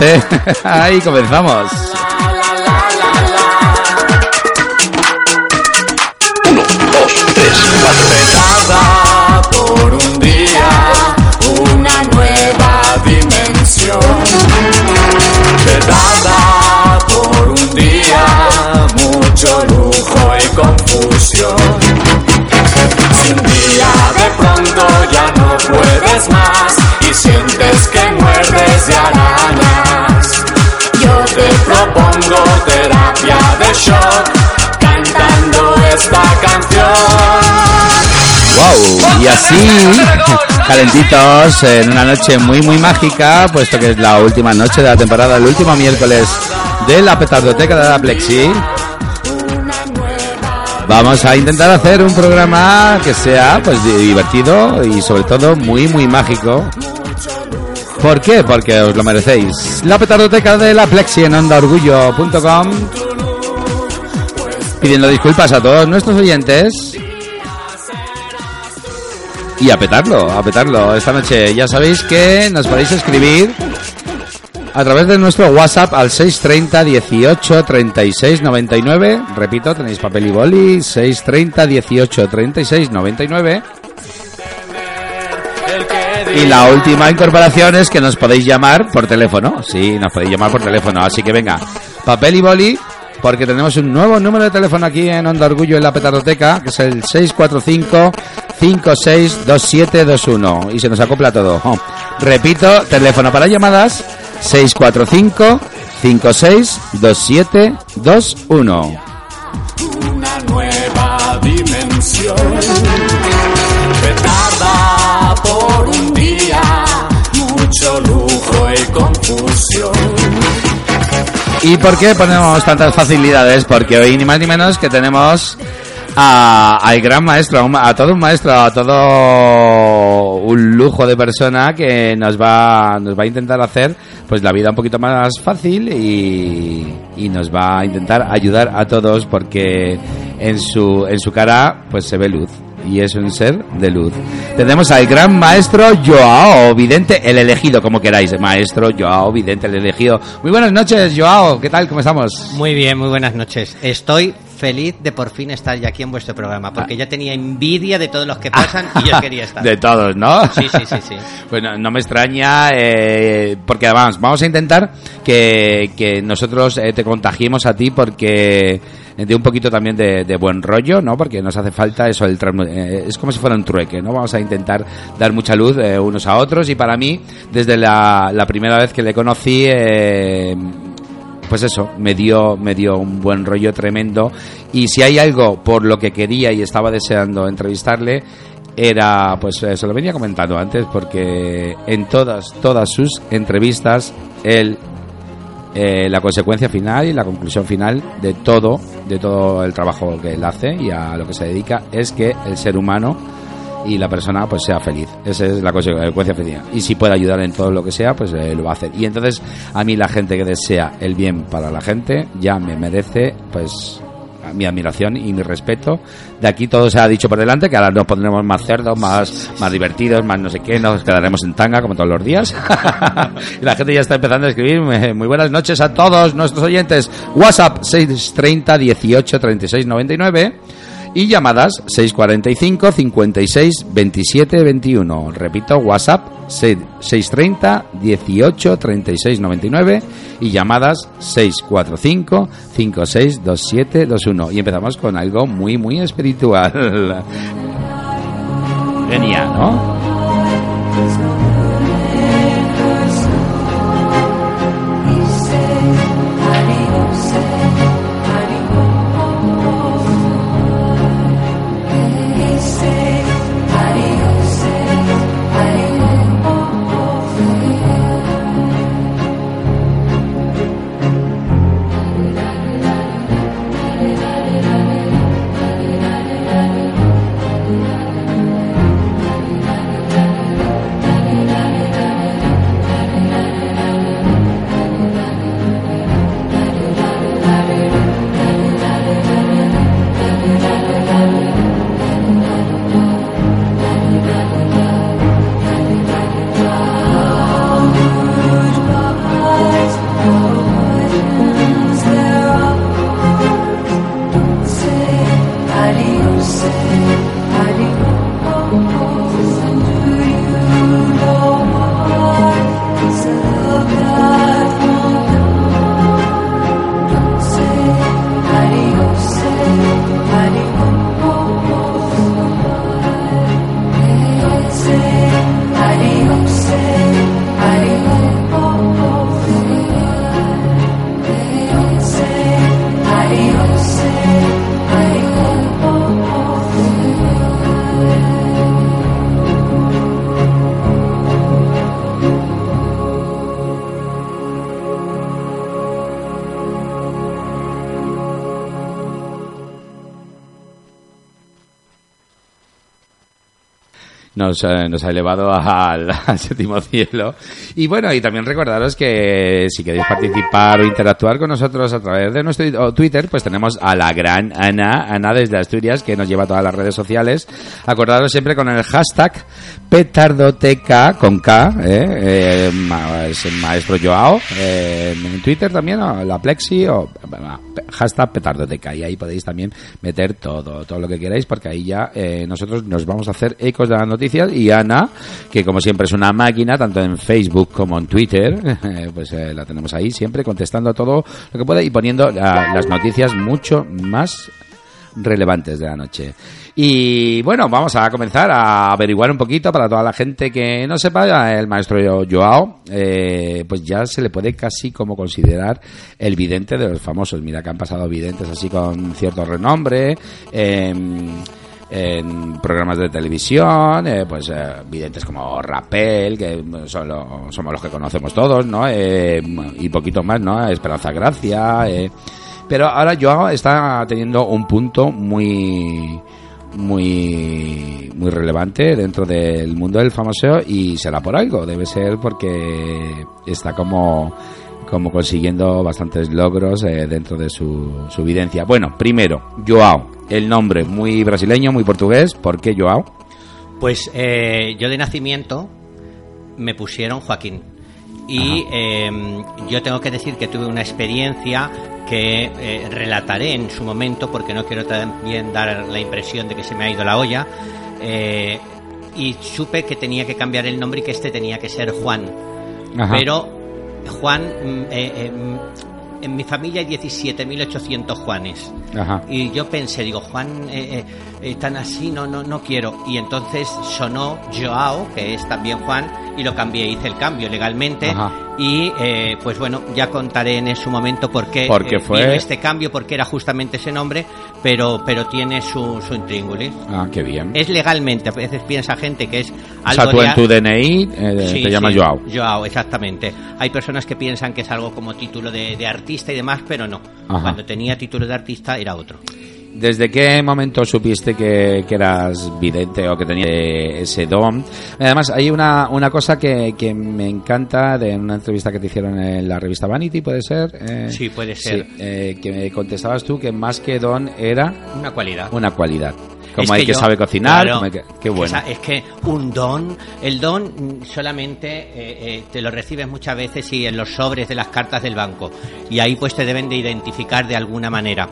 minutos, eran 11. Ahí comenzamos. Shock cantando esta canción. Wow, y así, calentitos, en una noche muy, muy mágica, puesto que es la última noche de la temporada, el último miércoles de la petardoteca de la Plexi. Vamos a intentar hacer un programa que sea pues di- divertido y sobre todo muy muy mágico. ¿Por qué? Porque os lo merecéis. La petardoteca de la Plexi en ondaorgullo.com pidiendo disculpas a todos nuestros oyentes y a petarlo, a petarlo esta noche. Ya sabéis que nos podéis escribir a través de nuestro WhatsApp al 630 18 36 99. Repito, tenéis papel y boli 630 18 36 99. Y la última incorporación es que nos podéis llamar por teléfono. Sí, nos podéis llamar por teléfono. Así que venga, papel y boli, porque tenemos un nuevo número de teléfono aquí en Onda Orgullo en la Petardoteca, que es el 645 562721. Y se nos acopla todo. Oh. Repito, teléfono para llamadas 645 562721. una nueva dimensión. Petarda por un día, mucho lujo y confusión. ¿Y por qué ponemos tantas facilidades? Porque hoy ni más ni menos que tenemos a- al gran maestro, a, un- a todo un maestro, a todo un lujo de persona que nos va, nos va a intentar hacer pues la vida un poquito más fácil y, y nos va a intentar ayudar a todos porque en su, en su cara pues se ve luz y es un ser de luz. Tenemos al gran maestro Joao Vidente, el elegido, como queráis, maestro Joao Vidente, el elegido. Muy buenas noches, Joao, ¿qué tal? ¿Cómo estamos? Muy bien, muy buenas noches. Estoy feliz de por fin estar ya aquí en vuestro programa, porque ya tenía envidia de todos los que pasan y yo quería estar. De todos, ¿no? Sí, sí, sí, sí. Bueno, no me extraña, eh, porque además vamos a intentar que, que nosotros eh, te contagiemos a ti porque de un poquito también de, buen rollo, ¿no? Porque nos hace falta eso, el eh, es como si fuera un trueque, ¿no? Vamos a intentar dar mucha luz eh, unos a otros y para mí, desde la, la primera vez que le conocí, eh, pues eso, me dio, me dio un buen rollo tremendo. Y si hay algo por lo que quería y estaba deseando entrevistarle, era, pues eh, se lo venía comentando antes, porque en todas, todas sus entrevistas, él, eh, la consecuencia final y la conclusión final de todo, de todo el trabajo que él hace y a lo que se dedica, es que el ser humano y la persona pues sea feliz. Esa es la consecuencia final. Y si puede ayudar en todo lo que sea, pues eh, lo va a hacer. Y entonces a mí la gente que desea el bien para la gente ya me merece pues mi admiración y mi respeto. De aquí todo se ha dicho por delante, que ahora nos pondremos más cerdos, más, más divertidos, más no sé qué, nos quedaremos en tanga como todos los días. y la gente ya está empezando a escribir. Muy buenas noches a todos nuestros oyentes. WhatsApp 630 18 36 99 y llamadas 645 56 27 21. Repito, WhatsApp 6- 630 18 36 99 y llamadas 645 56 27 21. Y empezamos con algo muy, muy espiritual. Genial, ¿no? Nos, eh, nos ha elevado al, séptimo cielo. Y bueno, y también recordaros que si queréis participar o interactuar con nosotros a través de nuestro Twitter, pues tenemos a la gran Ana, Ana desde Asturias, que nos lleva a todas las redes sociales. Acordaros siempre con el hashtag petardoteca con K, eh, eh, es el maestro Joao, eh, en Twitter también, o la Plexi, o hashtag petardoteca. Y ahí podéis también meter todo, todo lo que queráis, porque ahí ya eh, nosotros nos vamos a hacer ecos de las noticias. Y Ana, que como siempre es una máquina, tanto en Facebook como en Twitter, pues eh, la tenemos ahí siempre contestando a todo lo que puede y poniendo la- las noticias mucho más relevantes de la noche. Y bueno, vamos a comenzar a averiguar un poquito para toda la gente que no sepa, el maestro Joao, eh, pues ya se le puede casi como considerar el vidente de los famosos. Mira que han pasado videntes así con cierto renombre. em, en programas de televisión, eh, pues eh, videntes como Rapel, que son lo- somos los que conocemos todos, ¿no? Eh, y poquito más, ¿no? Esperanza Gracia, eh, pero ahora Joao está teniendo un punto muy muy muy relevante dentro del mundo del famoseo y será por algo, debe ser porque está como como consiguiendo bastantes logros eh, dentro de su, su videncia. Bueno, primero, Joao, el nombre muy brasileño, muy portugués, ¿por qué Joao? Pues eh, yo de nacimiento me pusieron Joaquín. Y eh, yo tengo que decir que tuve una experiencia que eh, relataré en su momento porque no quiero también dar la impresión de que se me ha ido la olla. eh, y supe que tenía que cambiar el nombre y que este tenía que ser Juan. Ajá. Pero Juan, mm, eh, mm, en mi familia hay 17.800 Juanes. Ajá. Y yo pensé, digo, Juan, tan así, no, no, no quiero. Y entonces sonó Joao, que es también Juan, y lo cambié, hice el cambio legalmente. Ajá. Y eh, pues bueno, ya contaré en su momento por qué, ¿Por qué eh, fue? este cambio, porque era justamente ese nombre, pero, pero tiene su, su intríngulis. Ah, qué bien. Es legalmente, a veces piensa gente que es o algo sea, tú de- en tu DNI eh, Sí, te llamas sí, Joao. Joao, exactamente. Hay personas que piensan que es algo como título de, de artista y demás, pero no. Ajá. Cuando tenía título de artista era otro. ¿Desde qué momento supiste que, que eras vidente o que tenías ese don? Además, hay una, una cosa que, que me encanta de una entrevista que te hicieron en la revista Vanity, ¿puede ser? Eh, Sí, puede ser. sí, eh, que me contestabas tú que más que don era Una cualidad. una cualidad. Como Es hay que, yo- sabe cocinar, claro, como hay que- qué bueno. es que un don, el don solamente eh, eh, te lo recibes muchas veces y en los sobres de las cartas del banco. Y ahí pues te deben de identificar de alguna manera.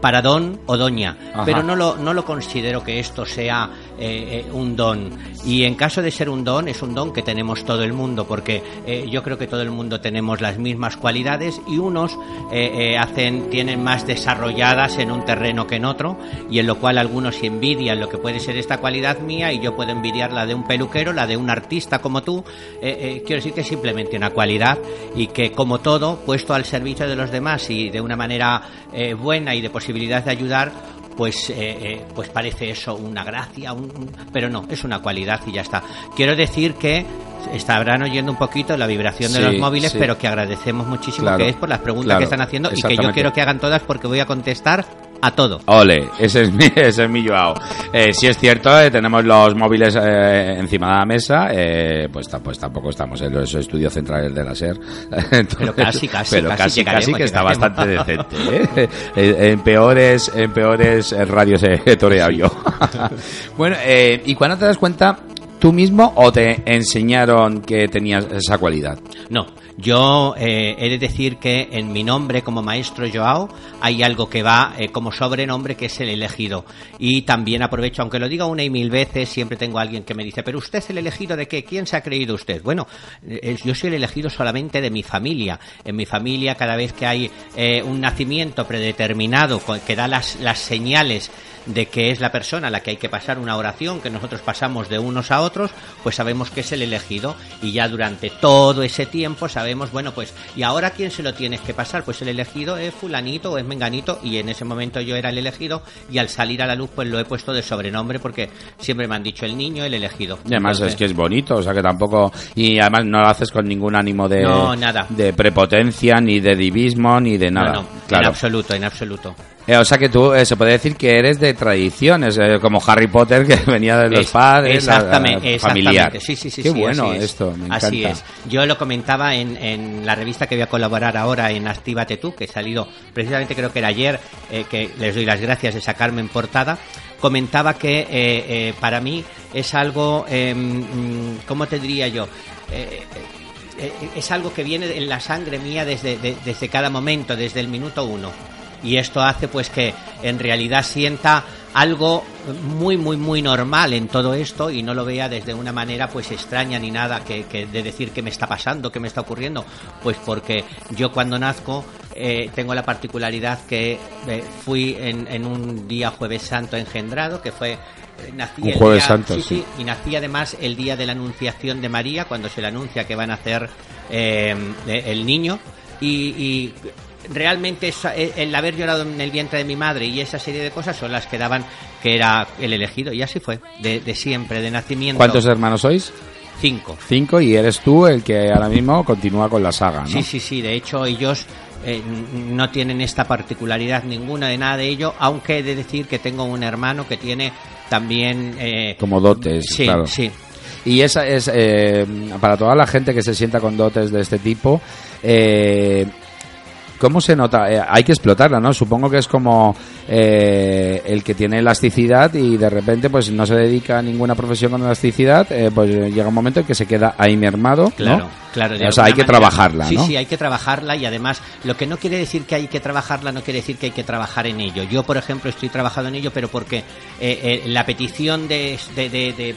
Para don o doña. Ajá. Pero no lo, no lo considero que esto sea eh, eh, un don. Y en caso de ser un don, es un don que tenemos todo el mundo, porque eh, yo creo que todo el mundo tenemos las mismas cualidades y unos eh, eh, hacen, tienen más desarrolladas en un terreno que en otro, y en lo cual algunos envidian lo que puede ser esta cualidad mía y yo puedo envidiar la de un peluquero, la de un artista como tú. Eh, quiero decir que es simplemente una cualidad y que como todo, puesto al servicio de los demás y de una manera buena y de posibilidad de ayudar, pues, eh, eh, pues parece eso una gracia, un- un- pero no, es una cualidad y ya está. Quiero decir que estarán oyendo un poquito la vibración de Sí, los móviles, sí. pero que agradecemos muchísimo Claro, que es por las preguntas claro, que están haciendo y que yo quiero que hagan todas porque voy a contestar a todo. Ole, ese es mi, ese es mi Joao. Eh, si es cierto, eh, tenemos los móviles eh, encima de la mesa, eh, pues, pues tampoco estamos en los estudios centrales de la SER. Entonces, Pero casi, casi, pero casi casi, llegaremos, casi que está bastante decente. ¿eh? Eh, En peores, en peores eh, radios he toreado yo. bueno, eh, y cuando te das cuenta tú mismo o te enseñaron que tenías esa cualidad? No, yo eh, he de decir que en mi nombre como maestro Joao hay algo que va eh, como sobrenombre que es el elegido. Y también aprovecho, aunque lo diga una y mil veces, siempre tengo a alguien que me dice, pero usted es el elegido de qué? ¿Quién se ha creído usted? Bueno, eh, yo soy el elegido solamente de mi familia. En mi familia cada vez que hay eh, un nacimiento predeterminado que da las, las señales de que es la persona a la que hay que pasar una oración que nosotros pasamos de unos a otros, pues sabemos que es el elegido y ya durante todo ese tiempo sabemos, bueno, pues ¿y ahora quién se lo tienes que pasar? Pues el elegido es fulanito o es menganito y en ese momento yo era el elegido y al salir a la luz pues lo he puesto de sobrenombre porque siempre me han dicho el niño, el elegido. Y además Entonces, es que es bonito, o sea que tampoco... Y además no lo haces con ningún ánimo de... No, nada. De prepotencia, ni de divismo, ni de nada. no, no, en claro. absoluto, en absoluto. Eh, o sea que tú, eh, se puede decir que eres de tradiciones, eh, como Harry Potter, que venía de los Es- padres, la- la exactamente, familiar. exactamente. Sí, sí, sí, Qué sí, bueno así es. esto, me Así es. Yo lo comentaba en, en la revista que voy a colaborar ahora en Actívate tú, que he salido precisamente creo que era ayer, que les doy las gracias de sacarme en portada. Comentaba que para mí es algo, eh, mm, ¿cómo te diría yo? Es algo que viene en la sangre mía desde, de- desde cada momento, desde el minuto uno. Y esto hace pues que en realidad sienta algo muy muy muy normal en todo esto y no lo vea desde una manera pues extraña ni nada que, que de decir qué me está pasando, qué me está ocurriendo, pues porque yo cuando nazco eh, tengo la particularidad que eh, fui en, en un día jueves santo engendrado, que fue eh, nací Un el Jueves día- Santo, sí, sí. sí, y nací además el día de la anunciación de María, cuando se le anuncia que van a hacer eh, el niño. Y, y realmente esa- eh, el haber llorado en el vientre de mi madre y esa serie de cosas son las que daban que era el elegido. Y así fue, de, de siempre, de nacimiento. ¿Cuántos hermanos sois? Cinco. Cinco y eres tú el que ahora mismo continúa con la saga, ¿no? Sí, sí, sí. De hecho, ellos eh, no tienen esta particularidad ninguna de nada de ello, aunque he de decir que tengo un hermano que tiene también... eh, Como dotes, sí, claro. sí. Y esa es, eh, para toda la gente que se sienta con dotes de este tipo, eh, ¿cómo se nota? Eh, hay que explotarla, ¿no? Supongo que es como eh, el que tiene elasticidad y de repente pues no se dedica a ninguna profesión con elasticidad, eh, pues llega un momento en que se queda ahí mermado, ¿no? Claro, claro. de O sea, hay que manera. trabajarla, Sí, ¿no? sí, hay que trabajarla y además lo que no quiere decir que hay que trabajarla no quiere decir que hay que trabajar en ello. Yo, por ejemplo, estoy trabajando en ello, pero porque eh, eh, la petición de... de, de- de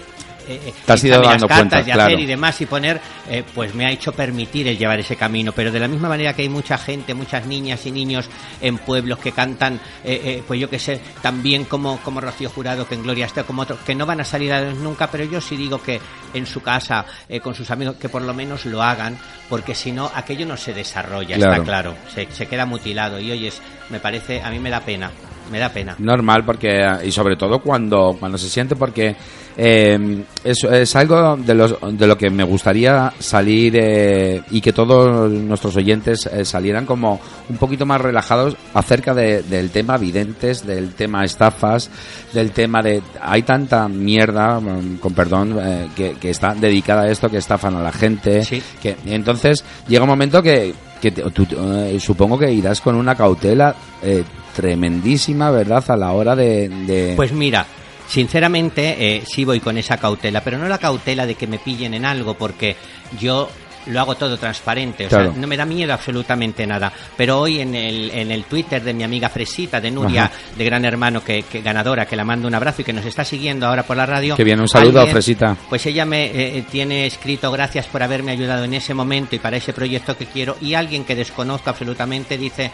eh, eh, Te has ido dando las cuenta, claro. hacer y demás y poner, eh, pues me ha hecho permitir el llevar ese camino. Pero de la misma manera que hay mucha gente, muchas niñas y niños en pueblos que cantan, eh, eh, pues yo que sé, tan bien como, como Rocío Jurado, que en Gloria esté, como otros, que no van a salir a nunca, pero yo sí digo que en su casa, eh, con sus amigos, que por lo menos lo hagan, porque si no, aquello no se desarrolla, Claro. está claro, se, se queda mutilado. Y oyes, me parece, a mí me da pena, me da pena. Normal, porque y sobre todo cuando, cuando se siente, porque eh, es, es algo de, los, de lo que me gustaría salir eh, y que todos nuestros oyentes eh, salieran como un poquito más relajados acerca de- del tema videntes, del tema estafas, del tema de... Hay tanta mierda, mm, con perdón, eh, que, que está dedicada a esto, que estafan a la gente, Sí. que entonces llega un momento que, que te- tú, eh, supongo que irás con una cautela eh, tremendísima, ¿verdad? A la hora de... de- Pues mira, sinceramente eh, sí voy con esa cautela, pero no la cautela de que me pillen en algo, porque yo lo hago todo transparente, o Claro. sea, no me da miedo absolutamente nada. Pero hoy en el, en el Twitter de mi amiga Fresita, de Nuria, Ajá. de Gran Hermano, que, que ganadora, que la mando un abrazo y que nos está siguiendo ahora por la radio. Que viene un saludo, alguien- Fresita. Pues ella me eh, tiene escrito gracias por haberme ayudado en ese momento y para ese proyecto que quiero. Y alguien que desconozco absolutamente dice,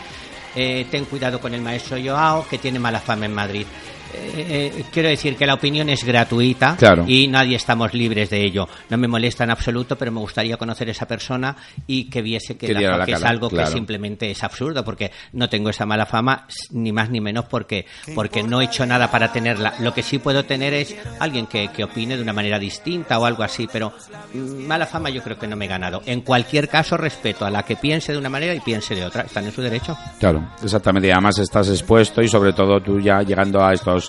eh, ten cuidado con el maestro Joao, que tiene mala fama en Madrid. Eh, eh, quiero decir que la opinión es gratuita Claro. y nadie estamos libres de ello. No me molesta en absoluto, pero me gustaría conocer a esa persona y que viese que, Que la- diera la que es algo claro. que simplemente es absurdo, porque no tengo esa mala fama, ni más ni menos porque, porque no he hecho nada para tenerla. Lo que sí puedo tener es alguien que, que opine de una manera distinta o algo así, pero mm, mala fama yo creo que no me he ganado. En cualquier caso, respeto a la que piense de una manera y piense de otra. Están en su derecho. Claro. exactamente. Y además estás expuesto y sobre todo tú ya llegando a estos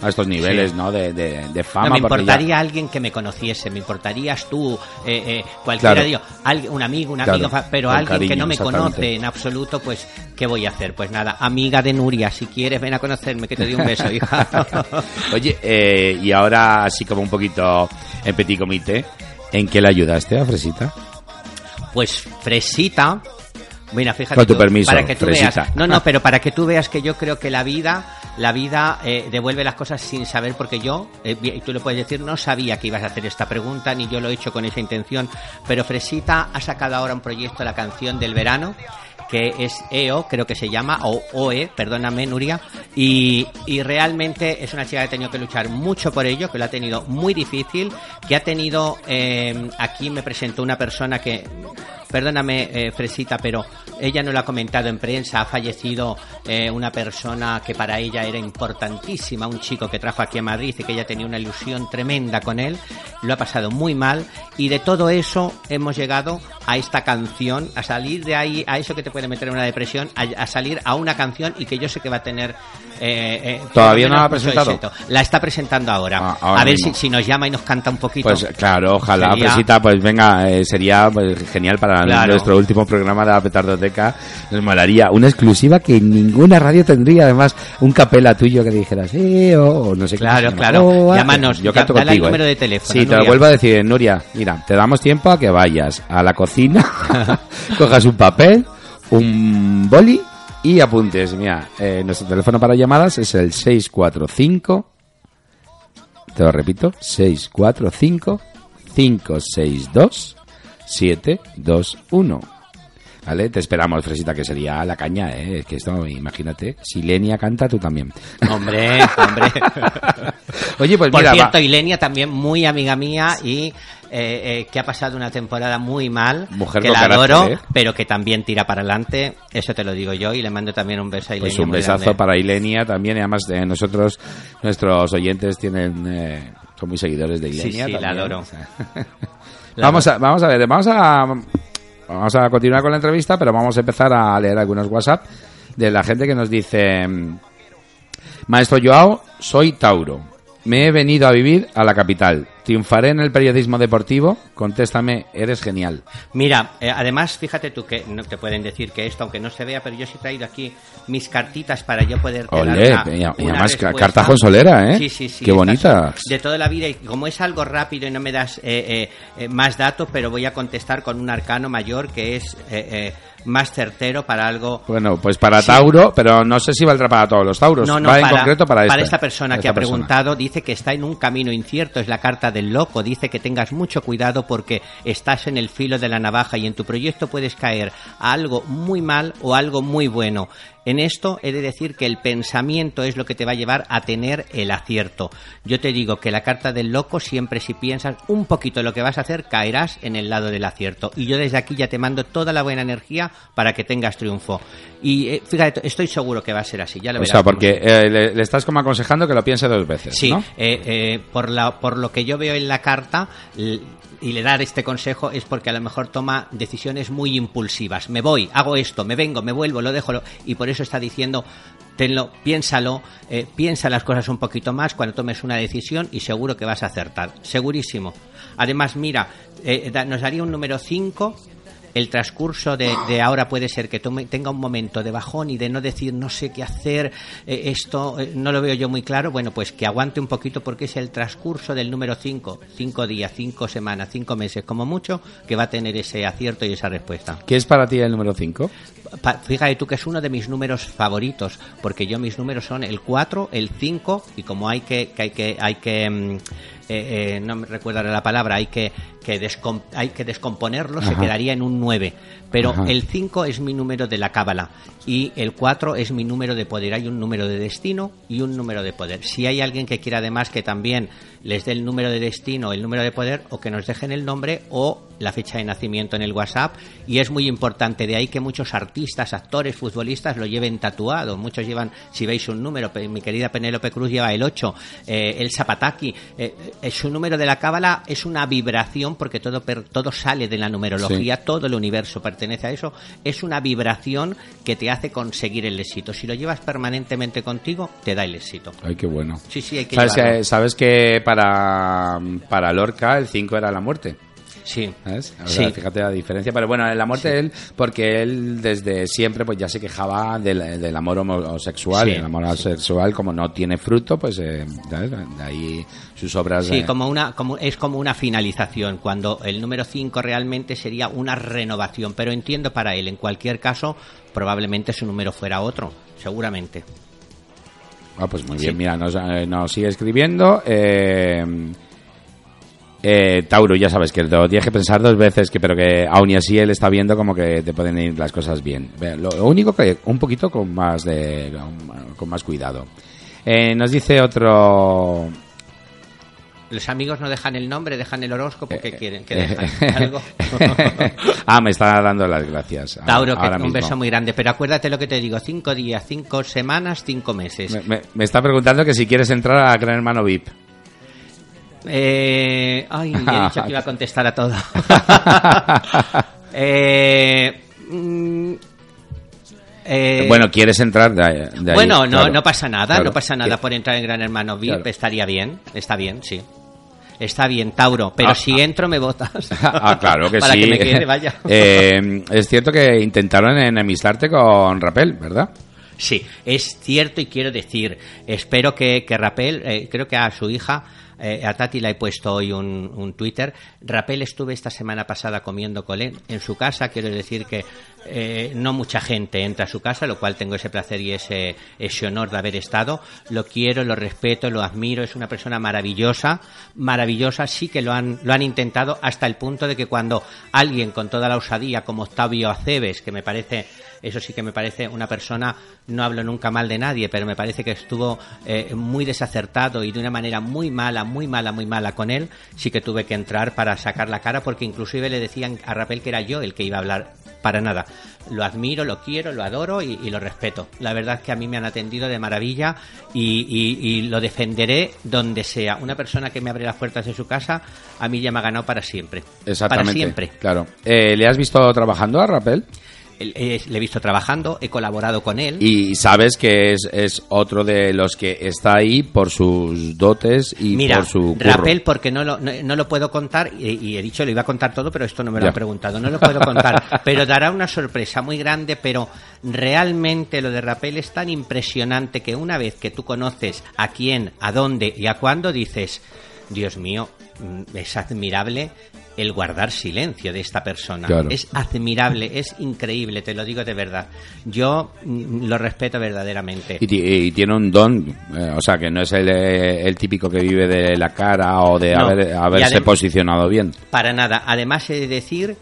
a estos niveles, Sí. ¿no? De, de, de fama. No, me porque ya- importaría alguien que me conociese, me importarías tú, eh, eh, cualquiera, Claro. digo, alguien- un amigo, un Claro, amigo, fa- pero alguien que cariño, no me conoce en absoluto, pues, ¿qué voy a hacer? Pues nada, amiga de Nuria, si quieres, ven a conocerme, que te doy un beso, hija. Oye, eh, y ahora así como un poquito en petit comité, ¿en qué le ayudaste a Fresita? Pues Fresita, mira, fíjate Con tu tú, permiso, para que tú Fresita. veas, no, no, pero para que tú veas que yo creo que la vida, la vida eh, devuelve las cosas sin saber, porque yo, eh, tú le puedes decir, no sabía que ibas a hacer esta pregunta, ni yo lo he hecho con esa intención, pero Fresita ha sacado ahora un proyecto, la canción del verano, que es EO, creo que se llama, o OE, perdóname Nuria, y, y realmente es una chica que ha tenido que luchar mucho por ello, que lo ha tenido muy difícil, que ha tenido, eh, aquí me presentó una persona que, perdóname eh, Fresita, pero ella no lo ha comentado en prensa, ha fallecido eh, una persona que para ella era importantísima, un chico que trajo aquí a Madrid y que ella tenía una ilusión tremenda con él, lo ha pasado muy mal y de todo eso hemos llegado a esta canción, a salir de ahí, a eso que te puede meter en una depresión, a, a salir a una canción y que yo sé que va a tener... eh, eh, ¿Todavía no la ha presentado? éxito. La está presentando ahora. Ah, ahora a ver si, si nos llama y nos canta un poquito. Pues claro, ojalá, Sería- pues venga, eh, sería pues, genial para Claro. nuestro último programa de la Petardoteca. Nos molaría una exclusiva que ninguna radio tendría, además, un capela tuyo que dijeras, eh, o o no sé qué. Claro, llama. claro. Oh, ah, Llámanos, yo canto dale el contigo, número eh. de teléfono, Sí, te lo vuelvo a decir, Nuria. Mira, te damos tiempo a que vayas a la cocina, cojas un papel, un boli y apuntes. Mira, eh, nuestro teléfono para llamadas es el 645 te lo repito, 645 562 721. ¿Vale? Te esperamos, Fresita, que sería la caña, ¿eh? Es que esto, imagínate, si Lenia canta, tú también. Hombre, hombre. Oye, pues Por mira, va- cierto, Ilenia también muy amiga mía y eh, eh, que ha pasado una temporada muy mal, Mujer que la carácter, adoro, ¿eh? pero que también tira para adelante. Eso te lo digo yo y le mando también un beso a Ilenia. pues un besazo para Ilenia también, y además de nosotros, nuestros oyentes tienen, eh, son muy seguidores de Sí, Ilenia. sí, la también, adoro. o sea. vamos a, vamos a ver, vamos a, vamos a continuar con la entrevista, pero vamos a empezar a leer algunos WhatsApp de la gente que nos dice, Maestro Joao, soy Tauro. Me he venido a vivir a la capital. Triunfaré en el periodismo deportivo. Contéstame, eres genial. Mira, eh, además, fíjate tú que no te pueden decir que esto, aunque no se vea, pero yo sí he traído aquí mis cartitas para yo poder dar Olé, una, y una además carta consolera, ¿eh? Sí, sí, sí. Qué son De toda la vida, y como es algo rápido y no me das eh, eh, eh, más datos, pero voy a contestar con un arcano mayor que es más certero para algo Bueno, pues para Sí. Tauro, pero no sé si valdrá para todos los Tauros. No, no, Va en para, concreto para, este- esta persona para que ha preguntado, dice que está en un camino incierto, es la carta del loco, dice que tengas mucho cuidado porque estás en el filo de la navaja y en tu proyecto puedes caer a algo muy mal o algo muy bueno. En esto he de decir que el pensamiento es lo que te va a llevar a tener el acierto. Yo te digo que la carta del loco siempre si piensas un poquito lo que vas a hacer caerás en el lado del acierto. Y yo desde aquí ya te mando toda la buena energía para que tengas triunfo. Y eh, fíjate, estoy seguro que va a ser así. Ya lo O verás sea, porque eh, le, le estás como aconsejando que lo piense dos veces, Sí, ¿no? eh, por, la, por lo que yo veo en la carta y le dar este consejo es porque a lo mejor toma decisiones muy impulsivas. Me voy, hago esto, me vengo, me vuelvo, lo dejo, y por eso está diciendo, tenlo, piénsalo, eh, piensa las cosas un poquito más cuando tomes una decisión y seguro que vas a acertar, segurísimo. Además, mira, eh, da- nos daría un número 5 el transcurso de, de ahora puede ser que tome- tenga un momento de bajón y de no decir no sé qué hacer, eh, esto eh, no lo veo yo muy claro, bueno, pues que aguante un poquito porque es el transcurso del número 5, cinco días, cinco semanas, cinco meses como mucho, que va a tener ese acierto y esa respuesta. ¿Qué es para ti el número 5? Pa- Fíjate tú que es uno de mis números favoritos, porque yo mis números son el 4, el 5 y como hay que, que hay que hay que mm, eh, eh, no me recuerdo la palabra, hay que que, descom- hay que descomponerlo, se quedaría en un 9. Pero Ajá. el 5 es mi número de la cábala y el 4 es mi número de poder. Hay un número de destino y un número de poder. Si hay alguien que quiera además que también les dé el número de destino, el número de poder, o que nos dejen el nombre o la fecha de nacimiento en el WhatsApp. Y es muy importante, de ahí que muchos artistas, actores, futbolistas lo lleven tatuado. Muchos llevan, si veis un número, mi querida Penélope Cruz lleva el 8, eh, el Zapataki. eh, eh, su número de la cábala es una vibración porque todo, per- todo sale de la numerología, todo el universo pertenece a eso, es una vibración que te hace conseguir el éxito. Si lo llevas permanentemente contigo, te da el éxito. Ay, qué bueno. Sí, sí, hay que ¿Sabes llevarlo. sabes que para, para Lorca el 5 era la muerte? Sí. ¿Sabes? O Sí. sea, fíjate la diferencia. Pero bueno, la muerte de él, porque él desde siempre pues ya se quejaba del, del amor homosexual. Sí, el amor homosexual, como no tiene fruto, pues eh, ¿sabes? de ahí sus obras. Sí, eh, como una, como, es como una finalización, cuando el número 5 realmente sería una renovación, pero entiendo para él, en cualquier caso, probablemente su número fuera otro, seguramente. Ah, pues muy bien, mira, nos, eh, nos sigue escribiendo. Eh, eh, Tauro, ya sabes que lo tienes que pensar dos veces, que pero que aún y así él está viendo como que te pueden ir las cosas bien. Lo único que un poquito con más de con, más cuidado. Eh, nos dice otro Los amigos no dejan el nombre, dejan el horóscopo, Eh, ¿qué quieren? ¿Que dejan algo? ah, me está dando las gracias. Tauro, que un mismo. beso muy grande, pero acuérdate lo que te digo, cinco días, cinco semanas, cinco meses. Me, me- me está preguntando que si quieres entrar a Gran Hermano VIP. Eh, ay, he dicho que iba a contestar a todo. eh, mm, eh, bueno, ¿quieres entrar de, ahí- de ahí? bueno, no, Claro. no pasa nada, Claro. no pasa nada por entrar en Gran Hermano VIP, Claro. estaría bien, está bien, sí. Está bien, Tauro, pero Ah, si ah. entro me votas. Ah, claro que Para sí. que me quede, vaya. Eh, es cierto que intentaron enemistarte con Rapel, ¿verdad? Sí, es cierto y quiero decir, espero que, que Rapel, eh, creo que a su hija, eh, a Tati le he puesto hoy un, un Twitter, Rapel estuve esta semana pasada comiendo con él en su casa, quiero decir que eh, no mucha gente entra a su casa, lo cual tengo ese placer y ese, ese honor de haber estado, lo quiero, lo respeto, lo admiro, es una persona maravillosa, maravillosa, sí que lo han, lo han intentado hasta el punto de que cuando alguien con toda la osadía como Octavio Aceves, que me parece eso sí que me parece una persona, no hablo nunca mal de nadie, pero me parece que estuvo eh, muy desacertado y de una manera muy mala, muy mala, muy mala con él, sí que tuve que entrar para sacar la cara porque inclusive le decían a Rapel que era yo el que iba a hablar para nada. Lo admiro, lo quiero, lo adoro y, y lo respeto. La verdad es que a mí me han atendido de maravilla y, y- y lo defenderé donde sea. Una persona que me abre las puertas de su casa, a mí ya me ha ganado para siempre. Exactamente. Para siempre. Claro. Eh, ¿Le has visto trabajando a Rapel? Eh, Le he visto trabajando, he colaborado con él. Y sabes que es, es otro de los que está ahí por sus dotes y Mira, por su curro. Rapel, porque no lo, no, no lo puedo contar, y, y he dicho lo iba a contar todo, pero esto no me lo Ya. han preguntado, no lo puedo contar, pero dará una sorpresa muy grande, pero realmente lo de Rapel es tan impresionante que una vez que tú conoces a quién, a dónde y a cuándo, dices, Dios mío, mm, es admirable el guardar silencio de esta persona. Claro. Es admirable, es increíble, te lo digo de verdad. Yo mm, lo respeto verdaderamente. Y, ti- y tiene un don, eh, o sea, que no es el, el típico que vive de la cara o de No. haber- haberse posicionado bien. Para nada. Además, he de decir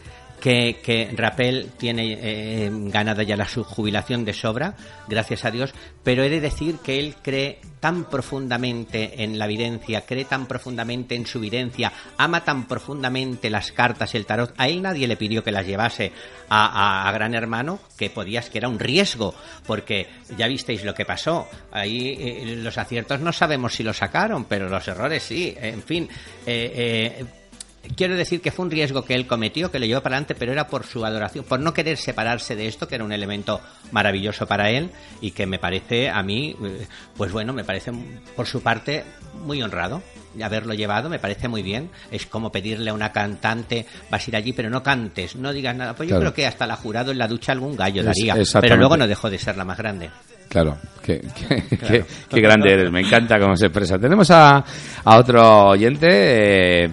que, que Rapel tiene eh, ganada ya la jubilación de sobra, gracias a Dios, pero he de decir que él cree tan profundamente en la videncia, cree tan profundamente en su videncia, ama tan profundamente las cartas, el tarot. A él nadie le pidió que las llevase a Gran Hermano, que podías, que era un riesgo, porque ya visteis lo que pasó. Ahí eh, los aciertos no sabemos si los sacaron, pero los errores sí. En fin, eh, eh, quiero decir que fue un riesgo que él cometió, que lo llevó para adelante, pero era por su adoración, por no querer separarse de esto, que era un elemento maravilloso para él y que me parece a mí, eh, pues bueno, me parece por su parte muy honrado haberlo llevado, me parece muy bien. Es como pedirle a una cantante, vas a ir allí, pero no cantes, no digas nada. Pues yo Claro. creo que hasta la jurado en la ducha algún gallo daría, pero luego no dejó de ser la más grande. Claro, qué, qué- qué- qué grande eres, me encanta cómo se expresa. Tenemos a, a otro oyente eh,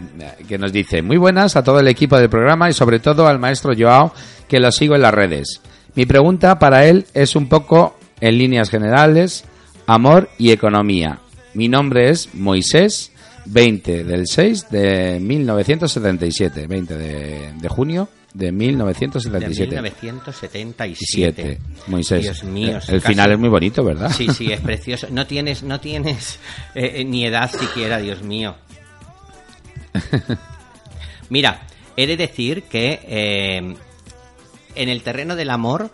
que nos dice, muy buenas a todo el equipo del programa y sobre todo al maestro Joao, que lo sigo en las redes. Mi pregunta para él es un poco, en líneas generales, amor y economía. Mi nombre es Moisés, 20 del 6 de 1977, 20 de, de junio de De 1977. 1977. Siete, Moisés. Dios mío. El casi- final es muy bonito, ¿verdad? Sí, sí, es precioso. No tienes, no tienes eh, eh, ni edad siquiera, Dios mío. Mira, he de decir que eh, en el terreno del amor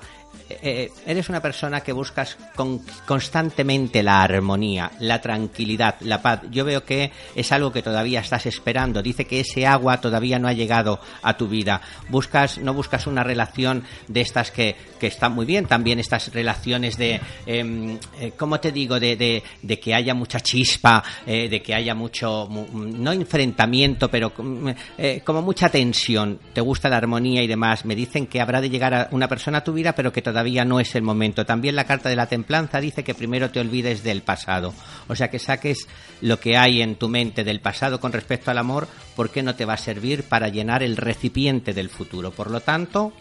eh, eres una persona que buscas con- constantemente la armonía, la tranquilidad, la paz. Yo veo que es algo que todavía estás esperando. Dice que ese agua todavía no ha llegado a tu vida. Buscas, no buscas una relación de estas que, que están muy bien. También estas relaciones de, em, eh, ¿cómo te digo? De, de- que haya mucha chispa, eh, de que haya mucho, mu- no enfrentamiento, pero mm, eh, como mucha tensión. Te gusta la armonía y demás. Me dicen que habrá de llegar a una persona a tu vida, pero que todavía no es el momento. También la carta de la templanza dice que primero te olvides del pasado. O sea, que saques lo que hay en tu mente del pasado con respecto al amor, porque no te va a servir para llenar el recipiente del futuro. Por lo tanto,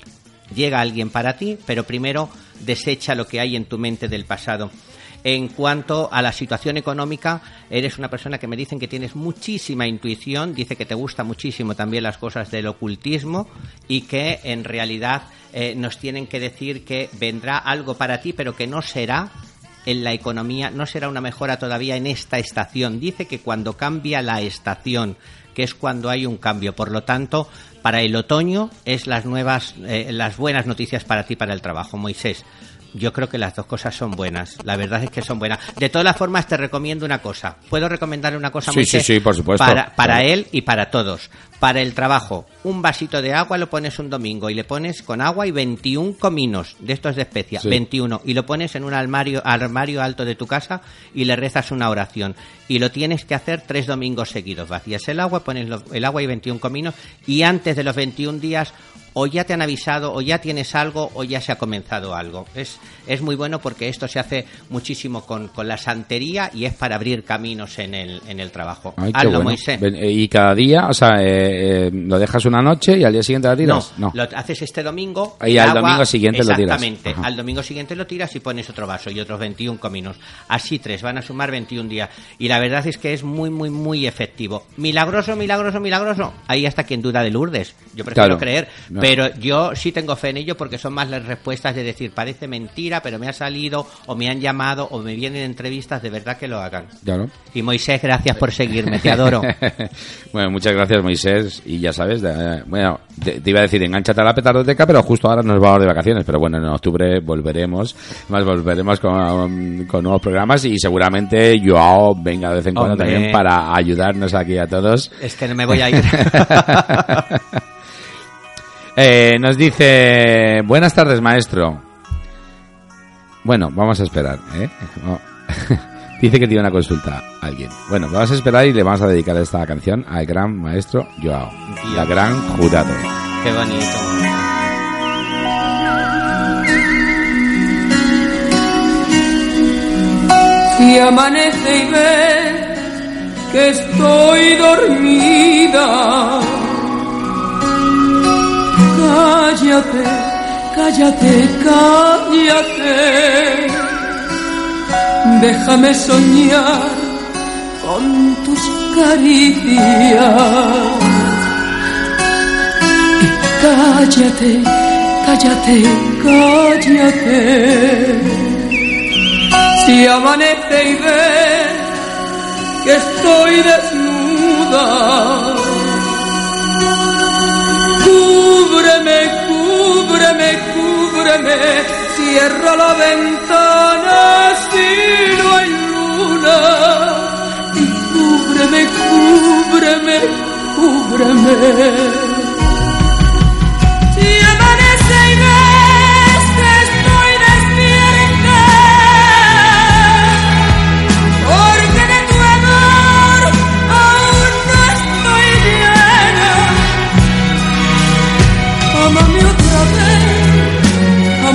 llega alguien para ti, pero primero desecha lo que hay en tu mente del pasado. En cuanto a la situación económica, eres una persona que me dicen que tienes muchísima intuición, dice que te gusta muchísimo también las cosas del ocultismo y que en realidad eh, nos tienen que decir que vendrá algo para ti, pero que no será en la economía, no será una mejora todavía en esta estación. Dice que cuando cambia la estación, que es cuando hay un cambio, por lo tanto, para el otoño es las nuevas, eh, las buenas noticias para ti para el trabajo, Moisés. Yo creo que las dos cosas son buenas. La verdad es que son buenas. De todas formas, te recomiendo una cosa. ¿Puedo recomendarle una cosa, Sí, Moisés? sí, sí, por supuesto. Para, para él y para todos. Para el trabajo, un vasito de agua lo pones un domingo y le pones con agua y 21 cominos de estos de especia. Sí. 21. Y lo pones en un armario, armario alto de tu casa y le rezas una oración. Y lo tienes que hacer tres domingos seguidos. Vacías el agua, pones lo- el agua y 21 cominos. Y antes de los 21 días, o ya te han avisado, o ya tienes algo, o ya se ha comenzado algo. Es, es muy bueno porque esto se hace muchísimo con, con la santería y es para abrir caminos en el, en el trabajo. Ay, Hazlo, bueno. Moisés. Eh, Y cada día, o sea, eh, eh, lo dejas una noche y al día siguiente la No, tiras. No. lo haces este domingo. Y al agua- domingo siguiente lo tiras. Exactamente. Al domingo siguiente lo tiras y pones otro vaso y otros 21 cominos. Así tres, van a sumar 21 días. Y la verdad es que es muy, muy, muy efectivo. Milagroso, milagroso, milagroso. Ahí hasta quien duda de Lourdes. Yo prefiero Claro. creer. No. Pero yo sí tengo fe en ello porque son más las respuestas de decir, parece mentira, pero me ha salido, o me han llamado, o me vienen entrevistas, de verdad que lo hagan. Claro. Y Moisés, gracias por seguirme, te adoro. bueno, muchas gracias, Moisés. Y ya sabes, de- bueno, te, te iba a decir, enganchate a la petardoteca, pero justo ahora nos vamos de vacaciones. Pero bueno, en octubre volveremos, más volveremos con, con nuevos programas y seguramente Joao venga de vez en cuando Hombre. también para ayudarnos aquí a todos. es que no me voy a ir. Eh, nos dice, buenas tardes, maestro. Bueno, vamos a esperar, ¿eh? Dice que tiene una consulta a alguien. Bueno, vamos a esperar y le vamos a dedicar esta canción al gran maestro Joao, la gran jurado. Qué bonito. Si amanece y ve que estoy dormida, cállate, cállate, cállate. Déjame soñar con tus caricias. Y cállate, cállate, cállate. Si amanece y ve que estoy desnuda, cúbreme, cúbreme, cúbreme, cierra la ventana si no hay luna, y cúbreme, cúbreme, cúbreme.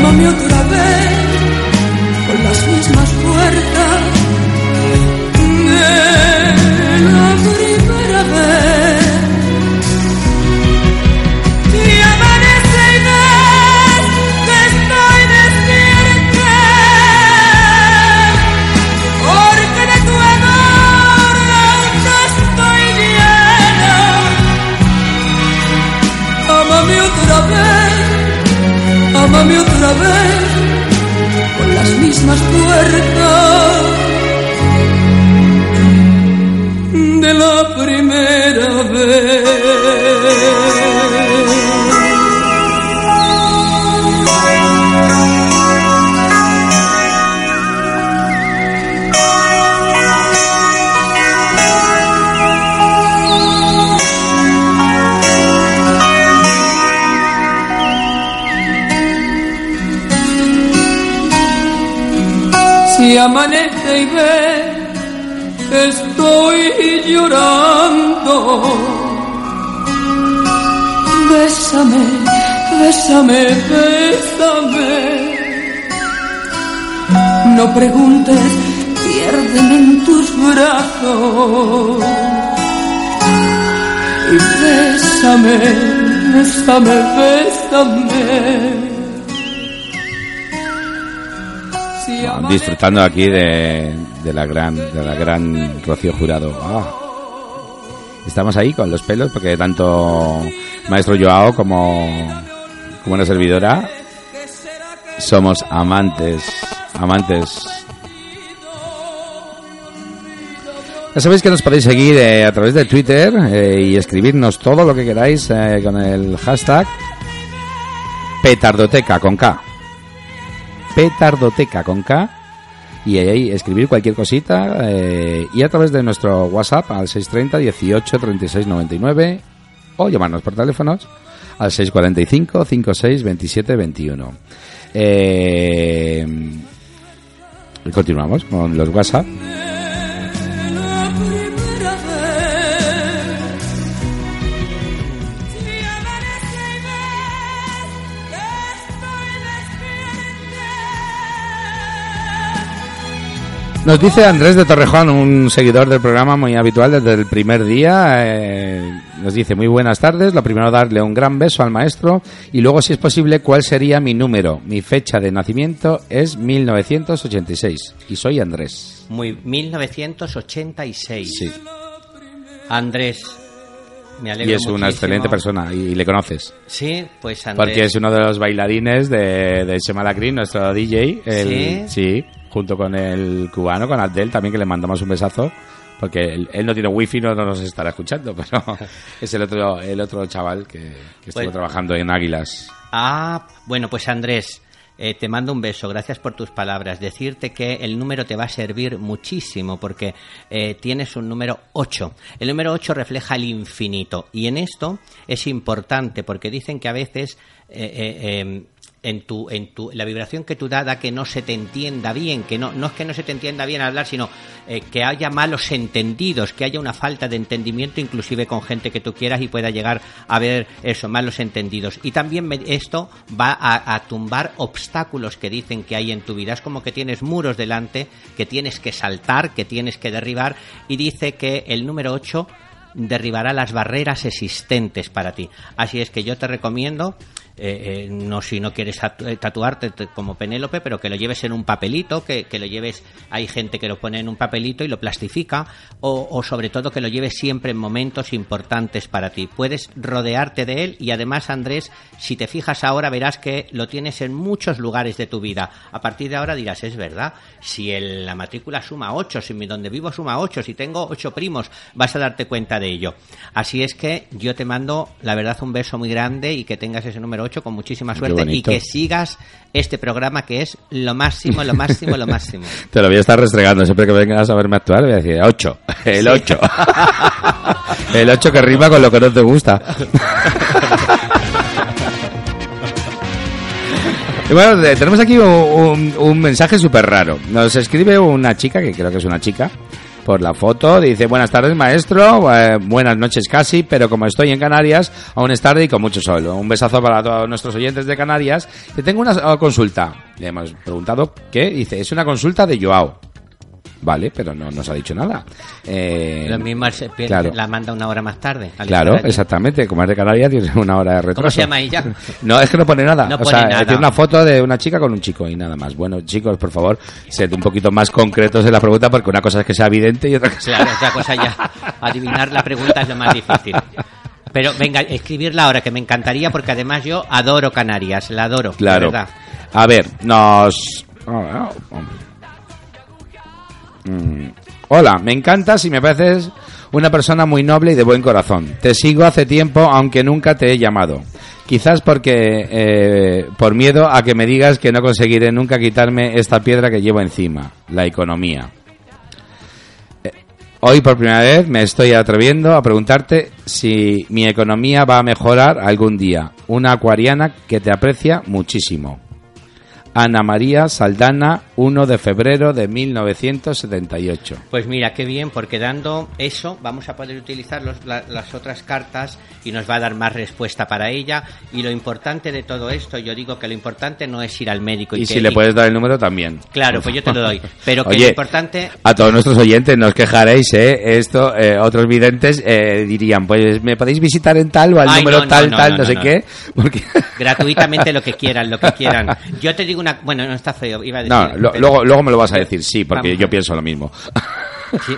Vez, amame otra vez, con las mismas fuerzas de la primera vez. Amanece y ve estoy llorando, bésame, bésame, bésame. No preguntes, piérdeme en tus brazos. Y bésame, bésame, bésame. Disfrutando aquí de, la gran de la gran Rocío Jurado. Ah. Estamos ahí con los pelos porque tanto Maestro Joao como, como una servidora somos amantes, amantes. Ya sabéis que nos podéis seguir eh, a través de Twitter eh, y escribirnos todo lo que queráis eh, con el hashtag petardoteca con K. Petardoteca con K y ahí escribir cualquier cosita eh, y a través de nuestro WhatsApp al 630 18 36 99 o llamarnos por teléfonos al 645 56 27 21. Eh, continuamos con los WhatsApp. Nos dice Andrés de Torrejón, un seguidor del programa muy habitual desde el primer día. eh, nos dice, muy buenas tardes. Lo primero, darle un gran beso al maestro. Y luego, si es posible, ¿cuál sería mi número? Mi fecha de nacimiento es 1986. Y soy Andrés. Muy 1986. Sí. Andrés, me alegro Y es una excelente persona. Y le conoces. Sí, pues Andrés. Porque es uno de los bailarines de, de Chema Lacrin, nuestro DJ. el- sí, junto con el cubano, con Abdel también, que le mandamos un besazo. Porque él, él no tiene wifi, no, no nos estará escuchando, pero es el otro, el otro chaval que, que estuvo Bueno. trabajando en Águilas. Ah, bueno, pues Andrés, eh, te mando un beso, gracias por tus palabras. Decirte que el número te va a servir muchísimo porque eh, tienes un número 8. El número 8 refleja el infinito y en esto es importante porque dicen que a veces eh, eh, eh, en tu, en tu, la vibración que tú da da que no se te entienda bien, que no, no es que no se te entienda bien hablar, sino eh, que haya malos entendidos, que haya una falta de entendimiento inclusive con gente que tú quieras y pueda llegar a ver eso, malos entendidos. Y también me- esto va a, a tumbar obstáculos que dicen que hay en tu vida. Es como que tienes muros delante, que tienes que saltar, que tienes que derribar y dice que el número 8 derribará las barreras existentes para ti. Así es que yo te recomiendo, eh, eh, no si no quieres eh, tatuarte te- como Penélope, pero que lo lleves en un papelito, que, que lo lleves, hay gente que lo pone en un papelito y lo plastifica, o, sobre todo que lo lleves siempre en momentos importantes para ti. Puedes rodearte de él y además, Andrés, si te fijas ahora verás que lo tienes en muchos lugares de tu vida. A partir de ahora dirás, es verdad, si el- la matrícula suma 8, si donde vivo suma 8, si tengo 8 primos, vas a darte cuenta de ello. Así es que yo te mando, la verdad, un beso muy grande y que tengas ese número 8 con muchísima suerte y que sigas este programa que es lo máximo, lo máximo, lo máximo. Te lo voy a estar restregando siempre que vengas a verme actuar. Voy a decir 8. El 8. el 8 que rima con lo que no te gusta. Y bueno, tenemos aquí un, un- un mensaje súper raro. Nos escribe una chica, que creo que es una chica, por la foto. Dice, buenas tardes maestro, eh, buenas noches casi, pero como estoy en Canarias, aún es tarde y con mucho sol. Un besazo para todos nuestros oyentes de Canarias. Te tengo una consulta. Le hemos preguntado qué. Dice, es una consulta de Joao. Vale, pero no nos ha dicho nada. Eh, Lo mismo pierde- claro. la manda una hora más tarde. Claro, exactamente. Como es de Canarias, tiene una hora de retraso. ¿Cómo se llama ella? No, es que no pone nada. No o pone sea, nada. tiene una foto de una chica con un chico y nada más. Bueno, chicos, por favor, sed un poquito más concretos en la pregunta porque una cosa es que sea evidente y otra cosa... Claro, otra cosa ya. Adivinar la pregunta es lo más difícil. Pero venga, escribirla ahora, que me encantaría, porque además yo adoro Canarias, la adoro. Claro. verdad. A ver, nos... oh, oh, oh. Mm. Hola, me encantas y me pareces una persona muy noble y de buen corazón. Te sigo hace tiempo, aunque nunca te he llamado. Quizás porque eh, por miedo a que me digas que no conseguiré nunca quitarme esta piedra que llevo encima, la economía. Eh, Hoy por primera vez me estoy atreviendo a preguntarte si mi economía va a mejorar algún día. Una acuariana que te aprecia muchísimo. Ana María Saldana, 1 de febrero de 1978. Pues mira, qué bien, porque dando eso vamos a poder utilizar los- la- las otras cartas y nos va a dar más respuesta para ella. Y lo importante de todo esto, yo digo que lo importante no es ir al médico. Y que- si le puedes dar el número también. Claro, pues yo te lo doy. Pero que Oye, lo importante... A todos nuestros oyentes, no os quejaréis, ¿eh? Esto, eh, otros videntes eh, dirían, pues me podéis visitar en tal o al Ay, número no, tal, no, tal, no, sé qué. Porque... Gratuitamente lo que quieran, lo que quieran. Yo te digo una... Bueno, no está feo, iba a decir... No, lo- pero- luego, luego me lo vas a decir, sí, porque Vamos. yo pienso lo mismo. Sí.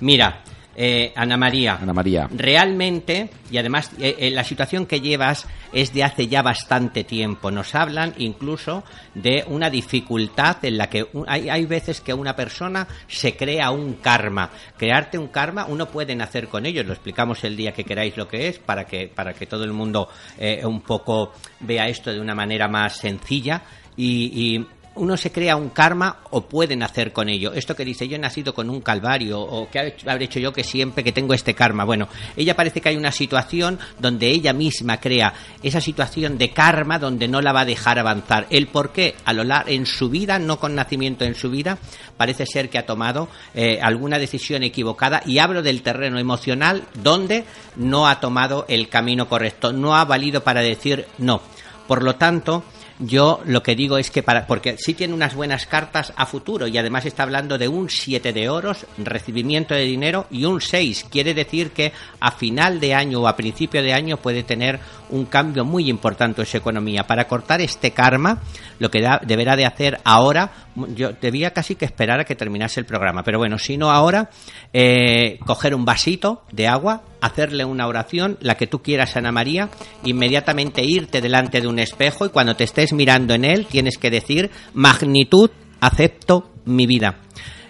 Mira, eh, Ana María. Ana María. Realmente, y además eh, eh, la situación que llevas es de hace ya bastante tiempo. Nos hablan incluso de una dificultad en la que un- hay, hay veces que una persona se crea un karma. Crearte un karma, uno puede nacer con ello. Lo explicamos el día que queráis lo que es para que, para que todo el mundo eh, un poco vea esto de una manera más sencilla. y- y uno se crea un karma o puede nacer con ello. Esto que dice, yo he nacido con un calvario o que habré hecho yo que siempre que tengo este karma. Bueno, ella parece que hay una situación donde ella misma crea esa situación de karma donde no la va a dejar avanzar. El por qué a lo largo en su vida, no con nacimiento en su vida, parece ser que ha tomado eh, alguna decisión equivocada y hablo del terreno emocional donde no ha tomado el camino correcto, no ha valido para decir no. Por lo tanto, yo lo que digo es que para porque sí tiene unas buenas cartas a futuro y además está hablando de un 7 de oros, recibimiento de dinero y un 6, quiere decir que a final de año o a principio de año puede tener un cambio muy importante en su economía. Para cortar este karma, lo que da- deberá de hacer ahora, yo debía casi que esperar a que terminase el programa, pero bueno, si no ahora, eh, coger un vasito de agua, hacerle una oración, la que tú quieras, Ana María, inmediatamente irte delante de un espejo y cuando te estés mirando en él tienes que decir magnitud, acepto mi vida.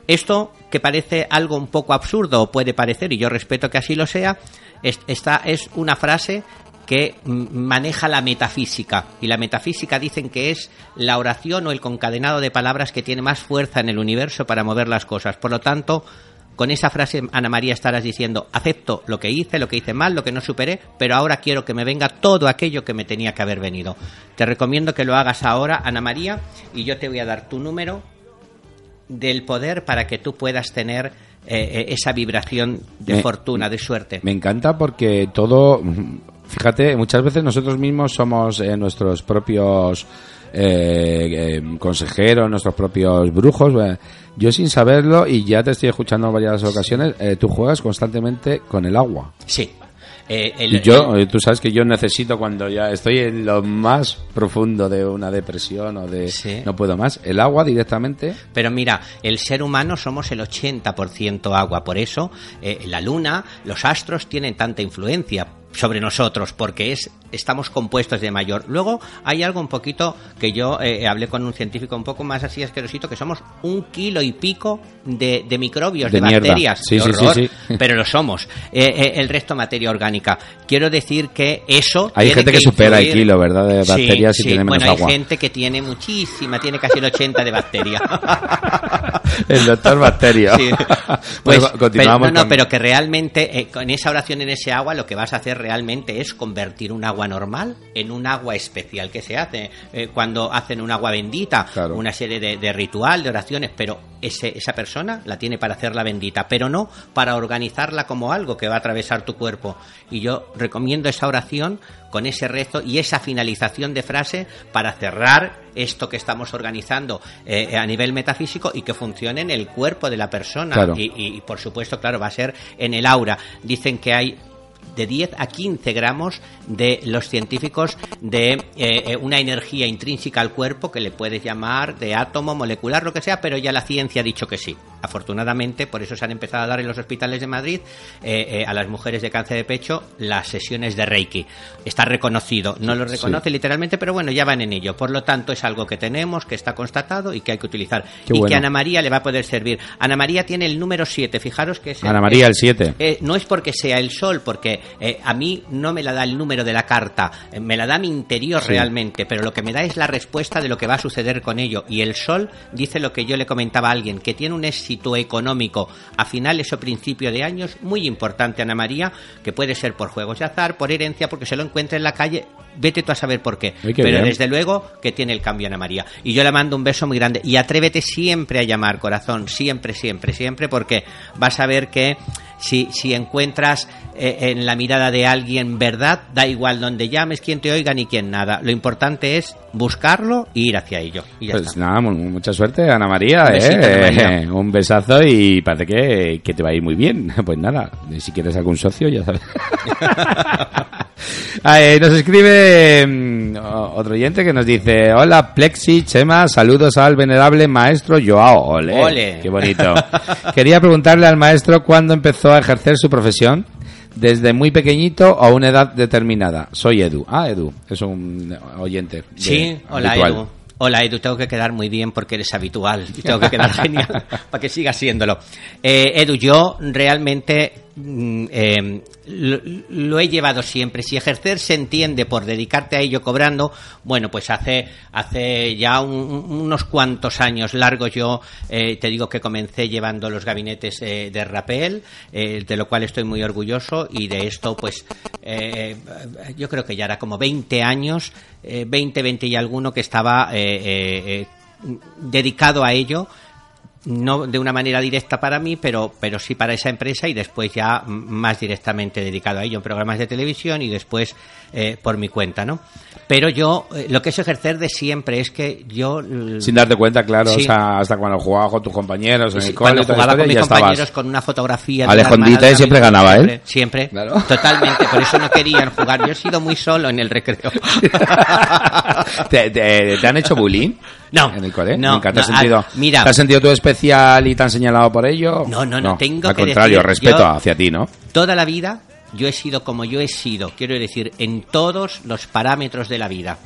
Esto que parece algo un poco absurdo o puede parecer, y yo respeto que así lo sea, es- esta es una frase que maneja la metafísica. Y la metafísica dicen que es la oración o el concadenado de palabras que tiene más fuerza en el universo para mover las cosas. Por lo tanto, con esa frase, Ana María, estarás diciendo, acepto lo que hice, lo que hice mal, lo que no superé, pero ahora quiero que me venga todo aquello que me tenía que haber venido. Te recomiendo que lo hagas ahora, Ana María, y yo te voy a dar tu número del poder para que tú puedas tener eh, eh, esa vibración de Me- fortuna, de suerte. Me encanta porque todo, fíjate, muchas veces nosotros mismos somos eh, nuestros propios eh, eh, consejeros, nuestros propios brujos. eh. Yo sin saberlo, y ya te estoy escuchando en varias ocasiones, eh, tú juegas constantemente con el agua. Sí. El- Y yo, tú sabes que yo necesito cuando ya estoy en lo más profundo de una depresión o de Sí. no puedo más, el agua directamente. Pero mira, el ser humano somos el 80% agua, por eso eh, la luna, los astros tienen tanta influencia sobre nosotros, porque es estamos compuestos de mayor. Luego hay algo un poquito que yo eh, hablé con un científico un poco más así asquerosito, que somos un kilo y pico de, de microbios, de, bacterias. Sí, sí, sí. Pero lo somos. Eh, eh, el resto materia orgánica. Quiero decir que eso... Hay gente que supera el kilo, ¿verdad? De bacterias y tiene menos bueno, agua. hay gente que tiene muchísima, tiene casi el 80 de bacteria. el doctor Bacterio. Sí. Pues, Pues, continuamos. pero, no, no, con- pero que realmente eh, con esa oración en ese agua lo que vas a hacer realmente es convertir un agua normal en un agua especial que se hace eh, cuando hacen un agua bendita, Claro. una serie de, de ritual, de oraciones, pero ese, esa persona la tiene para hacerla bendita, pero no para organizarla como algo que va a atravesar tu cuerpo. Y yo recomiendo esa oración con ese rezo y esa finalización de frase para cerrar esto que estamos organizando eh, a nivel metafísico y que funcione en el cuerpo de la persona. Claro. Y, y, por supuesto, claro, va a ser en el aura. Dicen que hay de 10 a 15 gramos de los científicos de eh, eh, una energía intrínseca al cuerpo que le puedes llamar de átomo, molecular, lo que sea, pero ya la ciencia ha dicho que sí. Afortunadamente, por eso se han empezado a dar en los hospitales de Madrid eh, eh, a las mujeres de cáncer de pecho las sesiones de Reiki. Está reconocido, no lo reconoce literalmente, pero bueno, ya van en ello. Por lo tanto, es algo que tenemos, que está constatado y que hay que utilizar. Qué y bueno. que Ana María le va a poder servir. Ana María tiene el número 7, fijaros que es el- Ana María, el 7. eh, no es porque sea el sol, porque eh, a mí no me la da el número de la carta, eh, me la da mi interior Sí. realmente, pero lo que me da es la respuesta de lo que va a suceder con ello. Y el sol dice lo que yo le comentaba a alguien, que tiene un éxito éxito económico a finales o principio de años, muy importante Ana María, que puede ser por juegos de azar, por herencia, porque se lo encuentra en la calle, vete tú a saber por qué. Ay, qué Pero bien. desde luego que tiene el cambio Ana María. Y yo le mando un beso muy grande. Y atrévete siempre a llamar, corazón, siempre, siempre, siempre, porque vas a ver que si, si encuentras eh, en la mirada de alguien verdad, da igual donde llames, quién te oiga ni quién nada. Lo importante es buscarlo e ir hacia ello. Y ya Pues está. nada, mu- mucha suerte, Ana María. Un besito, ¿eh? Ana María. Un besazo y parece que, que te va a ir muy bien. Pues nada, si quieres algún socio, ya sabes. Ah, eh, nos escribe mm, otro oyente que nos dice: Hola, Plexi, Chema, saludos al venerable maestro Joao. Ole, Ole. qué bonito. Quería preguntarle al maestro cuándo empezó a ejercer su profesión. Desde muy pequeñito o a una edad determinada. Soy Edu. Ah, Edu, es un oyente. de- Sí, hola habitual. Edu. Hola Edu, tengo que quedar muy bien porque eres habitual y tengo que quedar genial para que sigas siéndolo. Eh, Edu, yo realmente eh, lo, he llevado siempre. Si ejercer se entiende por dedicarte a ello cobrando, bueno, pues hace, hace ya un- un- unos cuantos años largos yo eh, te digo que comencé llevando los gabinetes eh, de Rapel, eh, de lo cual estoy muy orgulloso y de esto pues yo creo que ya era como 20 años, eh, 20, 20 y alguno que estaba dedicado a ello no de una manera directa para mí, pero, pero sí para esa empresa y después ya más directamente dedicado a ello en programas de televisión y después eh, por mi cuenta, ¿no? Pero yo, eh, lo que es ejercer de siempre es que yo... l- Sin darte cuenta, claro, Sí. o sea, hasta cuando jugabas con tus compañeros en Sí, el cole, cuando la jugaba con mis estabas. compañeros con una fotografía una hermana y siempre ganaba, ¿eh? siempre Claro. totalmente por eso no querían jugar yo he sido muy solo en el recreo ¿Te, te- te han hecho bullying? No, ¿En el cole? no, ¿Nunca te has sentido, ah, mira. ¿Te has sentido tú especial y te han señalado por ello? No, no, no, tengo Al que contrario, decir, respeto hacia ti, ¿no? toda la vida yo he sido como yo he sido, quiero decir, en todos los parámetros de la vida.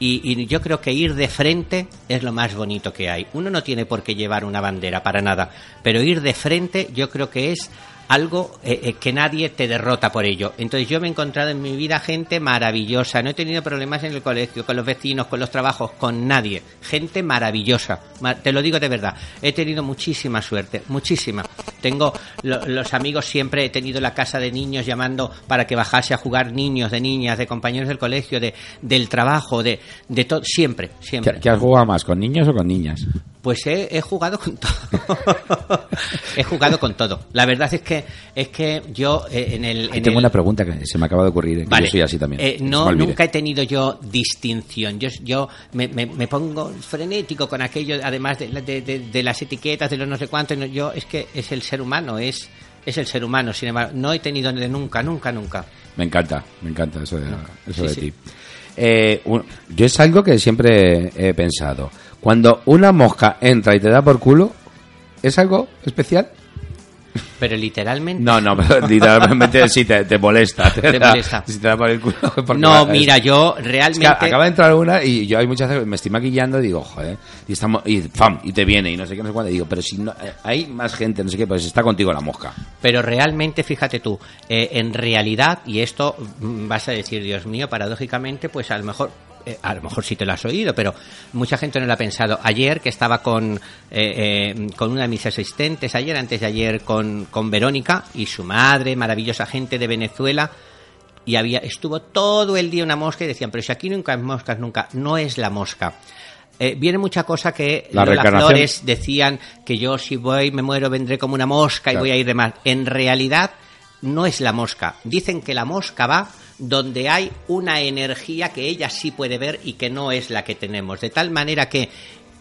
Y, y yo creo que ir de frente es lo más bonito que hay. Uno no tiene por qué llevar una bandera para nada, pero ir de frente yo creo que es algo eh, eh, que nadie te derrota por ello. Entonces yo me he encontrado en mi vida gente maravillosa, no he tenido problemas en el colegio, con los vecinos, con los trabajos, con nadie. Gente maravillosa, Ma- te lo digo de verdad. He tenido muchísima suerte, muchísima. Tengo lo- los amigos siempre, he tenido la casa de niños llamando para que bajase a jugar niños, de niñas, de compañeros del colegio, de, del trabajo, de, de todo, siempre, siempre. ¿Qué, qué has jugado más, con niños o con niñas? Pues he, he jugado con todo. he jugado con todo. La verdad es que es que yo eh, en el en Tengo el- una pregunta que se me acaba de ocurrir, ¿eh? que Vale. yo soy así también. Eh, no, nunca he tenido yo distinción. Yo, yo me, me- me pongo frenético con aquello, además de, de- de- de las etiquetas, de los no sé cuántos. Yo es que es el ser humano, es es el ser humano. Sin embargo, no he tenido de nunca, nunca, nunca. Me encanta, me encanta eso de, eso Sí, de sí. ti. Eh, un- yo es algo que siempre he pensado. Cuando una mosca entra y te da por culo, ¿es algo especial? Pero literalmente. No, no, pero literalmente sí te, te molesta. Te da- molesta. Si te da por el culo. No, va- mira, es- yo es que realmente. acaba de entrar una y yo hay muchas veces me estoy maquillando y digo, joder, y estamos y ¡fam! y te viene y no sé qué, no sé cuándo. Y digo, pero si no, eh, hay más gente, no sé qué, pues está contigo la mosca. Pero realmente, fíjate tú, eh, en realidad, y esto mm, vas a decir, Dios mío, paradójicamente, pues a lo mejor, eh, a lo mejor sí te lo has oído, pero mucha gente no lo ha pensado. Ayer que estaba con, eh, eh, con una de mis asistentes, ayer, antes de ayer, con, con Verónica y su madre, maravillosa gente de Venezuela, y había estuvo todo el día una mosca y decían, pero si aquí nunca hay moscas, nunca, no es la mosca. Eh, viene mucha cosa que La reencarnación. Flores decían que yo si voy me muero vendré como una mosca y Claro. voy a ir de más. En realidad no es la mosca. Dicen que la mosca va donde hay una energía que ella sí puede ver y que no es la que tenemos. De tal manera que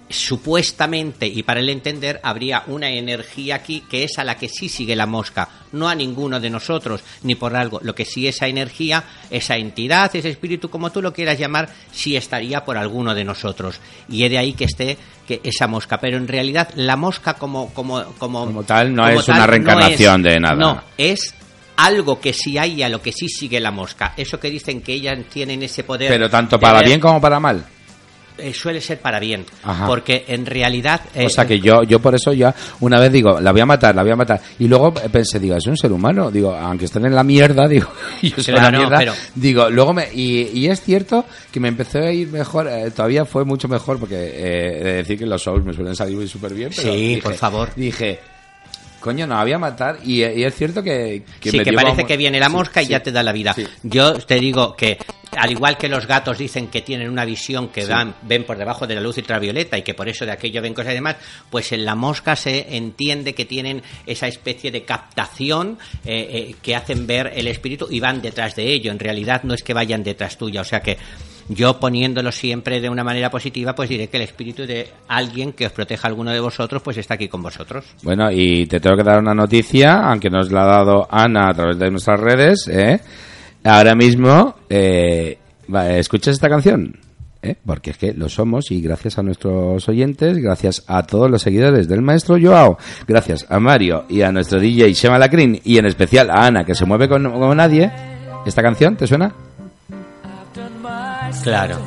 supuestamente y para el entender habría una energía aquí que es a la que sí sigue la mosca, no a ninguno de nosotros ni por algo. Lo que sí esa energía, esa entidad, ese espíritu, como tú lo quieras llamar, sí estaría por alguno de nosotros. Y es de ahí que esté que esa mosca. Pero en realidad la mosca como como como, Como tal, no es una reencarnación de nada. No, es algo que sí hay y a lo que sí sigue la mosca. Eso que dicen que ellas tienen ese poder. Pero tanto para bien como para mal. eh, suele ser para bien, Ajá. porque en realidad... eh, O sea que yo, yo por eso ya una vez digo, la voy a matar, la voy a matar. Y luego pensé, digo, es un ser humano. Digo, aunque estén en la mierda, digo, yo soy la Claro, mierda. pero- Digo, luego me. Y, y es cierto que me empezó a ir mejor, eh, todavía fue mucho mejor, porque eh, de decir que los Souls me suelen salir súper bien. pero Sí, dije- por favor. Dije, coño, no la voy a matar. Y, y es cierto que. que sí, me que parece que viene la Sí, mosca y ya te da la vida. Yo te digo que, al igual que los gatos dicen que tienen una visión que dan, ven por debajo de la luz ultravioleta y que por eso de aquello ven cosas y demás, pues en la mosca se entiende que tienen esa especie de captación eh, eh, que hacen ver el espíritu y van detrás de ello. En realidad no es que vayan detrás tuya, o sea que yo poniéndolo siempre de una manera positiva, pues diré que el espíritu de alguien que os proteja a alguno de vosotros, pues está aquí con vosotros. Bueno, y te tengo que dar una noticia, aunque nos la ha dado Ana a través de nuestras redes. ¿eh? Ahora mismo, eh, ¿escuchas esta canción? ¿Eh? Porque es que lo somos y gracias a nuestros oyentes, gracias a todos los seguidores del maestro Joao, gracias a Mario y a nuestro DJ Shema Lacrin y en especial a Ana que se mueve con- como nadie, ¿esta canción te suena? Claro.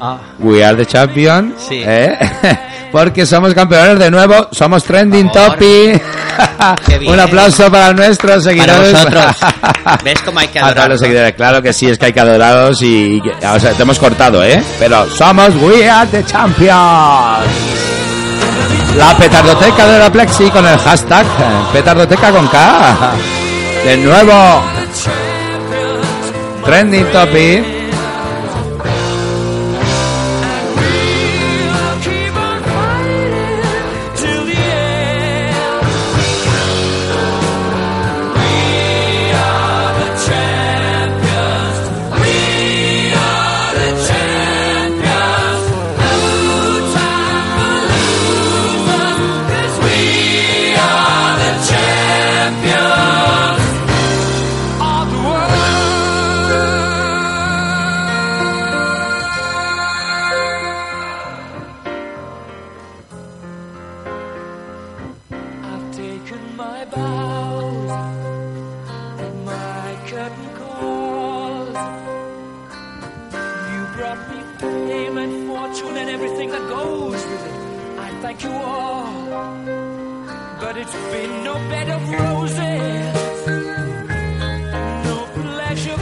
Ah. We are the champion. Sí. ¿eh? Porque somos campeones de nuevo, somos trending topic. Un aplauso para nuestros Para seguidores. vosotros. ¿Ves cómo hay que A todos adorarlos? los seguidores, claro que sí, es que hay que adorarlos y, y o sea, te hemos cortado, ¿eh? Pero somos We Are the Champions. La petardoteca de la Plexi con el hashtag eh, petardoteca con K. De nuevo. Trending topic.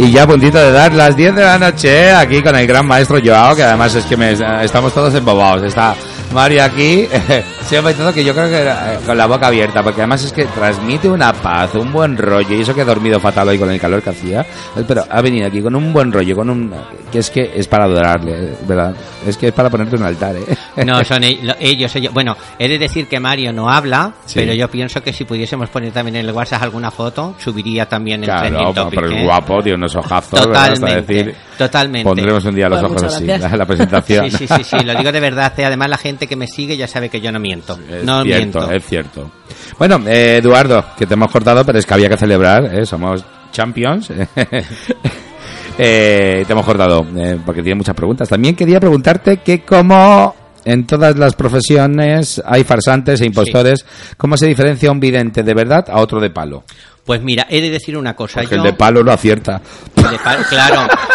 Y ya a puntito de dar las 10 de la noche aquí con el gran maestro Joao, que además es que me- estamos todos embobados. Está Mario aquí, siempre todo que yo creo que eh, con la boca abierta, porque además es que transmite una paz, un buen rollo, y eso que he dormido fatal hoy con el calor que hacía, eh, pero ha venido aquí con un buen rollo, con un... que es que es para adorarle, eh, ¿verdad? Es que es para ponerte un altar, ¿eh? No, son e- lo- ellos, ellos. Bueno, he de decir que Mario no habla, Sí. pero yo pienso que si pudiésemos poner también en el WhatsApp alguna foto, subiría también el Claro, trending pero, topic. pero es ¿eh? guapo, tiene unos ojazos, ¿verdad? Hasta Totalmente, decir, totalmente. Pondremos un día los Pues ojos así, la, la presentación. Sí, sí, sí, sí, lo digo de verdad. eh. Además, la gente que me sigue ya sabe que yo no miento. Es no cierto, miento. es cierto. Bueno, eh, Eduardo, que te hemos cortado, pero es que había que celebrar, ¿eh? somos champions. eh, te hemos cortado, eh, porque tiene muchas preguntas. También quería preguntarte que como en todas las profesiones hay farsantes e impostores, ¿cómo se diferencia un vidente de verdad a otro de palo? Pues mira, he de decir una cosa. Yo- el de palo no acierta. De pa- claro.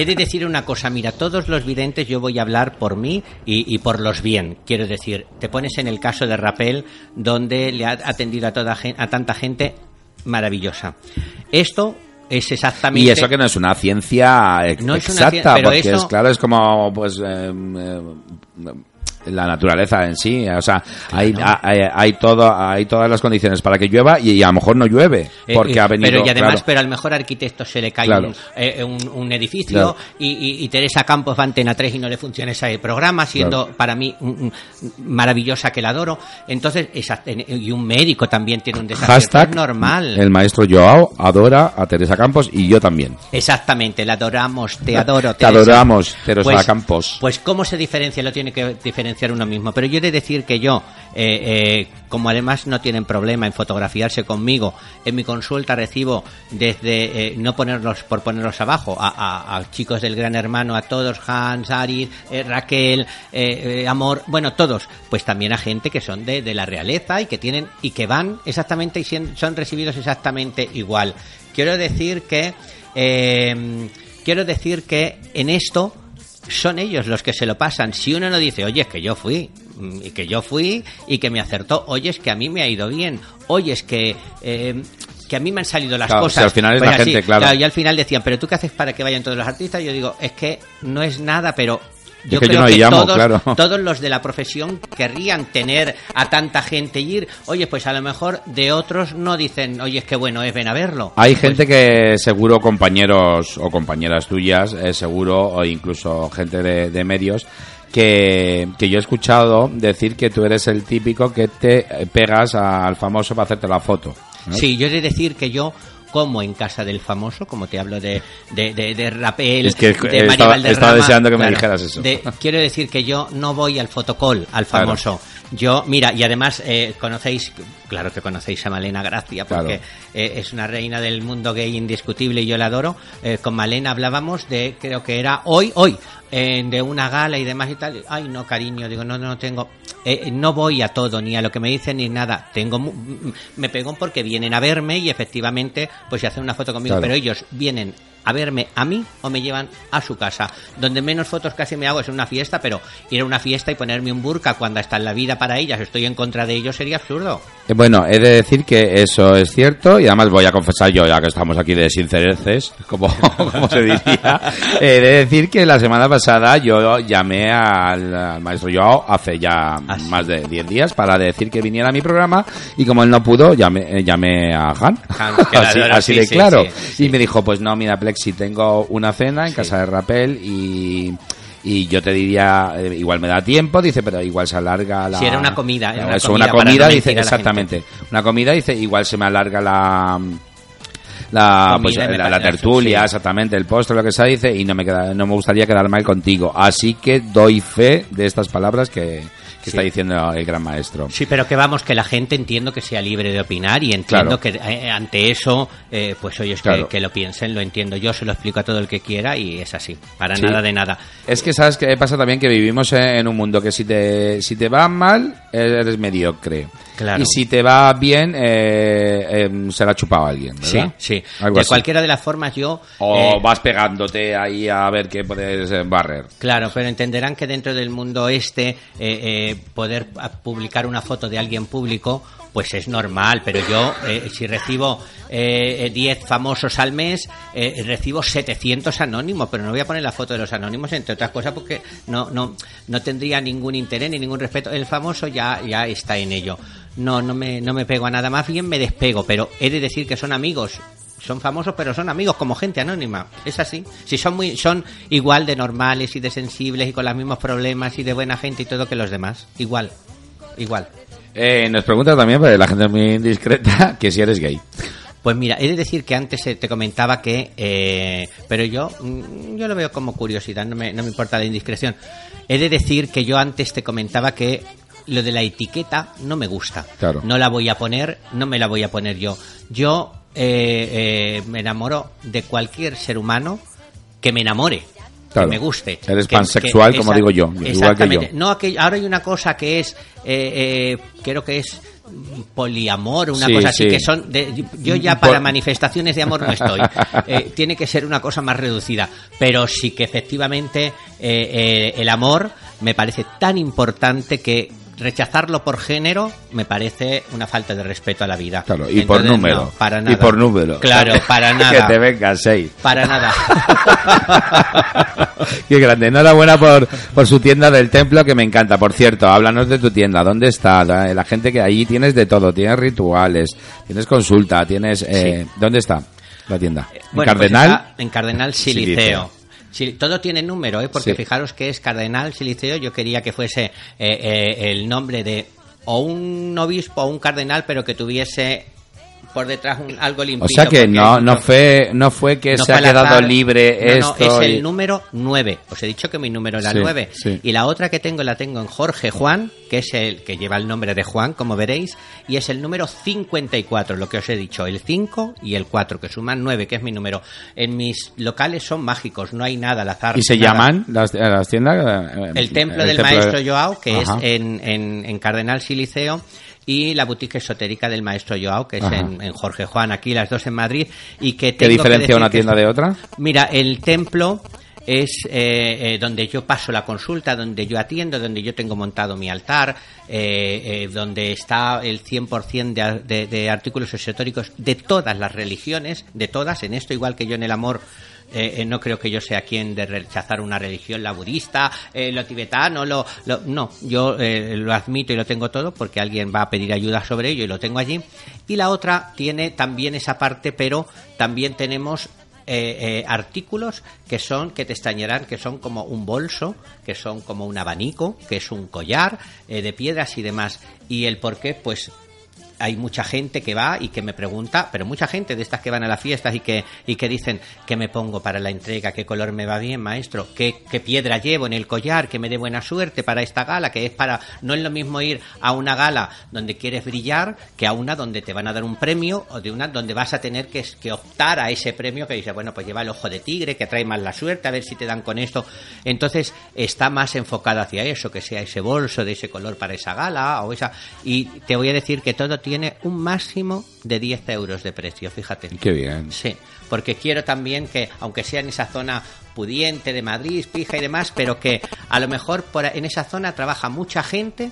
He de decir una cosa, mira, todos los videntes yo voy a hablar por mí y, y por los bien. Quiero decir, te pones en el caso de Rapel, donde le ha atendido a, toda, a tanta gente maravillosa. Esto es exactamente... Y eso que no es una ciencia ex- No es una exacta, cien- pero porque eso- es claro, es como pues eh, eh, la naturaleza en sí, o sea, hay, hay, hay todo, hay todas las condiciones para que llueva y, y a lo mejor no llueve Eh, porque eh, ha venido. pero y además claro. pero al mejor arquitecto se le cae Claro. un, eh, un- un edificio Claro. y, y- y Teresa Campos va a Antena 3 y no le funciona ese programa siendo para mí un- maravillosa que la adoro entonces esa- y un médico también tiene un desafío Hashtag normal el maestro Joao adora a Teresa Campos y yo también. Exactamente, la adoramos, te adoro. Te Teresa. adoramos, Teresa Campos. Pues cómo se diferencia, lo tiene que diferenciar uno mismo. Pero yo he de decir que yo, eh, eh, como además no tienen problema en fotografiarse conmigo, en mi consulta recibo desde eh, no ponerlos por ponerlos abajo a, a- a chicos del Gran Hermano, a todos, Hans, Aris, eh, Raquel, Amor, bueno, todos, pues también a gente que son de, de la realeza y que tienen y que van exactamente y son recibidos exactamente igual. Quiero decir que quiero decir que en esto son ellos los que se lo pasan. Si uno no dice, oye, es que yo fui, mm, y que yo fui y que me acertó, oye, es que a mí me ha ido bien, oye, es que... eh, que a mí me han salido las Claro, cosas. al final es Pues la gente, claro. Y al final decían, pero tú qué haces para que vayan todos los artistas? Yo digo, es que no es nada, pero yo Es que yo creo no que llamo, todos, claro. todos los de la profesión querrían tener a tanta gente y ir. Oye, pues a lo mejor de otros no dicen, oye, es que bueno es, ven a verlo. Hay gente que seguro compañeros o compañeras tuyas, eh, seguro, o incluso gente de, de medios, que, que yo he escuchado decir que tú eres el típico que te pegas al famoso para hacerte la foto. ¿no? Sí, yo he de decir que yo como en casa del famoso, como te hablo de, de, de, de Rapel, Es que de estaba- deseando que me dijeras eso. de- quiero decir que yo no voy al fotocall, al Claro. Yo, mira, y además eh, conocéis, claro que conocéis a Malena Gracia, porque Claro. eh, es una reina del mundo gay indiscutible y yo la adoro. Eh, con Malena hablábamos de, creo que era hoy, hoy, de una gala y demás y tal. Ay, no, cariño, digo, no, no tengo, eh, no voy a todo, ni a lo que me dicen ni nada. Tengo, me pegó porque vienen a verme y efectivamente, pues se hacen una foto conmigo, Claro. pero ellos vienen a verme a mí o me llevan a su casa. Donde menos fotos casi me hago es en una fiesta, pero ir a una fiesta y ponerme un burka cuando está en la vida para ellas, estoy en contra de ellos, sería absurdo. Eh, Bueno, he de decir que eso es cierto y además voy a confesar yo, ya que estamos aquí de sincereces, como, como se diría, he de decir que la semana pasada yo llamé al, al maestro Joao hace ya Ah, más de 10 días para decir que viniera a mi programa y como él no pudo, llamé, eh, llamé a Han. Así adoro, así sí, de sí, claro. sí. Y me dijo, pues no, mira Plexi, tengo una cena en casa de Rapel y... Y yo te diría, eh, igual me da tiempo, dice, pero igual se alarga la... Si era una comida, era una Eso, comida una para comida, no dice, exactamente. Una comida, dice, igual se me alarga la... Pues, me la, la parece- tertulia, sí. exactamente, el postre, lo que sea, dice, y no me queda, no me gustaría quedar mal contigo. Así que doy fe de estas palabras que, que Sí. está diciendo el gran maestro. Sí, pero que vamos, que la gente entiendo que sea libre de opinar y entiendo Claro. que eh, ante eso, eh, pues oye, que, lo piensen, lo entiendo yo, se lo explico a todo el que quiera y es así, para Sí. nada de nada. Es que sabes que pasa también que vivimos en un mundo que si te si te va mal eres mediocre Claro. y si te va bien eh, em, se la ha chupado alguien Sí, ¿verdad? sí. Algo de así. cualquiera de las formas yo... o eh, vas pegándote ahí a ver qué puedes eh, barrer Claro, pero entenderán que dentro del mundo este eh, eh, poder publicar una foto de alguien público pues es normal, pero yo eh, si recibo eh, eh, 10 famosos al mes, eh, recibo 700 anónimos, pero no voy a poner la foto de los anónimos, entre otras cosas, porque no, no, no tendría ningún interés ni ningún respeto. El famoso ya, ya está en ello. No, no me, no me pego a nada más bien, me despego, pero he de decir que son amigos. Son famosos pero son amigos como gente anónima. Es así. Si son muy son igual de normales y de sensibles y con los mismos problemas y de buena gente y todo que los demás. Igual igual Eh, nos pregunta también porque la gente es muy indiscreta que si eres gay. Pues mira he de decir que antes eh, te comentaba que eh, pero yo mm, yo lo veo como curiosidad no me, no me importa la indiscreción. He de decir que yo antes te comentaba que lo de la etiqueta no me gusta. Claro. no la voy a poner no me la voy a poner yo. Yo eh, eh, me enamoro de cualquier ser humano que me enamore Claro. que me guste Eres que- pansexual, que- como digo yo, igual que yo. no ahora hay una cosa que es eh, eh, creo que es poliamor una Sí, cosa así sí. que son de- yo ya Por- para manifestaciones de amor no estoy Eh, tiene que ser una cosa más reducida pero sí que efectivamente el amor me parece tan importante que rechazarlo por género me parece una falta de respeto a la vida claro y por número no, para y nada por número claro para nada que te venga seis para nada Qué grande. Enhorabuena por, por su tienda del templo, que me encanta. Por cierto, háblanos de tu tienda. ¿Dónde está? La, la gente que ahí tienes de todo. Tienes rituales, tienes consulta, tienes... Eh, ¿Dónde está la tienda? ¿En Bueno, pues Cardenal? en Cardenal Siliceo. Siliceo. Sí, todo tiene número, ¿eh? porque Sí. fijaros que es Cardenal Siliceo. Yo quería que fuese eh, eh, el nombre de o un obispo o un cardenal, pero que tuviese por detrás un, algo limpito. O sea que no, no fue, no fue que no se fue ha quedado azar. libre No, no, esto. es y- el número 9. Os he dicho que mi número era Sí, 9. sí. Y la otra que tengo la tengo en Jorge Juan, que es el que lleva el nombre de Juan, como veréis, y es el número 54, lo que os he dicho, el 5 y el 4, que suman 9, que es mi número. En mis locales son mágicos, no hay nada al azar. ¿Y se nada. llaman las, las tiendas? eh, El templo el del templo de- maestro Joao, que Ajá. es en, en, en Cardenal Siliceo, y la boutique esotérica del maestro Joao, que es en, en Jorge Juan, aquí las dos en Madrid, y que ¿Qué tengo que diferencia una tienda de otra? Mira, el templo es eh, eh, donde yo paso la consulta, donde yo atiendo, donde yo tengo montado mi altar, eh, eh, donde está el 100% de, de, de artículos esotéricos de todas las religiones, de todas, en esto igual que yo en el amor. Eh, eh, no creo que yo sea quien de rechazar una religión, la budista, eh, lo tibetano, lo, lo- no, yo eh, lo admito y lo tengo todo porque alguien va a pedir ayuda sobre ello y lo tengo allí. Y la otra tiene también esa parte, pero también tenemos eh, eh, artículos que son, que te extrañarán, que son como un bolso, que son como un abanico, que es un collar eh, de piedras y demás. Y el por qué, pues hay mucha gente que va y que me pregunta, pero mucha gente de estas que van a las fiestas y que, y que dicen qué me pongo para la entrega, qué color me va bien, maestro, qué, qué piedra llevo en el collar, que me dé buena suerte para esta gala, que es para, no es lo mismo ir a una gala donde quieres brillar que a una donde te van a dar un premio o de una donde vas a tener que, que optar a ese premio que dice, bueno, pues lleva el ojo de tigre, que trae más la suerte, a ver si te dan con esto. Entonces está más enfocado hacia eso, que sea ese bolso de ese color para esa gala o esa. Y te voy a decir que todo tiene un máximo de 10 euros de precio, fíjate. Qué bien. Sí, porque quiero también que, aunque sea en esa zona pudiente de Madrid, Pija y demás, pero que a lo mejor por, en esa zona trabaja mucha gente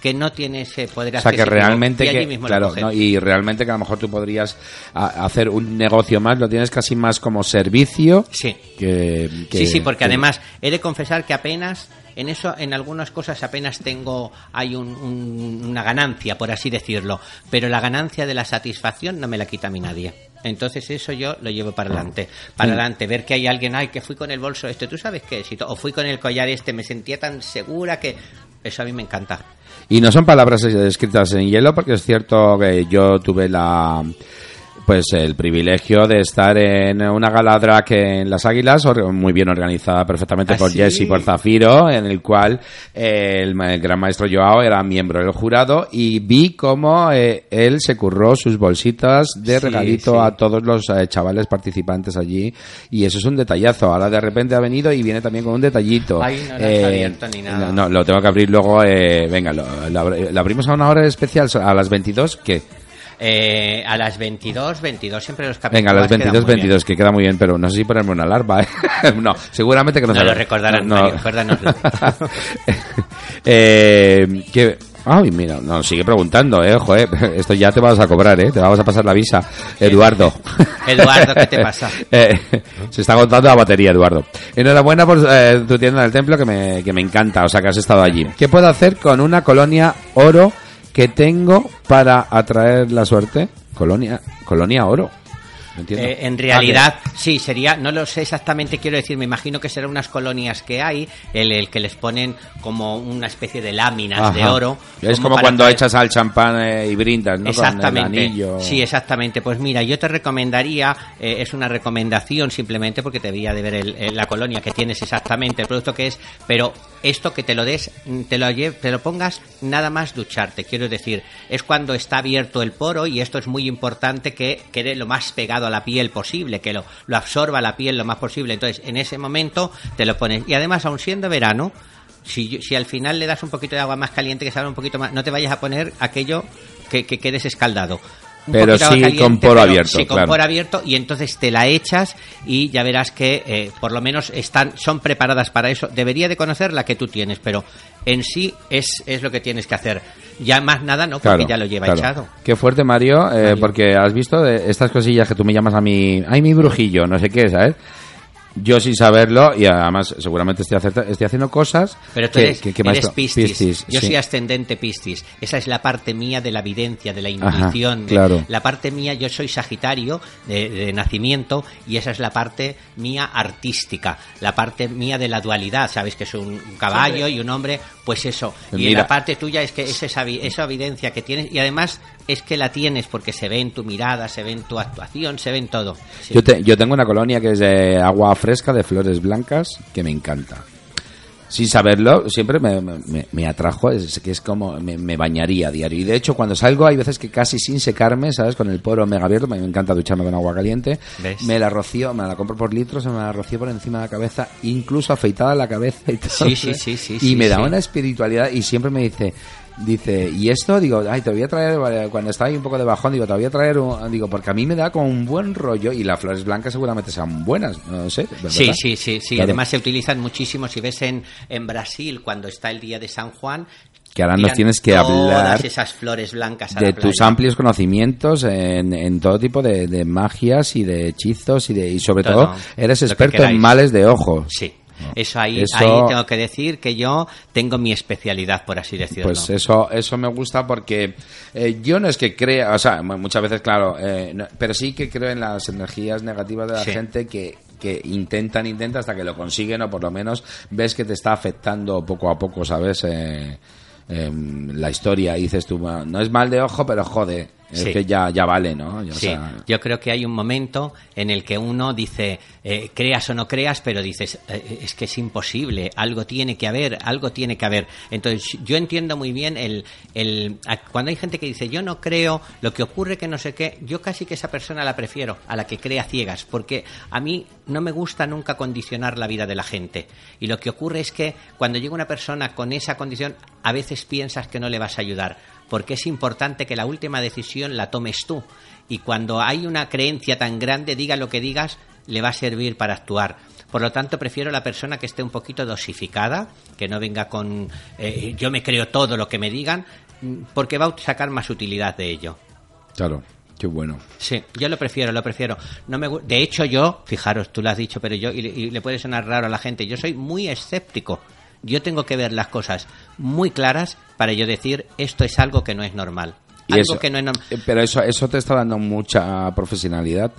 que no tiene ese poder O sea, que realmente y que, claro. ¿no? y realmente que a lo mejor tú podrías hacer un negocio más, lo tienes casi más como servicio Sí. que, que- sí, sí, porque que- además he de confesar que apenas en eso, en algunas cosas apenas tengo, hay un- un- una ganancia, por así decirlo, pero la ganancia de la satisfacción no me la quita a mí nadie. Entonces eso yo lo llevo para adelante, para Mm. adelante, ver que hay alguien, ay, que fui con el bolso este, tú sabes qué éxito, o fui con el collar este, me sentía tan segura que eso a mí me encanta. Y no son palabras escritas en hielo, porque es cierto que yo tuve la pues el privilegio de estar en una gala drag en Las Águilas, muy bien organizada perfectamente ¿Ah, por sí? Jesse y por Zafiro, en el cual eh, el, el gran maestro Joao era miembro del jurado y vi cómo eh, él se curró sus bolsitas de Sí, regalito sí. a todos los eh, chavales participantes allí y eso es un detallazo. Ahora de repente ha venido y viene también con un detallito. Ay, no lo has abierto ni nada. no, no, lo tengo que abrir luego. eh, venga, lo, lo abrimos a una hora especial, a las 22. que Eh, a las 22, 22 siempre los capítulos Venga, a las quedan 22, muy bien. 22, que queda muy bien, pero no sé si ponerme una alarma. ¿eh? no, seguramente que no No se lo recordarán, No, Mario, eh, que, ay, mira, no, sigue preguntando, eh, ojo, eh, esto ya te vas a cobrar, eh, te vamos a pasar la visa, Eduardo. Eduardo, ¿qué te pasa? Eh, se está agotando la batería, Eduardo. Enhorabuena por eh, tu tienda del templo, que me, que me encanta, o sea, que has estado allí. ¿Qué puedo hacer con una colonia oro que tengo para atraer la suerte? Colonia, colonia oro. Eh, en Ah, realidad, sí, sería, no lo sé exactamente, quiero decir, me imagino que serán unas colonias que hay, el, el que les ponen como una especie de láminas de oro. Es como cuando traer- echas al champán eh, y brindas, ¿no? Con Exactamente. el anillo. Sí, exactamente. Pues mira, yo te recomendaría, eh, es una recomendación simplemente porque te veía de ver el- el- la colonia que tienes exactamente, el producto que es, pero esto que te lo des, te lo, te lo pongas nada más ducharte. Quiero decir, es cuando está abierto el poro y esto es muy importante que quede lo más pegado a la piel posible, que lo, lo absorba la piel lo más posible. Entonces, en ese momento te lo pones. Y además, aun siendo verano, si, si al final le das un poquito de agua más caliente, que salga un poquito más, no te vayas a poner aquello que, que quedes escaldado. Un Pero sí con poro abierto, Sí, con claro. poro abierto y entonces te la echas y ya verás que eh, por lo menos están son preparadas para eso. Debería de conocer la que tú tienes, pero en sí es, es lo que tienes que hacer. Ya más nada, ¿no? Porque Claro, ya lo lleva claro. echado. Qué fuerte, Mario, eh, Mario. porque has visto de estas cosillas que tú me llamas a mi... Ay, mi brujillo, no sé qué, ¿sabes? Yo sin saberlo, y además seguramente estoy, acerta- estoy haciendo cosas... Pero tú que- eres, que- que eres maestro- Piscis. Yo sí. soy ascendente Piscis. Esa es la parte mía de la evidencia, de la intuición. claro. La parte mía, yo soy Sagitario de, de nacimiento y esa es la parte mía artística. La parte mía de la dualidad. Sabes que es un caballo y un hombre, pues eso. Y Mira. la parte tuya es que es esa, vi- esa evidencia que tienes y además es que la tienes porque se ve en tu mirada, se ve en tu actuación, se ve en todo. Sí. Yo, te- yo tengo una colonia que es de agua fresca, de flores blancas, que me encanta. Sin saberlo, siempre me, me- me atrajo, es que es como, me, me bañaría a diario. Y de hecho, cuando salgo, hay veces que casi sin secarme, ¿sabes? Con el poro mega abierto, me encanta ducharme con agua caliente. ¿Ves? Me la rocío, me la compro por litros, me la rocío por encima de la cabeza, incluso afeitada la cabeza y todo. Sí, sí, sí, sí, Y sí, me da una espiritualidad y siempre me dice, dice, ¿y esto? Digo, ay, te voy a traer, cuando está ahí un poco de bajón, digo, te voy a traer, un, digo, porque a mí me da como un buen rollo y las flores blancas seguramente sean buenas, no sé. ¿verdad? Sí, sí, sí, sí. Claro. Además se utilizan muchísimo. Si ves en, en Brasil, cuando está el día de San Juan, Que ahora nos tienes que hablar esas flores blancas de tus amplios conocimientos en, en todo tipo de, de magias y de hechizos y de y sobre Todo. todo eres experto en males de ojo. Sí. Eso ahí, Eso- ahí tengo que decir que yo tengo mi especialidad, por así decirlo. Pues eso, eso me gusta porque eh, yo no es que crea, o sea, mu- muchas veces, claro, eh, no- pero sí que creo en las energías negativas de la Sí. gente que, que intentan, intentan hasta que lo consiguen o por lo menos ves que te está afectando poco a poco, ¿sabes? Eh, em, la historia y dices tú, "Bueno, no es mal de ojo, pero jode, es Sí. que ya, ya vale, ¿no? Ya, o Sí, sea, yo creo que hay un momento en el que uno dice, eh, creas o no creas, pero dices, eh, es que es imposible, algo tiene que haber, algo tiene que haber. Entonces, yo entiendo muy bien el, el cuando hay gente que dice, yo no creo, lo que ocurre que no sé qué, yo casi que esa persona la prefiero, a la que crea ciegas, porque a mí no me gusta nunca condicionar la vida de la gente. Y lo que ocurre es que cuando llega una persona con esa condición, a veces piensas que no le vas a ayudar porque es importante que la última decisión la tomes tú. Y cuando hay una creencia tan grande, diga lo que digas, le va a servir para actuar. Por lo tanto, prefiero la persona que esté un poquito dosificada, que no venga con eh, yo me creo todo lo que me digan, porque va a sacar más utilidad de ello. claro, qué bueno. Sí, yo lo prefiero, lo prefiero. No me, de hecho, yo, fijaros, tú lo has dicho, pero yo, y le puede sonar raro a la gente, yo soy muy escéptico. Yo tengo que ver las cosas muy claras para yo decir esto es algo que no es normal. Algo eso- que no es normal. eh, Pero eso, eso te está dando mucha profesionalidad.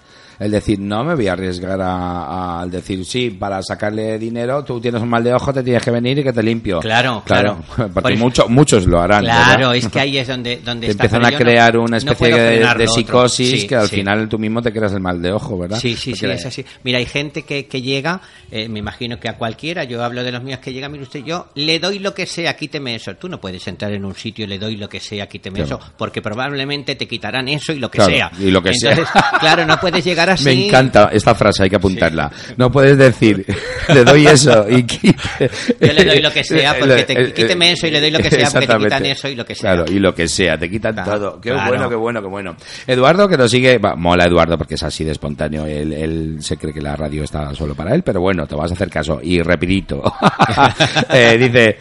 El decir, no me voy a arriesgar a- a- decir, sí, para sacarle dinero, tú tienes un mal de ojo, te tienes que venir y que te limpio. Claro, claro. Porque Por- mucho- muchos lo harán. Claro, ¿verdad? es que ahí es donde, donde Te está. empiezan a no- crear una especie de, psicosis Sí, que al sí. final tú mismo te creas el mal de ojo, ¿verdad? Sí, sí, sí, Porque- es así. Mira, hay gente que, que llega, eh, me imagino que a cualquiera, yo hablo de los míos que llegan, mire usted, yo le doy lo que sea, quíteme eso. Tú no puedes entrar en un sitio y le doy lo que sea, quíteme Claro. eso, porque probablemente te quitarán eso y lo que Claro, sea. y lo que sea. Claro, no puedes llegar así. Me encanta esta frase, hay que apuntarla. No puedes decir, le doy eso y quite. Yo le doy lo que sea, porque te- Eh, quíteme eso y le doy lo que sea, porque te quitan eso y lo que sea. Claro, y lo que sea, te quitan Claro, todo. Qué claro. bueno, qué bueno, qué bueno. Eduardo, que nos sigue, mola Eduardo porque es así de espontáneo, él, él se cree que la radio está solo para él, pero bueno, te vas a hacer caso. Y rapidito, Eh, dice...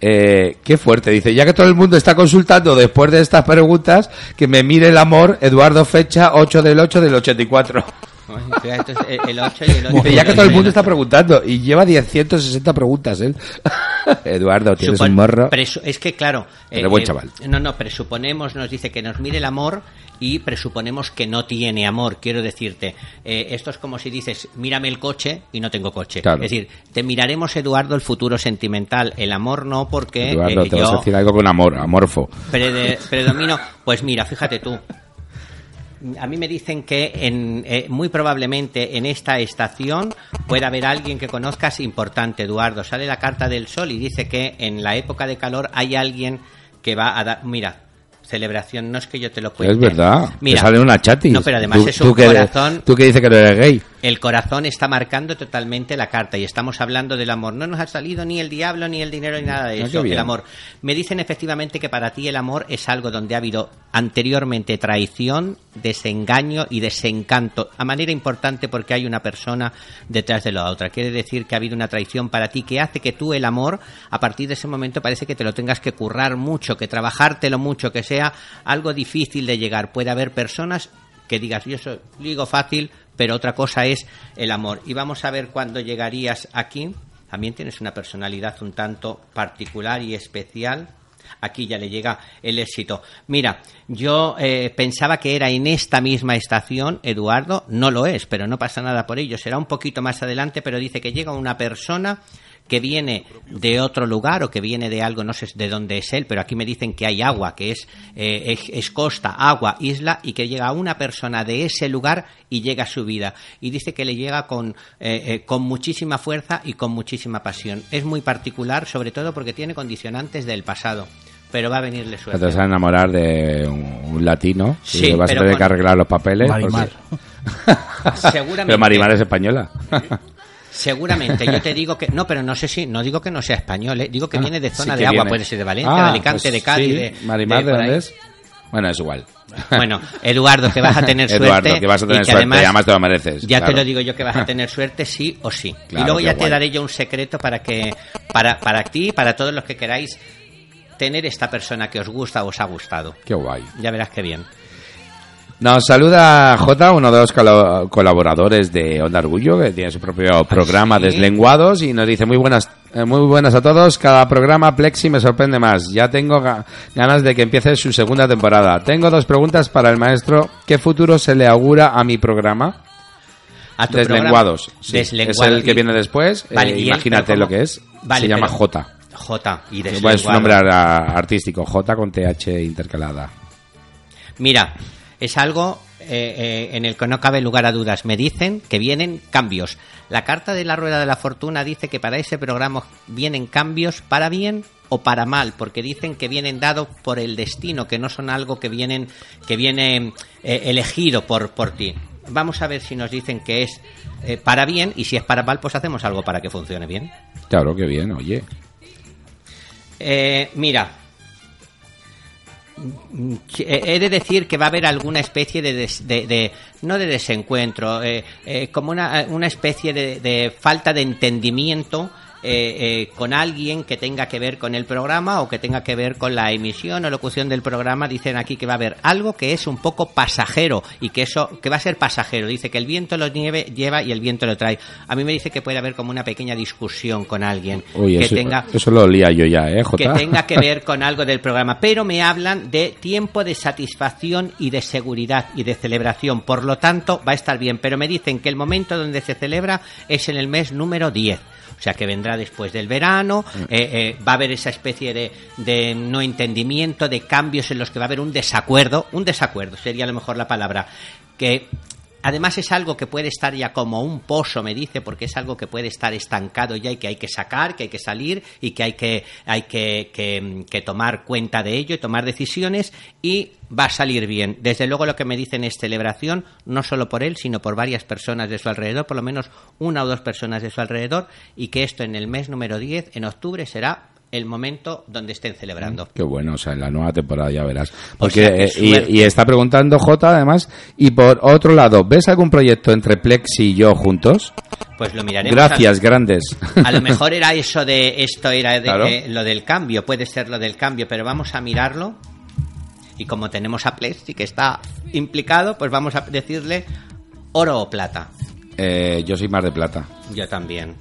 Eh, qué fuerte, dice, ya que todo el mundo está consultando después de estas preguntas, que me mire el amor, Eduardo Fecha, 8 del 8 del 84. O sea, esto es el- el 8 y el 8. Dice, ya que todo el mundo está preguntando, y lleva 160 preguntas él. Eduardo, tienes Supon- un morro. es que, claro. Buen chaval. No, no, presuponemos, nos dice que nos mire el amor y presuponemos que no tiene amor. Quiero decirte, eh, esto es como si dices, mírame el coche y no tengo coche. Claro. Es decir, te miraremos, Eduardo, el futuro sentimental. El amor no, porque Eduardo, eh, te vas a yo decir algo con amor, amorfo. prede- predomino. Pues mira, fíjate tú. A mí me dicen que en, eh, muy probablemente en esta estación pueda haber alguien que conozcas importante, Eduardo. Sale la carta del sol y dice que en la época de calor hay alguien que va a dar. Mira, celebración, no es que yo te lo cuente. Es verdad, Mira, te sale una chatis. No, pero además Tú- es tú un que corazón. Tú que dices que no eres gay. El corazón está marcando totalmente la carta y estamos hablando del amor. No nos ha salido ni el diablo, ni el dinero, ni nada de Ah, eso. El amor. Me dicen efectivamente que para ti el amor es algo donde ha habido anteriormente traición, desengaño y desencanto. A manera importante porque hay una persona detrás de la otra. Quiere decir que ha habido una traición para ti que hace que tú el amor, a partir de ese momento parece que te lo tengas que currar mucho, que trabajártelo mucho, que sea algo difícil de llegar. Puede haber personas que digas, yo soy, digo fácil, pero otra cosa es el amor. Y vamos a ver cuándo llegarías aquí. También tienes una personalidad un tanto particular y especial. Aquí ya le llega el éxito. Mira, yo eh, pensaba que era en esta misma estación, Eduardo, no lo es, pero no pasa nada por ello. Será un poquito más adelante, pero dice que llega una persona que viene de otro lugar o que viene de algo, no sé de dónde es él, pero aquí me dicen que hay agua, que es, eh, es, es costa, agua, isla, y que llega una persona de ese lugar y llega a su vida. Y dice que le llega con, eh, eh, con muchísima fuerza y con muchísima pasión. Es muy particular, sobre todo porque tiene condicionantes del pasado, pero va a venirle suerte. te vas a enamorar de un, un latino Sí, y le vas a pero tener con- que arreglar los papeles. Marimar. porque- Seguramente. Pero Marimar es española. Seguramente, yo te digo que no, pero no sé si, no digo que no sea español, ¿eh? digo que Ah, viene de zona de agua, viene. puede ser de Valencia, Ah, de Alicante, pues de Cádiz, sí. de Marimar, ¿de dónde es? Bueno, es igual. Bueno, Eduardo, que vas a tener suerte. Eduardo, que vas a y tener que suerte, además, te lo mereces. Ya claro. te lo digo yo que vas a tener suerte sí o sí. Claro, y luego ya te guay. daré yo un secreto para que para para ti, y para todos los que queráis tener esta persona que os gusta o os ha gustado. Qué guay. Ya verás qué bien. Nos saluda J, uno de los colaboradores de Onda Orgullo, que tiene su propio programa sí? Deslenguados, y nos dice muy buenas, eh, muy buenas a todos. Cada programa Plexi me sorprende más. Ya tengo ga- ganas de que empiece su segunda temporada. Tengo dos preguntas para el maestro. ¿Qué futuro se le augura a mi programa? A tu Deslenguados. programa- sí. Es el que Y- viene después. Eh, Vale, ¿y él, imagínate lo que es. Vale, se llama pero- J. J y Es deslenguado. su nombre artístico. J con TH intercalada. Mira, es algo eh, eh, en el que no cabe lugar a dudas. Me dicen que vienen cambios. La carta de la Rueda de la Fortuna dice que para ese programa vienen cambios para bien o para mal, porque dicen que vienen dados por el destino, que no son algo que vienen que viene eh, elegido por por ti. Vamos a ver si nos dicen que es eh, para bien y si es para mal, pues hacemos algo para que funcione bien. Claro, que bien, oye. Mira, he de decir que va a haber alguna especie de, des- de- de- no de desencuentro, eh, eh, como una, una especie de, de falta de entendimiento eh, eh, con alguien que tenga que ver con el programa o que tenga que ver con la emisión o locución del programa. Dicen aquí que va a haber algo que es un poco pasajero y que eso que va a ser pasajero. Dice que el viento lo nieve, lleva y el viento lo trae. A mí me dice que puede haber como una pequeña discusión con alguien Oye, que eso, tenga eso lo olía yo ya, ¿eh, J? que tenga que ver con algo del programa, pero me hablan de tiempo de satisfacción y de seguridad y de celebración, por lo tanto va a estar bien, pero me dicen que el momento donde se celebra es en el mes número 10. O sea que vendrá después del verano, Mm. eh, eh, va a haber esa especie de, de no entendimiento, de cambios en los que va a haber un desacuerdo, un desacuerdo sería a lo mejor la palabra, que Además es algo que puede estar ya como un pozo, me dice, porque es algo que puede estar estancado ya y que hay que sacar, que hay que salir y que hay que, hay que, que- tomar cuenta de ello y tomar decisiones y va a salir bien. Desde luego lo que me dicen es celebración, no solo por él, sino por varias personas de su alrededor, por lo menos una o dos personas de su alrededor, y que esto en el mes número 10, en octubre, será el momento donde estén celebrando. Qué bueno, o sea, en la nueva temporada ya verás. Porque, sea, eh, y- está preguntando J, además. Y por otro lado, ¿ves algún proyecto entre Plexi y yo juntos? Pues lo miraremos. Gracias, grandes. A lo mejor era eso de esto era de, Claro. eh, lo del cambio, puede ser lo del cambio, pero vamos a mirarlo. Y como tenemos a Plexi que está implicado, pues vamos a decirle oro o plata. Eh, yo soy más de plata, Yo también.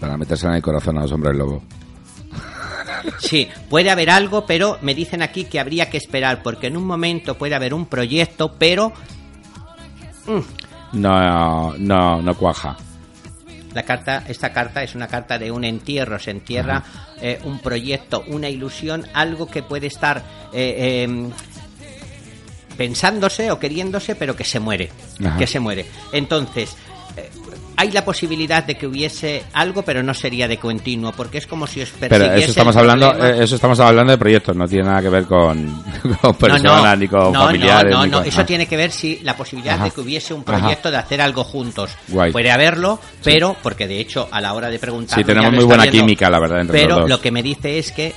Para meterse en el corazón a los hombres lobo. Sí, puede haber algo, pero me dicen aquí que habría que esperar, porque en un momento puede haber un proyecto, pero No, no, no cuaja. La carta, esta carta es una carta de un entierro, se entierra eh, un proyecto, una ilusión, algo que puede estar eh, eh, pensándose o queriéndose, pero que se muere, Ajá. que se muere. Entonces, hay la posibilidad de que hubiese algo, pero no sería de continuo, porque es como si os Pero eso estamos hablando, eh, eso estamos hablando de proyectos, no tiene nada que ver con, con personas ni con no, familiares. No, no, no, con- eso ah. tiene que ver si la posibilidad Ajá. de que hubiese un Ajá. proyecto de hacer algo juntos. Guay. Puede haberlo, pero, porque de hecho a la hora de preguntar. Sí, tenemos muy buena química, la verdad, entre Pero los dos. lo que me dice es que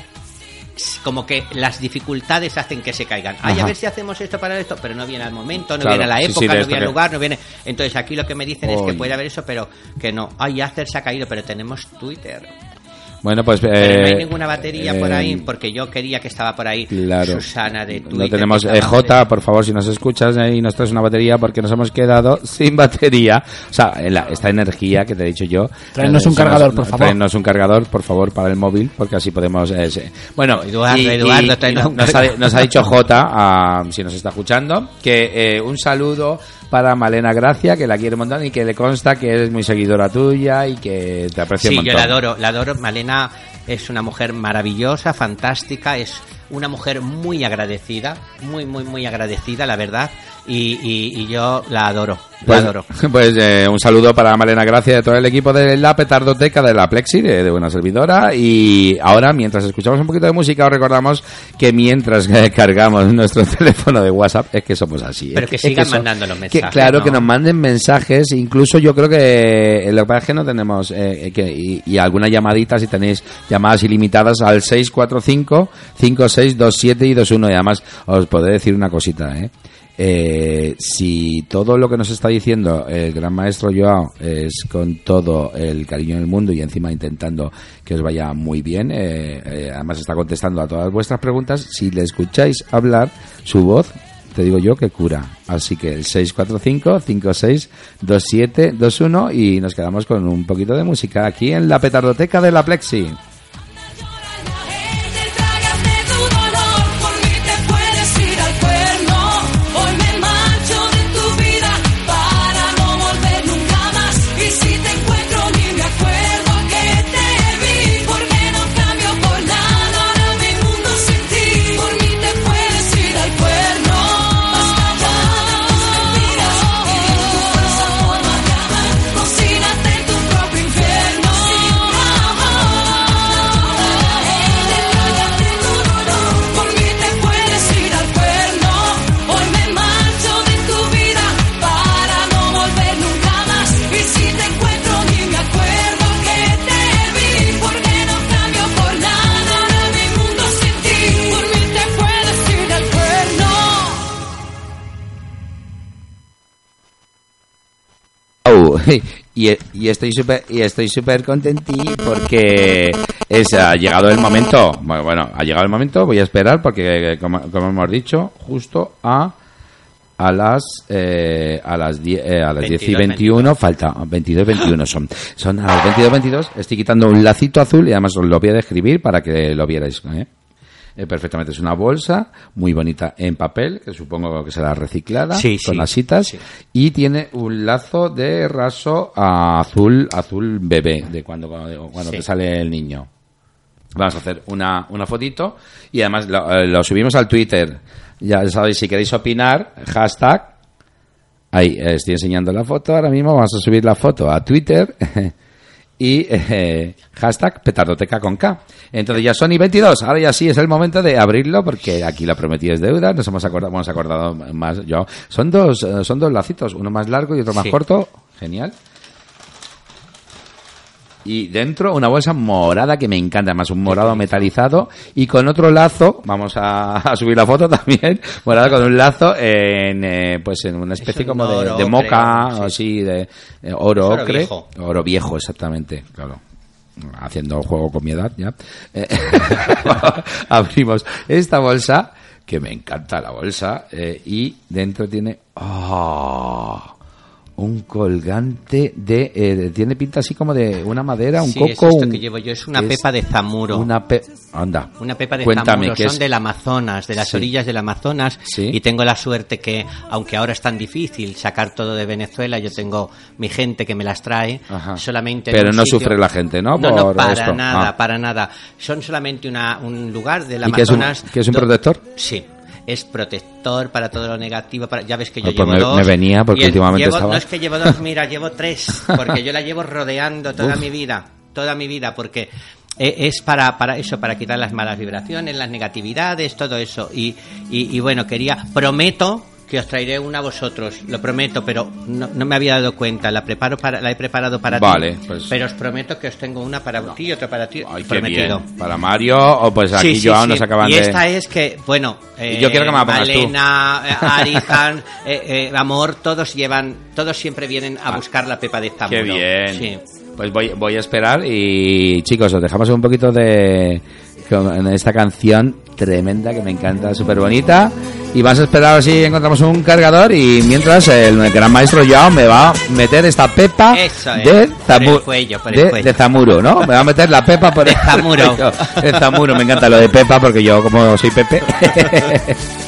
como que las dificultades hacen que se caigan. Ay, a ver si hacemos esto para esto, pero no viene al momento, no Claro, viene a la sí, sí, época, no viene al lugar, no viene. Entonces aquí lo que me dicen es que puede haber eso, pero que no. Ay, Acer se ha caído, pero tenemos Twitter. Bueno, pues. Pero no hay eh, ninguna batería por ahí, eh, porque yo quería que estaba por ahí Claro. Susana de Twitter. No tenemos eh, J, por favor, si nos escuchas eh, y nos traes una batería porque nos hemos quedado sin batería. O sea, en la- esta energía que te he dicho yo. Tráenos eh, un cargador, por favor. Tráenos un cargador, por favor, para el móvil, porque así podemos. eh, Bueno, Eduardo, Eduardo, tráenos un nos, ha, cargador. nos ha dicho J, ah, si nos está escuchando, que eh, un saludo para Malena Gracia, que la quiere un montón y que le consta que es muy seguidora tuya y que te aprecia Sí, un yo la adoro, la adoro. Malena es una mujer maravillosa, fantástica, es una mujer muy agradecida, muy, muy, muy agradecida, la verdad, y, y- y yo la adoro. Pues, adoro. pues, eh, un saludo para Malena Gracia de todo el equipo de la Petardoteca de la Plexi, de, de una servidora. Y ahora, mientras escuchamos un poquito de música, os recordamos que mientras eh, cargamos nuestro teléfono de WhatsApp, es que somos así. Pero es que es sigan son- mandando los que, mensajes, claro, ¿no? que nos manden mensajes. Incluso yo creo que en la página no tenemos eh, que, y, y alguna llamadita, si tenéis llamadas ilimitadas al 645 5627 y 21. Y además, os podré decir una cosita, ¿eh? Eh, si todo lo que nos está diciendo el gran maestro Joao es con todo el cariño del mundo y encima intentando que os vaya muy bien, eh, eh, además está contestando a todas vuestras preguntas, si le escucháis hablar, su voz, te digo yo que cura. Así que el 645-562721 y nos quedamos con un poquito de música aquí en la petardoteca de la Plexi. Y, y estoy súper y estoy súper contentí porque es ha llegado el momento. Bueno, ha llegado el momento voy a esperar porque eh, como, como hemos dicho justo a a las eh, a las 10 eh, a las 10 y 22, 21 falta 22 y 21 son son a las 22 22 estoy quitando un lacito azul y además os lo voy a describir para que lo vierais ¿eh? Eh, perfectamente. Es una bolsa muy bonita en papel que supongo que será reciclada Sí, con sí, asitas sí. y tiene un lazo de raso a azul azul bebé de cuando cuando, te sale el niño. Vamos a hacer una, una fotito y además lo, eh, lo subimos al Twitter. Ya sabéis si queréis opinar hashtag ahí eh, estoy enseñando la foto ahora mismo vamos a subir la foto a Twitter y eh, hashtag petardoteca con K. Entonces ya Sony 22, ahora ya sí es el momento de abrirlo porque aquí la prometí es deuda, nos hemos acordado, hemos acordado más yo. Son dos, eh, son dos lacitos, uno más largo y otro más Sí. corto, genial. Y dentro una bolsa morada que me encanta, además un morado metalizado y con otro lazo, vamos a, a subir la foto también, morado con un lazo en eh, pues en una especie un como de, de moca sí. así de oro oro ocre, viejo. oro viejo exactamente, claro. Haciendo juego con mi edad ya. Eh, abrimos esta bolsa que me encanta la bolsa eh, y dentro tiene ¡ah! Un colgante de, eh, de- tiene pinta así como de una madera, un Sí, coco, es esto un- que llevo yo, es una es pepa de zamuro. una pe- anda. Una pepa de Cuéntame zamuro, son es. del Amazonas, de las Sí. orillas del Amazonas, Sí. y tengo la suerte que, aunque ahora es tan difícil sacar todo de Venezuela, yo tengo mi gente que me las trae, Ajá. solamente en Pero no sitio- sufre la gente, ¿no? No, no, para esto. nada, Ah. para nada. Son solamente una, un lugar del ¿Y qué es un- Amazonas... qué es un protector? Sí. Es protector para todo lo negativo. Para, ya ves que yo pues llevo me- dos. me venía porque el- últimamente llevo- estaba- No es que llevo dos, mira, llevo tres. Porque yo la llevo rodeando toda Uf. mi vida. Toda mi vida. Porque eh, es para, para eso, para quitar las malas vibraciones, las negatividades, todo eso. Y, y, y bueno, quería, prometo que os traeré una a vosotros, lo prometo, pero no, no me había dado cuenta, la preparo para, la he preparado para Vale, ti, pues- pero os prometo que os tengo una para ti y otra para ti, Ay, prometido. Para Mario, o pues aquí Sí, sí, Joao sí. nos acaban y de... esta es que, bueno, eh, Yo quiero que me la pongas tú. Eh, Arijan, eh, eh, Amor, todos llevan, todos siempre vienen a buscar la pepa de. Ah, Qué bien. Sí. Pues voy, voy a esperar y chicos, os dejamos un poquito de con esta canción tremenda que me encanta, súper bonita. Y vas a esperar a ver si encontramos un cargador y mientras el gran maestro Joao me va a meter esta pepa Eso de, zamu- el cuello, el de, Zamuro, ¿no? Me va a meter la pepa por el Zamuro. De Zamuro, me encanta lo de pepa porque yo como soy Pepe.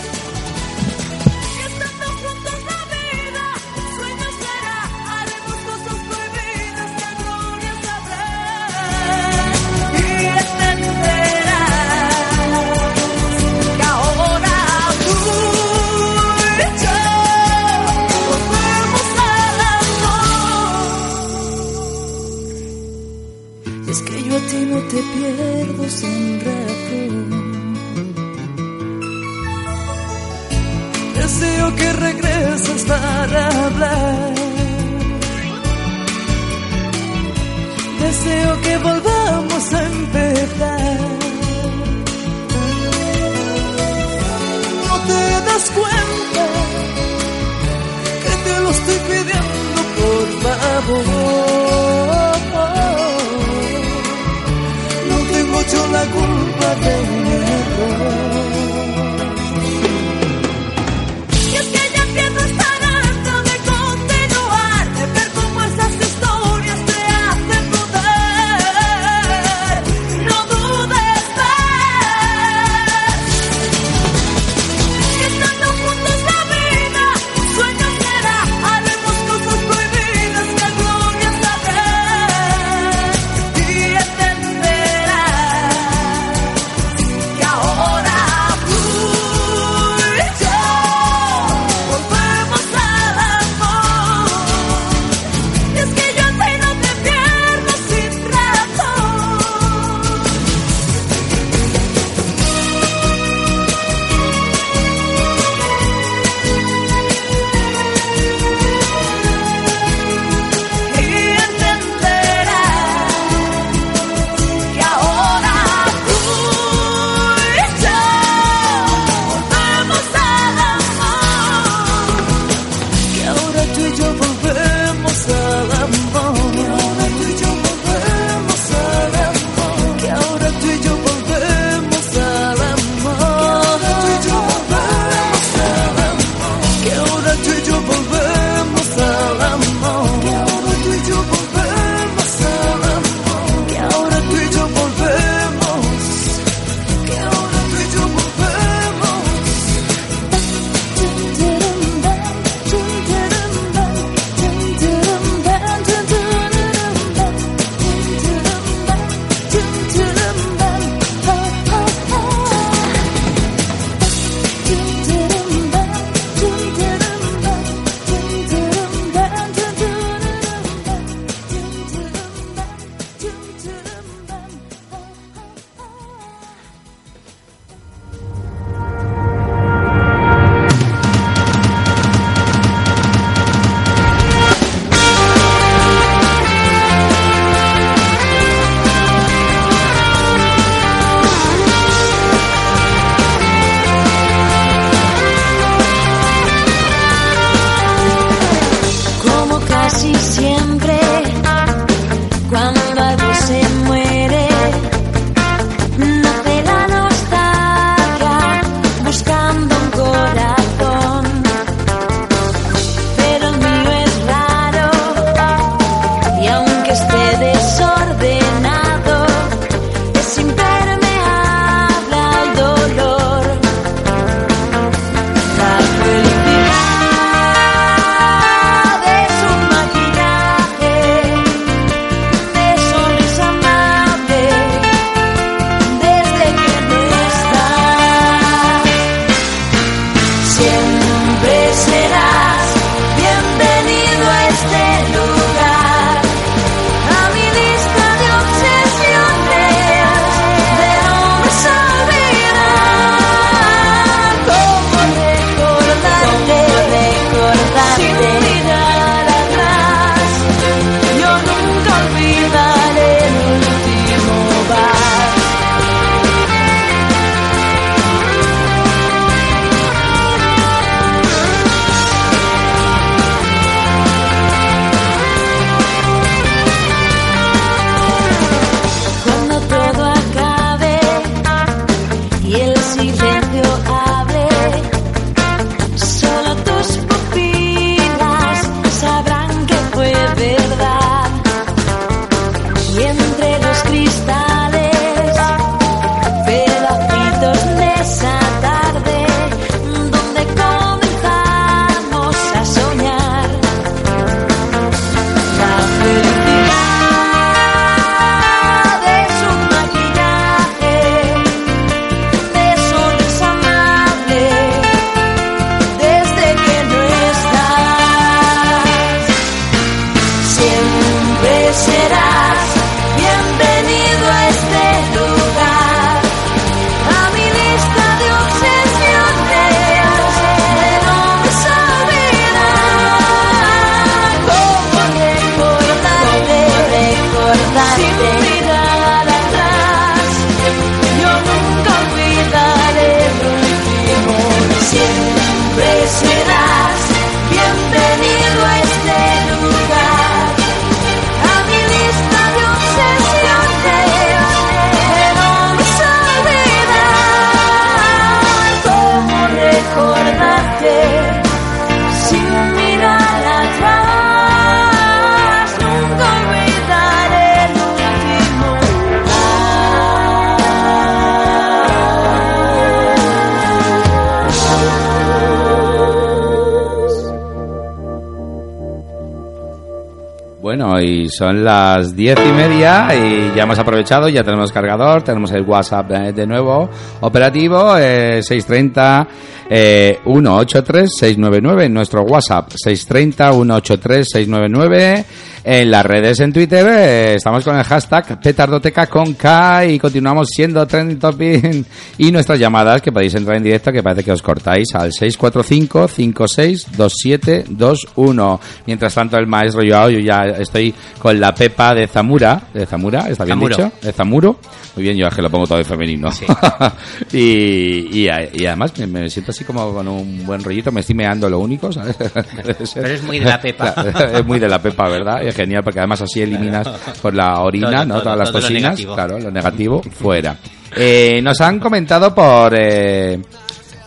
Y son las diez y media y ya hemos aprovechado, ya tenemos cargador, tenemos el WhatsApp de nuevo operativo, eh, 630 eh, 183 699, nuestro WhatsApp 630 183 699, en las redes en Twitter eh, estamos con el hashtag petardoteca con K y continuamos siendo trending topic y nuestras llamadas que podéis entrar en directo que parece que os cortáis al 645 562721. Mientras tanto el maestro Joao, yo ya estoy con la Pepa de Zamura, de Zamura, ¿está bien Zamuro. dicho? De Zamuro. Muy bien, yo es que lo pongo todo en femenino. Sí. y, y, y además me, me siento así como con un buen rollito, me estoy meando lo único, ¿sabes? Pero es muy de la Pepa. Es muy de la Pepa, ¿verdad? Es genial porque además así eliminas por la orina, Todo, ¿no? todo, Todas las toxinas, negativo. claro, lo negativo fuera. Eh, nos han comentado por eh,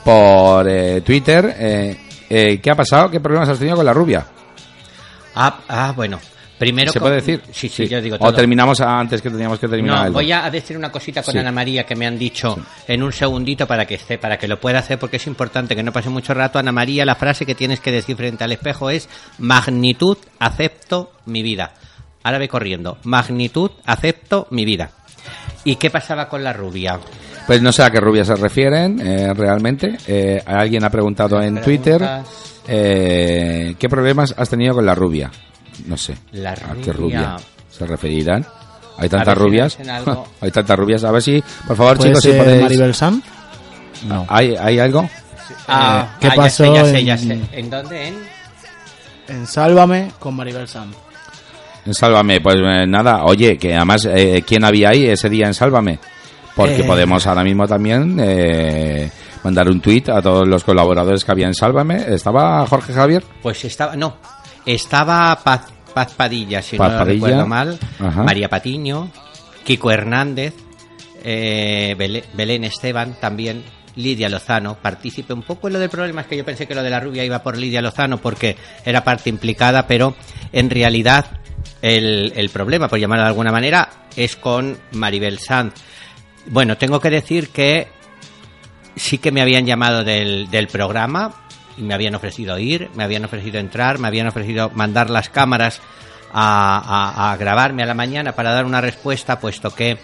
por eh, Twitter eh, eh, ¿qué ha pasado? ¿Qué problemas has tenido con la rubia? Ah, ah, bueno. Primero ¿Se con- puede decir? Sí, sí, yo digo O terminamos antes que teníamos que terminar. No, voy a decir una cosita con Sí. Ana María que me han dicho en un segundito para que esté, para que lo pueda hacer porque es importante que no pase mucho rato. Ana María, la frase que tienes que decir frente al espejo es magnitud, acepto mi vida. Ahora ve corriendo. Magnitud, acepto mi vida. ¿Y qué pasaba con la rubia? Pues no sé a qué rubia se refieren eh, realmente. Eh, alguien ha preguntado en Twitter eh, ¿qué problemas has tenido con la rubia? No sé. La ¿A qué rubia. rubia se referirán? Hay tantas si rubias. algo. Hay tantas rubias. A ver si, por favor, ¿Puede chicos, si podéis. Maribel Sam? No. ¿Hay, ¿Hay algo? Ah, ¿qué ah, ya pasó sé, ya sé, en- ya sé. ¿En dónde? En... En Sálvame con Maribel Sam. Sálvame, pues eh, nada, oye, que además, eh, ¿quién había ahí ese día en Sálvame? Porque Eh. podemos ahora mismo también eh, mandar un tuit a todos los colaboradores que había en Sálvame. ¿Estaba Jorge Javier? Pues estaba, no, estaba Paz, Paz Padilla, si Paz no Padilla. recuerdo mal, Ajá. María Patiño, Kiko Hernández, eh, Belé- Belén Esteban también, Lidia Lozano, partícipe un poco en lo del problema, es que yo pensé que lo de la rubia iba por Lidia Lozano porque era parte implicada, pero en realidad el, el problema, por llamarlo de alguna manera, es con Maribel Sanz. Bueno, tengo que decir que sí que me habían llamado del, del programa y me habían ofrecido ir, me habían ofrecido entrar, me habían ofrecido mandar las cámaras a, a- a grabarme a la mañana para dar una respuesta, puesto que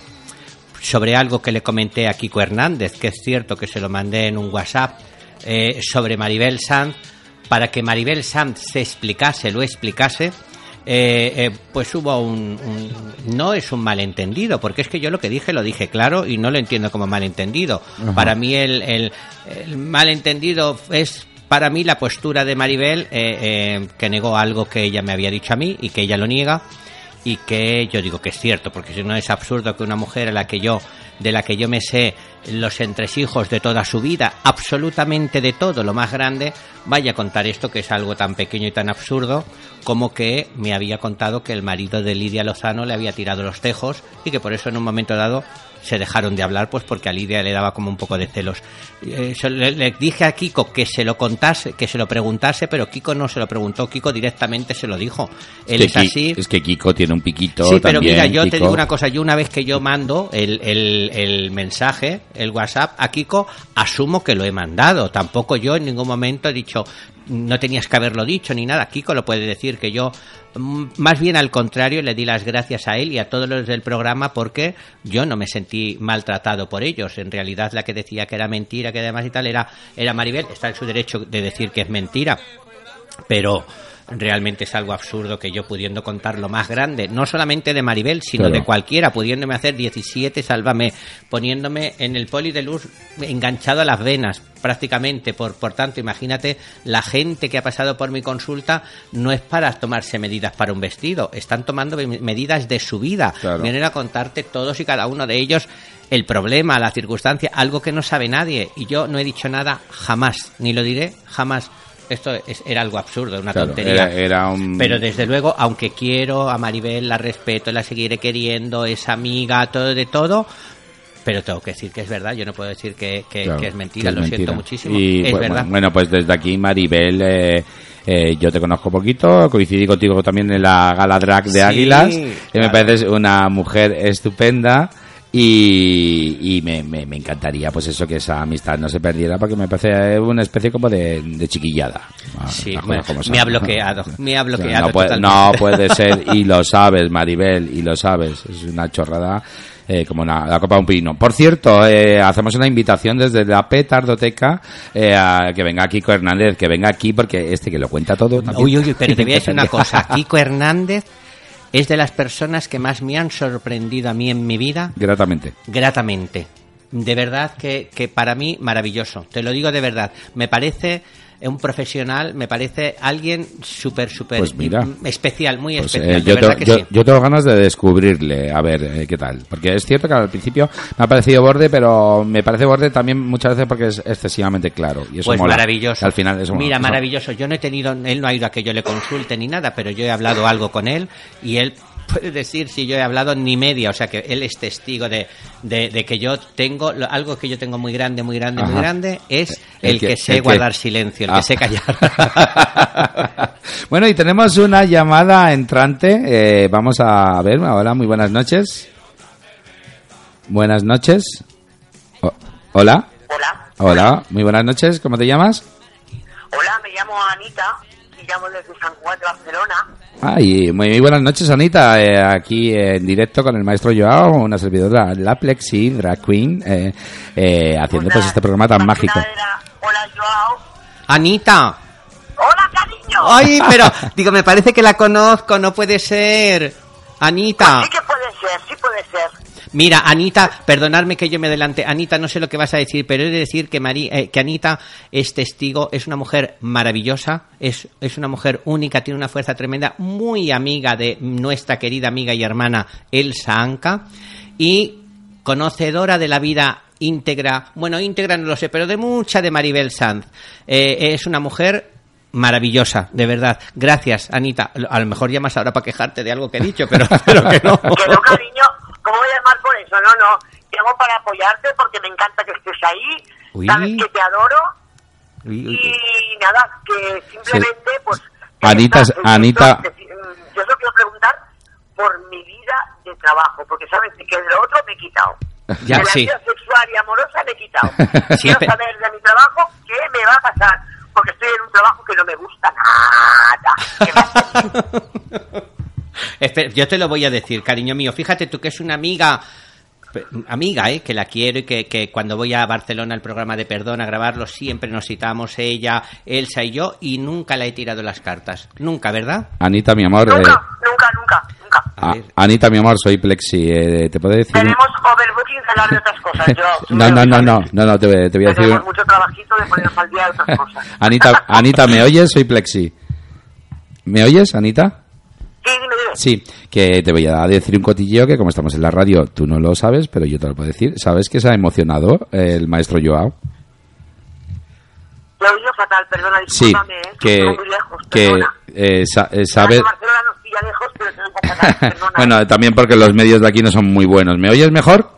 sobre algo que le comenté a Kiko Hernández, que es cierto que se lo mandé en un WhatsApp, eh, sobre Maribel Sanz, para que Maribel Sanz se explicase, lo explicase, eh, eh, pues hubo un, un- No es un malentendido, porque es que yo lo que dije lo dije claro y no lo entiendo como malentendido. Para mí el, el, el malentendido es... Para mí la postura de Maribel, eh, eh, que negó algo que ella me había dicho a mí y que ella lo niega, y que yo digo que es cierto, porque si no es absurdo que una mujer a la que yo, de la que yo me sé los entresijos de toda su vida, absolutamente de todo, lo más grande, vaya a contar esto que es algo tan pequeño y tan absurdo como que me había contado que el marido de Lidia Lozano le había tirado los tejos y que por eso en un momento dado se dejaron de hablar pues porque a Lidia le daba como un poco de celos. Eh, le, le dije a Kiko que se lo contase, que se lo preguntase, pero Kiko no se lo preguntó, Kiko directamente se lo dijo. Él es que así. es que Kiko tiene un piquito Sí, pero mira, yo te digo una cosa, yo una vez que yo mando el, el, el mensaje, el WhatsApp a Kiko, asumo que lo he mandado. Tampoco yo en ningún momento he dicho, no tenías que haberlo dicho ni nada. Kiko lo puede decir que yo, mm, más bien al contrario, le di las gracias a él y a todos los del programa porque yo no me sentí maltratado por ellos. En realidad la que decía que era mentira, que además y tal, era, era Maribel. Está en su derecho de decir que es mentira pero realmente es algo absurdo que yo pudiendo contar lo más grande, no solamente de Maribel, sino Claro. de cualquiera, pudiéndome hacer 17, sálvame, poniéndome en el poli de luz enganchado a las venas prácticamente, por, por tanto, imagínate, la gente que ha pasado por mi consulta no es para tomarse medidas para un vestido, están tomando me- medidas de su vida, Claro. vienen a contarte todos y cada uno de ellos el problema, la circunstancia, algo que no sabe nadie, y yo no he dicho nada jamás, ni lo diré jamás. Esto es- era algo absurdo, una Claro, tontería. era- era un- Pero desde luego, aunque quiero a Maribel, la respeto, la seguiré queriendo, es amiga, todo de todo, pero tengo que decir que es verdad, yo no puedo decir que, que- Claro, que es mentira, que es lo siento muchísimo. Y, es pues, verdad. Bueno, bueno, pues desde aquí, Maribel, eh, eh, yo te conozco poquito, coincidí contigo también en la gala drag de Sí, Águilas, y me claro. pareces una mujer estupenda. Y, y me, me- me encantaría pues eso que esa amistad no se perdiera porque me parece una especie como de, de chiquillada Ah, Sí, bueno, como me ha bloqueado, me ha bloqueado no, puede, totalmente. no puede ser y lo sabes Maribel y lo sabes es una chorrada eh, como una- la copa de un pino. Por cierto, eh, hacemos una invitación desde la Petardoteca eh, a que venga Kiko Hernández, que venga aquí porque este que lo cuenta todo. también. Uy, uy, uy, pero te voy a decir una cosa. Kiko Hernández es de las personas que más me han sorprendido a mí en mi vida Gratamente. gratamente. De verdad que, que para mí maravilloso. Te lo digo de verdad. Me parece un profesional, me parece alguien súper, súper Pues especial, muy Pues, especial. eh, de yo, verdad te- que yo, sí. yo tengo ganas de descubrirle, a ver eh, qué tal. Porque es cierto que al principio me ha parecido borde, pero me parece borde también muchas veces porque es excesivamente claro. Y eso Pues mola. maravilloso. Al final eso. Mira, maravilloso. Yo no he tenido, él no ha ido a que yo le consulte ni nada, pero yo he hablado algo con él y él puede decir si yo he hablado ni media, o sea que él es testigo de, de, de que yo tengo, lo- algo que yo tengo muy grande, muy grande, muy grande, es El el, que- que, el sé que- guardar silencio, el Ah. que sé callar. bueno, y tenemos una llamada entrante. Eh, vamos a ver, hola, muy buenas noches. Buenas noches. O- hola. Hola, Hola, muy buenas noches. ¿Cómo te llamas? hola, me llamo Anita y llamo desde San Juan de Barcelona. Ay, muy, muy buenas noches, Anita. Eh, aquí en directo con el maestro Joao, una servidora, la Plexi, drag queen, eh, eh, haciendo pues este programa tan mágico. era, hola, Joao. Anita. Hola, cariño. Ay, pero digo, me parece que la conozco, no puede ser. Anita. Sí que puede ser, sí puede ser. Mira, Anita, perdonadme que yo me adelante. Anita, no sé lo que vas a decir, pero he de decir que, Mari- eh, que Anita es testigo, es una mujer maravillosa, es, es una mujer única, tiene una fuerza tremenda, muy amiga de nuestra querida amiga y hermana Elsa Anca y conocedora de la vida íntegra, bueno, íntegra no lo sé, pero de mucha de Maribel Sanz. Eh, es una mujer maravillosa, de verdad. Gracias, Anita. A lo mejor llamas ahora para quejarte de algo que he dicho, pero, pero que no. Que no, cariño, ¿cómo voy a llamar por eso? No, no. Llamo para apoyarte porque me encanta que estés ahí. Uy. Sabes que te adoro. Uy, uy. Y nada, que simplemente, pues. Anita. Anita- Yo, solo quiero preguntar por mi vida de trabajo, porque sabes que de lo otro me he quitado. Ya, de la sí. vida sexual y amorosa me he quitado. Quiero saber de mi trabajo qué me va a pasar, porque estoy en un trabajo que no me gusta nada. Espera, yo te lo voy a decir, cariño mío. Fíjate tú que es una amiga, amiga, ¿eh? que la quiero y que, que cuando voy a Barcelona al programa de Perdón a grabarlo siempre nos citamos ella, Elsa y yo y nunca la he tirado las cartas. Nunca, ¿verdad? Anita, mi amor. eh, nunca, nunca, nunca, nunca. A. Anita, mi amor, soy Plexi. eh, ¿Te puedo decir? Tenemos overbooking de hablar de otras cosas. Yo, No, no, no, no, no, no, te, voy- te voy a decir. Tenemos mucho trabajito de ponernos al día de otras cosas. Anita, Anita, ¿me oyes? Soy Plexi. ¿Me oyes, Anita? Sí. Sí, que te voy a decir un cotilleo que como estamos en la radio, tú no lo sabes, pero yo te lo puedo decir. ¿Sabes que se ha emocionado el maestro Joao? Lo he oído fatal, perdona, Sí, discúlpame, ¿eh? que, Estoy muy lejos, que eh, sa- eh, sabe... Barcelona nos pilla lejos, pero se nos va fatal, perdona. bueno, también porque los medios de aquí no son muy buenos. ¿Me oyes mejor?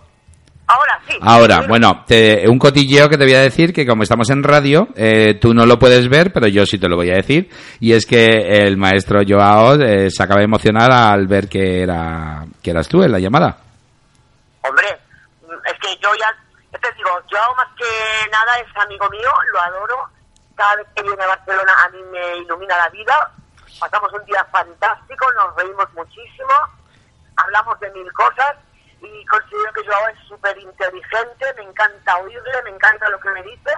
Ahora sí. Ahora, bueno, te- un cotilleo que te voy a decir que como estamos en radio, eh, tú no lo puedes ver, pero yo sí te lo voy a decir. Y es que el maestro Joao eh, se acaba de emocionar al ver que era que eras tú en la llamada. Hombre, es que yo ya, te digo, yo más que nada es amigo mío, lo adoro. Cada vez que viene a Barcelona a mí me ilumina la vida. Pasamos un día fantástico, nos reímos muchísimo, hablamos de mil cosas y considero que Joao es súper inteligente, me encanta oírle, me encanta lo que me dice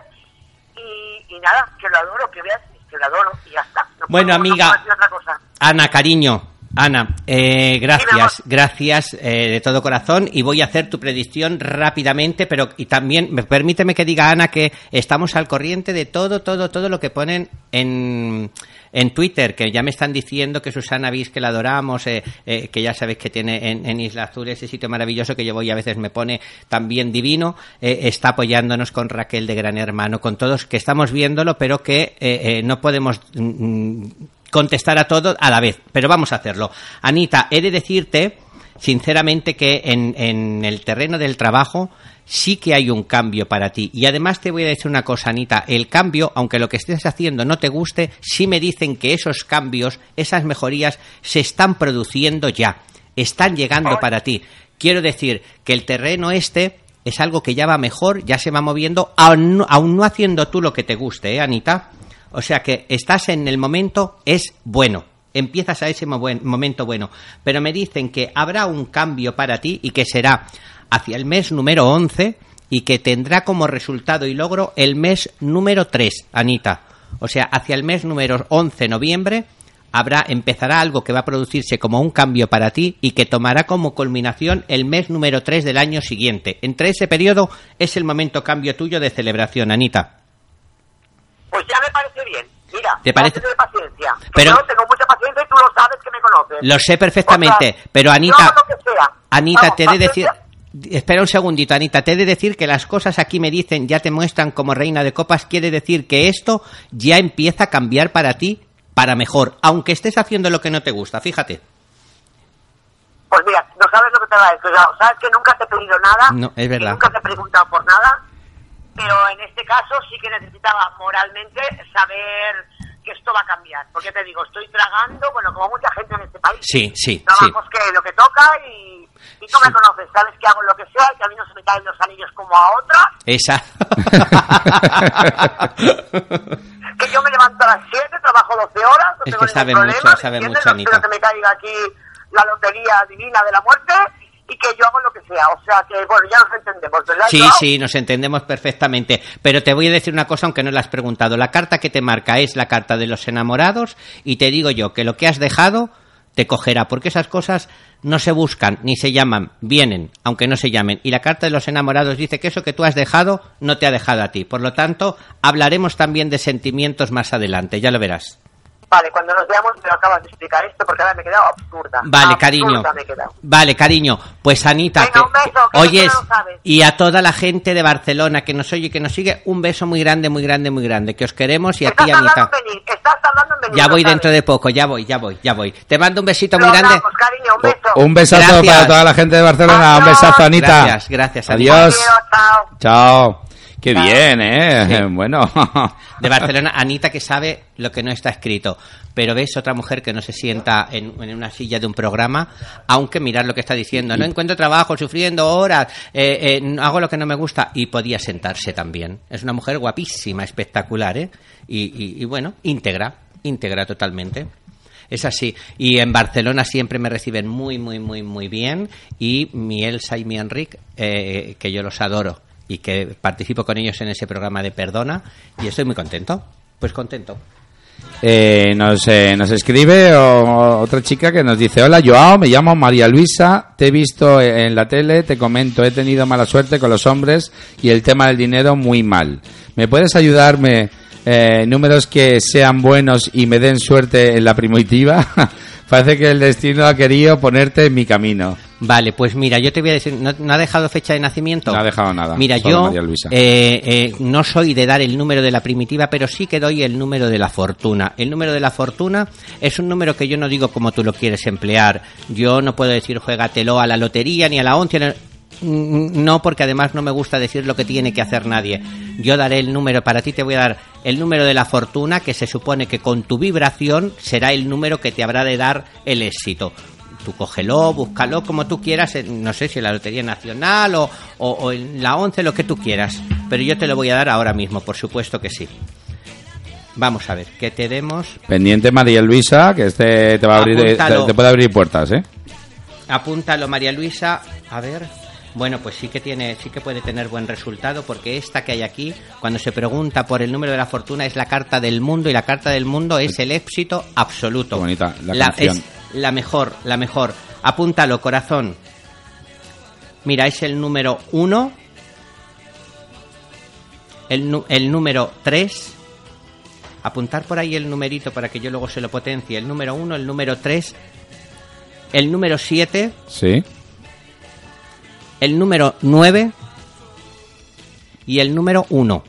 y, y nada, que lo adoro, que veas, que le adoro y ya está. No Bueno, puedo- amiga. otra cosa. Ana, cariño. Ana, eh, gracias, gracias eh, de todo corazón y voy a hacer tu predicción rápidamente, pero y también me- permíteme que diga Ana que estamos al corriente de todo, todo, todo lo que ponen en, en Twitter, que ya me están diciendo que Susana Bis, que la adoramos, eh, eh, que ya sabes que tiene en, Isla Azul ese sitio maravilloso que yo voy y a veces me pone también divino, eh, está apoyándonos con Raquel de Gran Hermano, con todos que estamos viéndolo, pero que no podemos mm, contestar a todo a la vez, pero vamos a hacerlo. Anita, he de decirte sinceramente que en, en el terreno del trabajo sí que hay un cambio para ti. Y además te voy a decir una cosa, Anita, el cambio, aunque lo que estés haciendo no te guste, sí me dicen que esos cambios, esas mejorías, se están produciendo ya, están llegando para ti. Quiero decir que el terreno este es algo que ya va mejor, ya se va moviendo, aún no, aún no haciendo tú lo que te guste, ¿eh, Anita? O sea que estás en el momento, es bueno. Empiezas a ese momento bueno. Pero me dicen que habrá un cambio para ti y que será hacia el mes número 11 y que tendrá como resultado y logro el mes número 3, Anita. O sea, hacia el mes número 11, noviembre, habrá, empezará algo que va a producirse como un cambio para ti y que tomará como culminación el mes número 3 del año siguiente. Entre ese periodo es el momento cambio tuyo de celebración, Anita. Pues ya me parece bien. Mira, ¿Te parece? paciencia. Pero- yo tengo mucha paciencia y tú lo sabes que me conoces. Lo sé perfectamente, O sea, pero Anita, hago lo que sea. Anita, Vamos, te he de decir. Espera un segundito, Anita, te he de decir que las cosas aquí me dicen, ya te muestran como reina de copas, quiere decir que esto ya empieza a cambiar para ti para mejor, aunque estés haciendo lo que no te gusta, fíjate. Pues mira, no sabes lo que te va a decir. Sabes que nunca te he pedido nada. No, es verdad. Nunca te he preguntado por nada. Pero en este caso sí que necesitaba moralmente saber que esto va a cambiar. Porque te digo, estoy tragando, bueno, como mucha gente en este país. Sí, sí, sí. Trabajos que lo que toca y, y tú me conoces. Sabes que hago lo que sea y que a mí no se me caen los anillos como a otra. Esa. que yo me levanto a las 7, trabajo 12 horas, no Es que sabe problema, mucho, sabe mucho, No Anita. que me caiga aquí la lotería divina de la muerte y que yo hago lo que sea. O sea que, bueno, ya nos entendemos, ¿verdad? Sí, sí, nos entendemos perfectamente. Pero te voy a decir una cosa, aunque no la has preguntado. La carta que te marca es la carta de los enamorados y te digo yo que lo que has dejado te cogerá, porque esas cosas no se buscan ni se llaman, vienen, aunque no se llamen. Y la carta de los enamorados dice que eso que tú has dejado no te ha dejado a ti. Por lo tanto, hablaremos también de sentimientos más adelante, ya lo verás. Vale, cuando nos veamos me lo acabas de explicar esto porque ahora me he quedado absurda. Vale, Absurda cariño. me he quedado. Vale, cariño. Pues Anita, Venga, un beso, que oyes, tú no lo sabes. y a toda la gente de Barcelona que nos oye y que nos sigue, un beso muy grande, muy grande, muy grande. Que os queremos y a ti, Anita. en venir, estás tardando en venir. Ya voy sabes. dentro de poco, ya voy, ya voy, ya voy. Te mando un besito Lo muy grande. hablamos, cariño, un beso. Un besazo Gracias. para toda la gente de Barcelona. Un Adiós. besazo, Anita. Gracias, gracias, Adiós. Quiero, chao. Chao. Qué bien, ¿eh? Bueno. De Barcelona, Anita que sabe lo que no está escrito. Pero ves otra mujer que no se sienta en, en una silla de un programa, aunque mirar lo que está diciendo. No encuentro trabajo, sufriendo horas, eh, eh, hago lo que no me gusta. Y podía sentarse también. Es una mujer guapísima, espectacular, ¿eh? Y, y- y bueno, íntegra, íntegra totalmente. Es así. Y en Barcelona siempre me reciben muy, muy, muy, muy bien. Y mi Elsa y mi Enric, eh, que yo los adoro y que participo con ellos en ese programa de Perdona. Y estoy muy contento. Pues contento. Eh, nos, eh, nos escribe otra chica que nos dice, hola Joao, me llamo María Luisa, te he visto en la tele, te comento, he tenido mala suerte con los hombres y el tema del dinero muy mal. ¿Me puedes ayudarme eh, números que sean buenos y me den suerte en la primitiva? Parece que el destino ha querido ponerte en mi camino. Vale, pues mira, yo te voy a decir, ¿no, no ha dejado fecha de nacimiento? No ha dejado nada, Mira, yo eh, eh, no soy de dar el número de la primitiva, pero sí que doy el número de la fortuna. El número de la fortuna es un número que yo no digo como tú lo quieres emplear. Yo no puedo decir juégatelo a la lotería ni a la once. No- Mm, No, porque además no me gusta decir lo que tiene que hacer nadie. Yo daré el número, para ti te voy a dar el número de la fortuna, que se supone que con tu vibración será el número que te habrá de dar el éxito. Tú cógelo, búscalo como tú quieras, no sé si en la Lotería Nacional o, o- o en la 11, lo que tú quieras. Pero yo te lo voy a dar ahora mismo, por supuesto que sí. Vamos a ver, que te demos. Pendiente María Luisa, que este te va a abrir, te, Apúntalo. te puede abrir puertas, ¿eh? Apúntalo, María Luisa. A ver. Bueno, pues sí que tiene, sí que puede tener buen resultado porque esta que hay aquí, cuando se pregunta por el número de la fortuna, es la carta del mundo y la carta del mundo es el éxito absoluto. Qué bonita la canción. es la mejor, la mejor. Apúntalo, corazón. Mira, es el número uno, el, el número tres. Apuntar por ahí el numerito para que yo luego se lo potencie. El número uno, el número tres, el número siete, Sí. El número 9 y el número 1.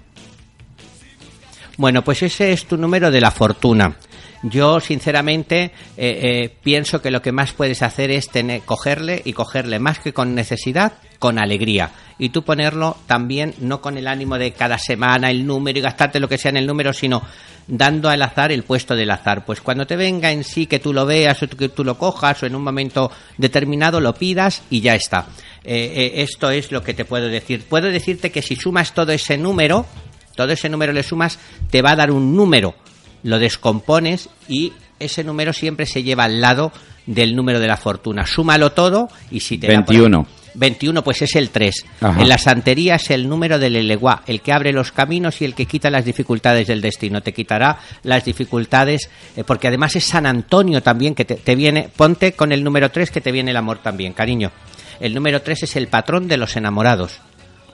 Bueno, pues ese es tu número de la fortuna. Yo, sinceramente, eh, eh, pienso que lo que más puedes hacer es tener, cogerle y cogerle más que con necesidad, con alegría. Y tú ponerlo también, no con el ánimo de cada semana el número y gastarte lo que sea en el número, sino dando al azar el puesto del azar. Pues cuando te venga en sí que tú lo veas o que tú lo cojas o en un momento determinado lo pidas y ya está. Eh, eh, esto es lo que te puedo decir. Puedo decirte que si sumas todo ese número, todo ese número le sumas, te va a dar un número. Lo descompones y ese número siempre se lleva al lado del número de la fortuna. Súmalo todo y si te da por- 21. 21, pues es el 3. Ajá. En la santería es el número del eleguá, el que abre los caminos y el que quita las dificultades del destino. Te quitará las dificultades, eh, porque además es San Antonio también, que te, te viene, ponte con el número 3 que te viene el amor también, cariño. El número 3 es el patrón de los enamorados.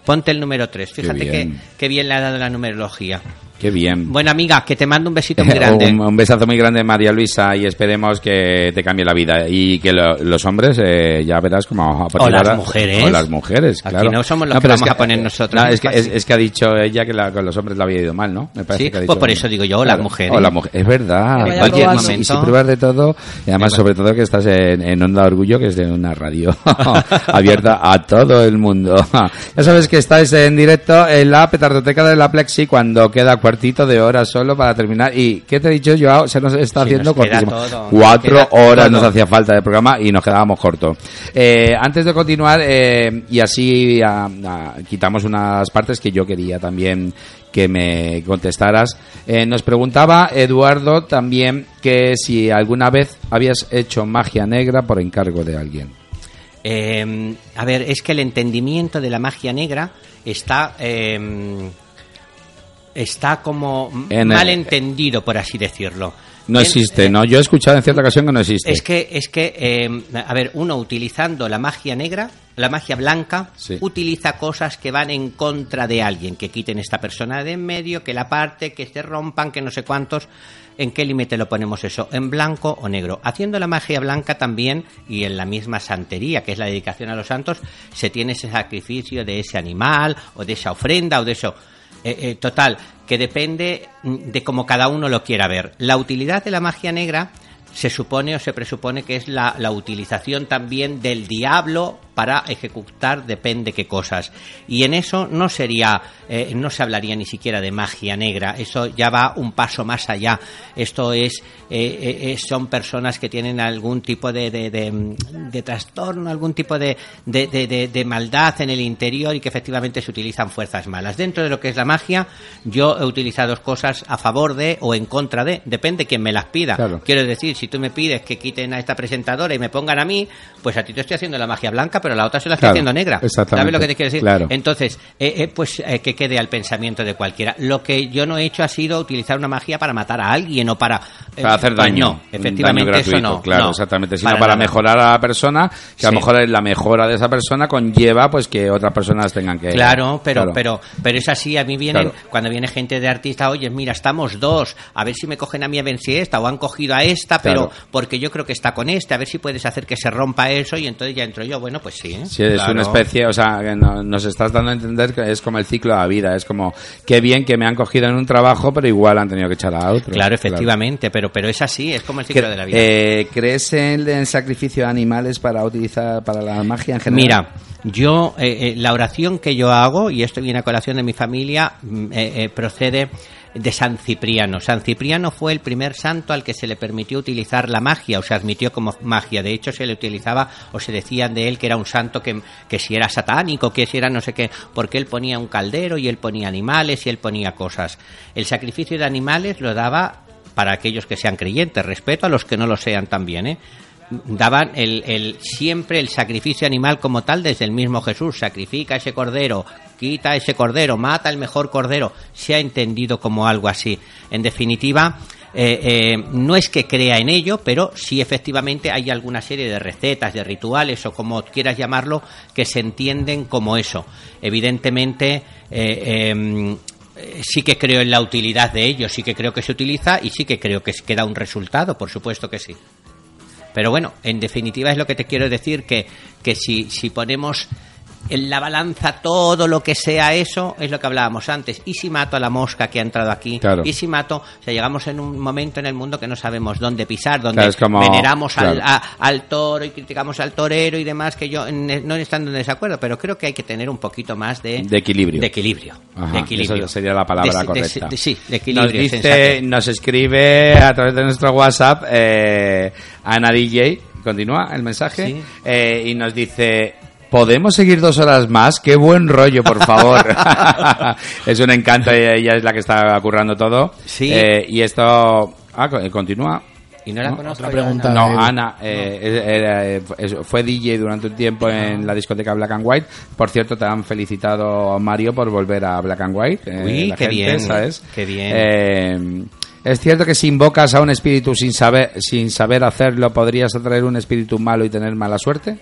Ponte el número 3. Fíjate que bien. qué bien le ha dado la numerología. Qué bien. Buena amiga, que te mando un besito muy grande. un, un besazo muy grande, María Luisa, y esperemos que te cambie la vida. Y que lo- los hombres, eh, ya verás como O las ahora- mujeres. O las mujeres, Aquí claro. no somos los que pero es vamos a poner nosotros, no, es que, es, es que ha dicho ella que la- con los hombres le había ido mal, ¿no? Me parece Sí, que ha pues dicho- por eso digo yo, o las mujeres. o las mujeres. Es verdad. Que vaya Oye, probando. y si- Momento. pruebas de todo, y además, sobre todo, que estás en, en Onda Orgullo, que es de una radio abierta a todo el mundo. ya sabes que estáis en directo en la petardoteca de la Plexi cuando queda cuartito de hora solo para terminar. ¿Y qué te he dicho, Joao? Se nos está Sí, haciendo nos cortísimo. todo, Cuatro nos horas todo. nos hacía falta de programa y nos quedábamos cortos. Eh, antes de continuar, eh, y así ah, quitamos unas partes que yo quería también que me contestaras. Eh, nos preguntaba Eduardo también que si alguna vez habías hecho magia negra por encargo de alguien. Eh, a ver, es que el entendimiento de la magia negra está eh, está como En mal el- entendido, por así decirlo. No existe, ¿no? Yo he escuchado en cierta ocasión que no existe. Es que, es que eh, a ver, uno utilizando la magia negra, la magia blanca, Sí. utiliza cosas que van en contra de alguien, que quiten esta persona de en medio, que la parte, que se rompan, que no sé cuántos. ¿En qué límite lo ponemos eso? ¿En blanco o negro? Haciendo la magia blanca también, y en la misma santería, que es la dedicación a los santos, se tiene ese sacrificio de ese animal, o de esa ofrenda, o de eso. Eh, eh, total, que depende mm, de cómo cada uno lo quiera ver. La utilidad de la magia negra se supone o se presupone que es la, la utilización también del diablo para ejecutar depende qué cosas. Y en eso no sería, eh, no se hablaría ni siquiera de magia negra, eso ya va un paso más allá. Esto es, eh, eh, son personas que tienen algún tipo de, de, de- de trastorno, algún tipo de, de, maldad en el interior y que efectivamente se utilizan fuerzas malas. Dentro de lo que es la magia, yo he utilizado cosas a favor de o en contra de, depende quién me las pida. Claro. Quiero decir, si tú me pides que quiten a esta presentadora y me pongan a mí, pues a ti te estoy haciendo la magia blanca, pero a la otra se la Claro, haciendo negra. exactamente, ¿Sabes lo que te quiero decir? claro. Entonces, eh, eh, pues eh, que quede al pensamiento de cualquiera. Lo que yo no he hecho ha sido utilizar una magia para matar a alguien o para... eh, Para hacer daño. No, un efectivamente daño eso no. Claro, no, exactamente. Sino para, mejorar a la persona, que a lo mejor la mejora de esa persona conlleva pues que otras personas tengan que... Claro, pero, Claro. pero, pero es así. A mí vienen, cuando viene gente de artista, oye, mira, estamos dos, a ver si me cogen a mí a ver si esta, o han cogido a esta, pero porque yo creo que está con este, a ver si puedes hacer que se rompa eso y entonces ya entro yo. Bueno, pues sí. Sí, es Claro. una especie, o sea, que no- nos estás dando a entender que es como el ciclo de la vida, es como, qué bien que me han cogido en un trabajo, pero igual han tenido que echar a otro. Claro, efectivamente, pero, pero es así, es como el ciclo de la vida. eh, ¿Crees en el sacrificio de animales para utilizar para la magia en general? Mira, yo, eh, eh, la oración que yo hago, y esto viene a colación de mi familia, mm, eh, eh, procede de San Cipriano. San Cipriano fue el primer santo al que se le permitió utilizar la magia, o se admitió como magia. De hecho, se le utilizaba o se decían de él que era un santo que, que si era satánico, que si era no sé qué, porque él ponía un caldero y él ponía animales y él ponía cosas. El sacrificio de animales lo daba para aquellos que sean creyentes, respeto a los que no lo sean también, ¿eh? Daban el, el siempre el sacrificio animal como tal desde el mismo Jesús sacrifica ese cordero quita ese cordero mata el mejor cordero se ha entendido como algo así en definitiva eh, eh, no es que crea en ello, pero sí efectivamente hay alguna serie de recetas, de rituales o como quieras llamarlo, que se entienden como eso. Evidentemente, eh, em, sí que creo en la utilidad de ello, sí que creo que se utiliza y sí que creo que queda un resultado, por supuesto que sí. Pero bueno, en definitiva es lo que te quiero decir, que, que si, si ponemos en la balanza todo lo que sea eso, es lo que hablábamos antes. ¿Y si mato a la mosca que ha entrado aquí? Claro. ¿Y si mato? O sea, llegamos en un momento en el mundo que no sabemos dónde pisar, donde Claro, como- veneramos al, claro. a- al toro y criticamos al torero y demás, que yo en- no estando en desacuerdo, pero creo que hay que tener un poquito más de, De equilibrio. De equilibrio. Ajá, de equilibrio. esa sería la palabra De- correcta. de- sí, de equilibrio. Nos dice, sensatez. nos escribe a través de nuestro WhatsApp eh, Ana DJ, continúa el mensaje, Sí. eh, y nos dice, ¿podemos seguir dos horas más? ¡Qué buen rollo, por favor! es un encanto, ella ella es la que está currando todo. Sí. Eh, y esto... Ah, co- continúa. Y no la ¿no? conozco. Otra pregunta. Ana. No, Ana. Eh, era, eh, fue DJ durante un tiempo en la discoteca Black and White. Por cierto, te han felicitado Mario por volver a Black and White. eh, Uy, la qué bien, ¿sabes? qué bien. Eh, es cierto que si invocas a un espíritu sin saber, sin saber hacerlo, podrías atraer un espíritu malo y tener mala suerte.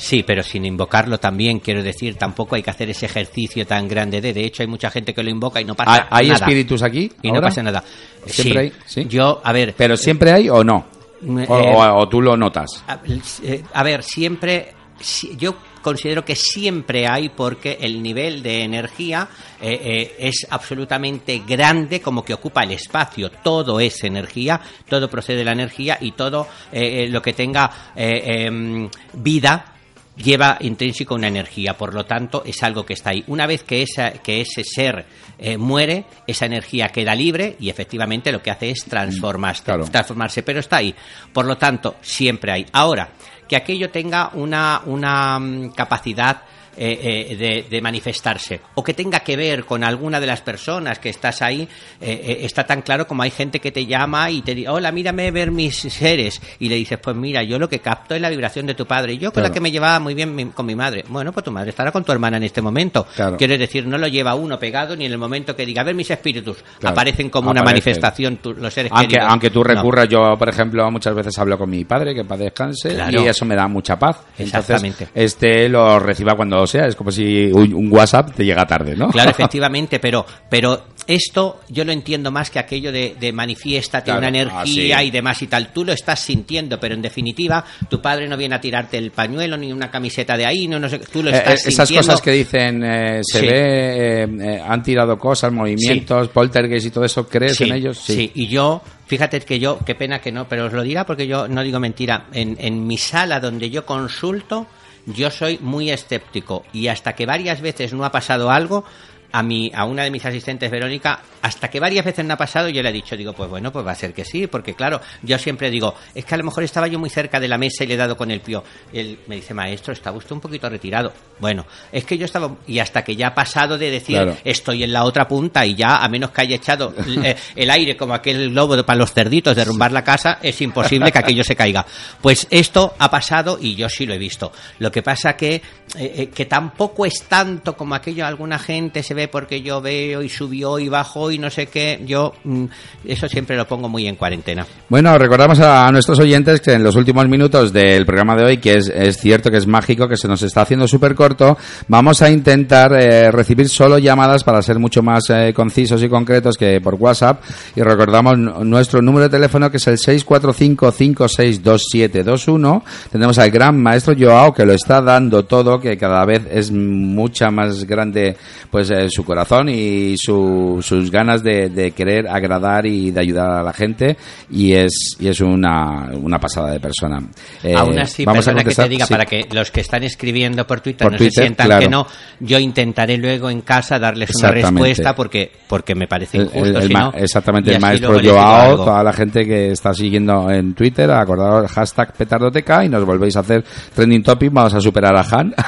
Sí, pero sin invocarlo también, quiero decir, tampoco hay que hacer ese ejercicio tan grande de, de hecho, hay mucha gente que lo invoca y no pasa ¿Hay, hay nada. espíritus aquí? Y no pasa nada. ¿Siempre hay? Sí. Yo, a ver, ¿Pero siempre hay o no? Eh, O, o- o tú lo notas. A, eh, a ver, siempre, si- yo considero que siempre hay porque el nivel de energía eh, eh, es absolutamente grande, como que ocupa el espacio. Todo es energía, todo procede de la energía y todo eh, eh, lo que tenga em, vida lleva intrínseco una energía, por lo tanto es algo que está ahí. Una vez que, esa, que ese ser eh, muere, esa energía queda libre y efectivamente lo que hace es transformarse, Claro. transformarse, pero está ahí. Por lo tanto, siempre hay. Ahora, que aquello tenga una, una mm, capacidad eh, eh, de, de manifestarse o que tenga que ver con alguna de las personas que estás ahí, eh, eh, está tan claro como hay gente que te llama y te dice, hola, mírame ver mis seres y le dices, pues mira, yo lo que capto es la vibración de tu padre y yo con Claro. la que me llevaba muy bien mi- con mi madre. Bueno, pues tu madre estará con tu hermana en este momento. Claro. Quiero decir, no lo lleva uno pegado ni en el momento que diga, a ver mis espíritus, Claro. aparecen como una manifestación tu- los seres Aunque, queridos. aunque tú No. recurras, yo, por ejemplo, muchas veces hablo con mi padre, que para descanse, y eso me da mucha paz. Entonces, Exactamente. este lo reciba cuando sea. Es como si un, WhatsApp te llega tarde, ¿no? Claro, efectivamente, pero, pero esto yo lo entiendo más que aquello de, de manifiéstate Claro, una energía ah, sí. y demás y tal. Tú lo estás sintiendo, pero en definitiva, tu padre no viene a tirarte el pañuelo ni una camiseta de ahí, no, no sé, tú lo Eh, estás eh, esas sintiendo. cosas que dicen, eh, se Sí. ve, eh, eh, han tirado cosas, movimientos, poltergeist y todo eso, ¿crees Sí, en ellos? Sí. y yo, fíjate que yo, qué pena que no, pero os lo dirá porque yo no digo mentira. En, en mi sala donde yo consulto, yo soy muy escéptico y hasta que varias veces no ha pasado algo, a mi, a una de mis asistentes, Verónica, hasta que varias veces no ha pasado, yo le he dicho, digo, pues bueno, pues va a ser que sí, porque claro, yo siempre digo, es que a lo mejor estaba yo muy cerca de la mesa y le he dado con el pío. Él me dice, maestro, está usted un poquito retirado. Bueno, es que yo estaba, y hasta que ya ha pasado de decir, Claro. estoy en la otra punta y ya, a menos que haya echado eh, el aire como aquel globo de- para los cerditos, derrumbar la casa, es imposible que aquello se caiga. Pues esto ha pasado y yo sí lo he visto. Lo que pasa que, eh, eh, que tampoco es tanto como aquello alguna gente se ve porque yo veo y subió y bajó y no sé qué. Yo mm, eso siempre lo pongo muy en cuarentena. Bueno, recordamos a nuestros oyentes que en los últimos minutos del programa de hoy, que es, es cierto que es mágico, que se nos está haciendo súper corto, vamos a intentar eh, recibir solo llamadas para ser mucho más eh, concisos y concretos que por WhatsApp. Y recordamos nuestro número de teléfono que es el 645-562721. Tenemos al gran maestro Joao que lo está dando todo, que cada vez es mucha más grande pues eh, su corazón y su- sus ganas de, de querer agradar y de ayudar a la gente y es y es una, una pasada de persona. Eh, Aún así, vamos a que te diga, sí. para que los que están escribiendo por Twitter Por no Twitter, se sientan claro. que no, yo intentaré luego en casa darles una respuesta porque, porque me parece El- injusto. el- el si no, exactamente, el maestro Joao, toda la gente que está siguiendo en Twitter, acordaros el hashtag petardoteca y nos volvéis a hacer trending topic, vamos a superar a Han.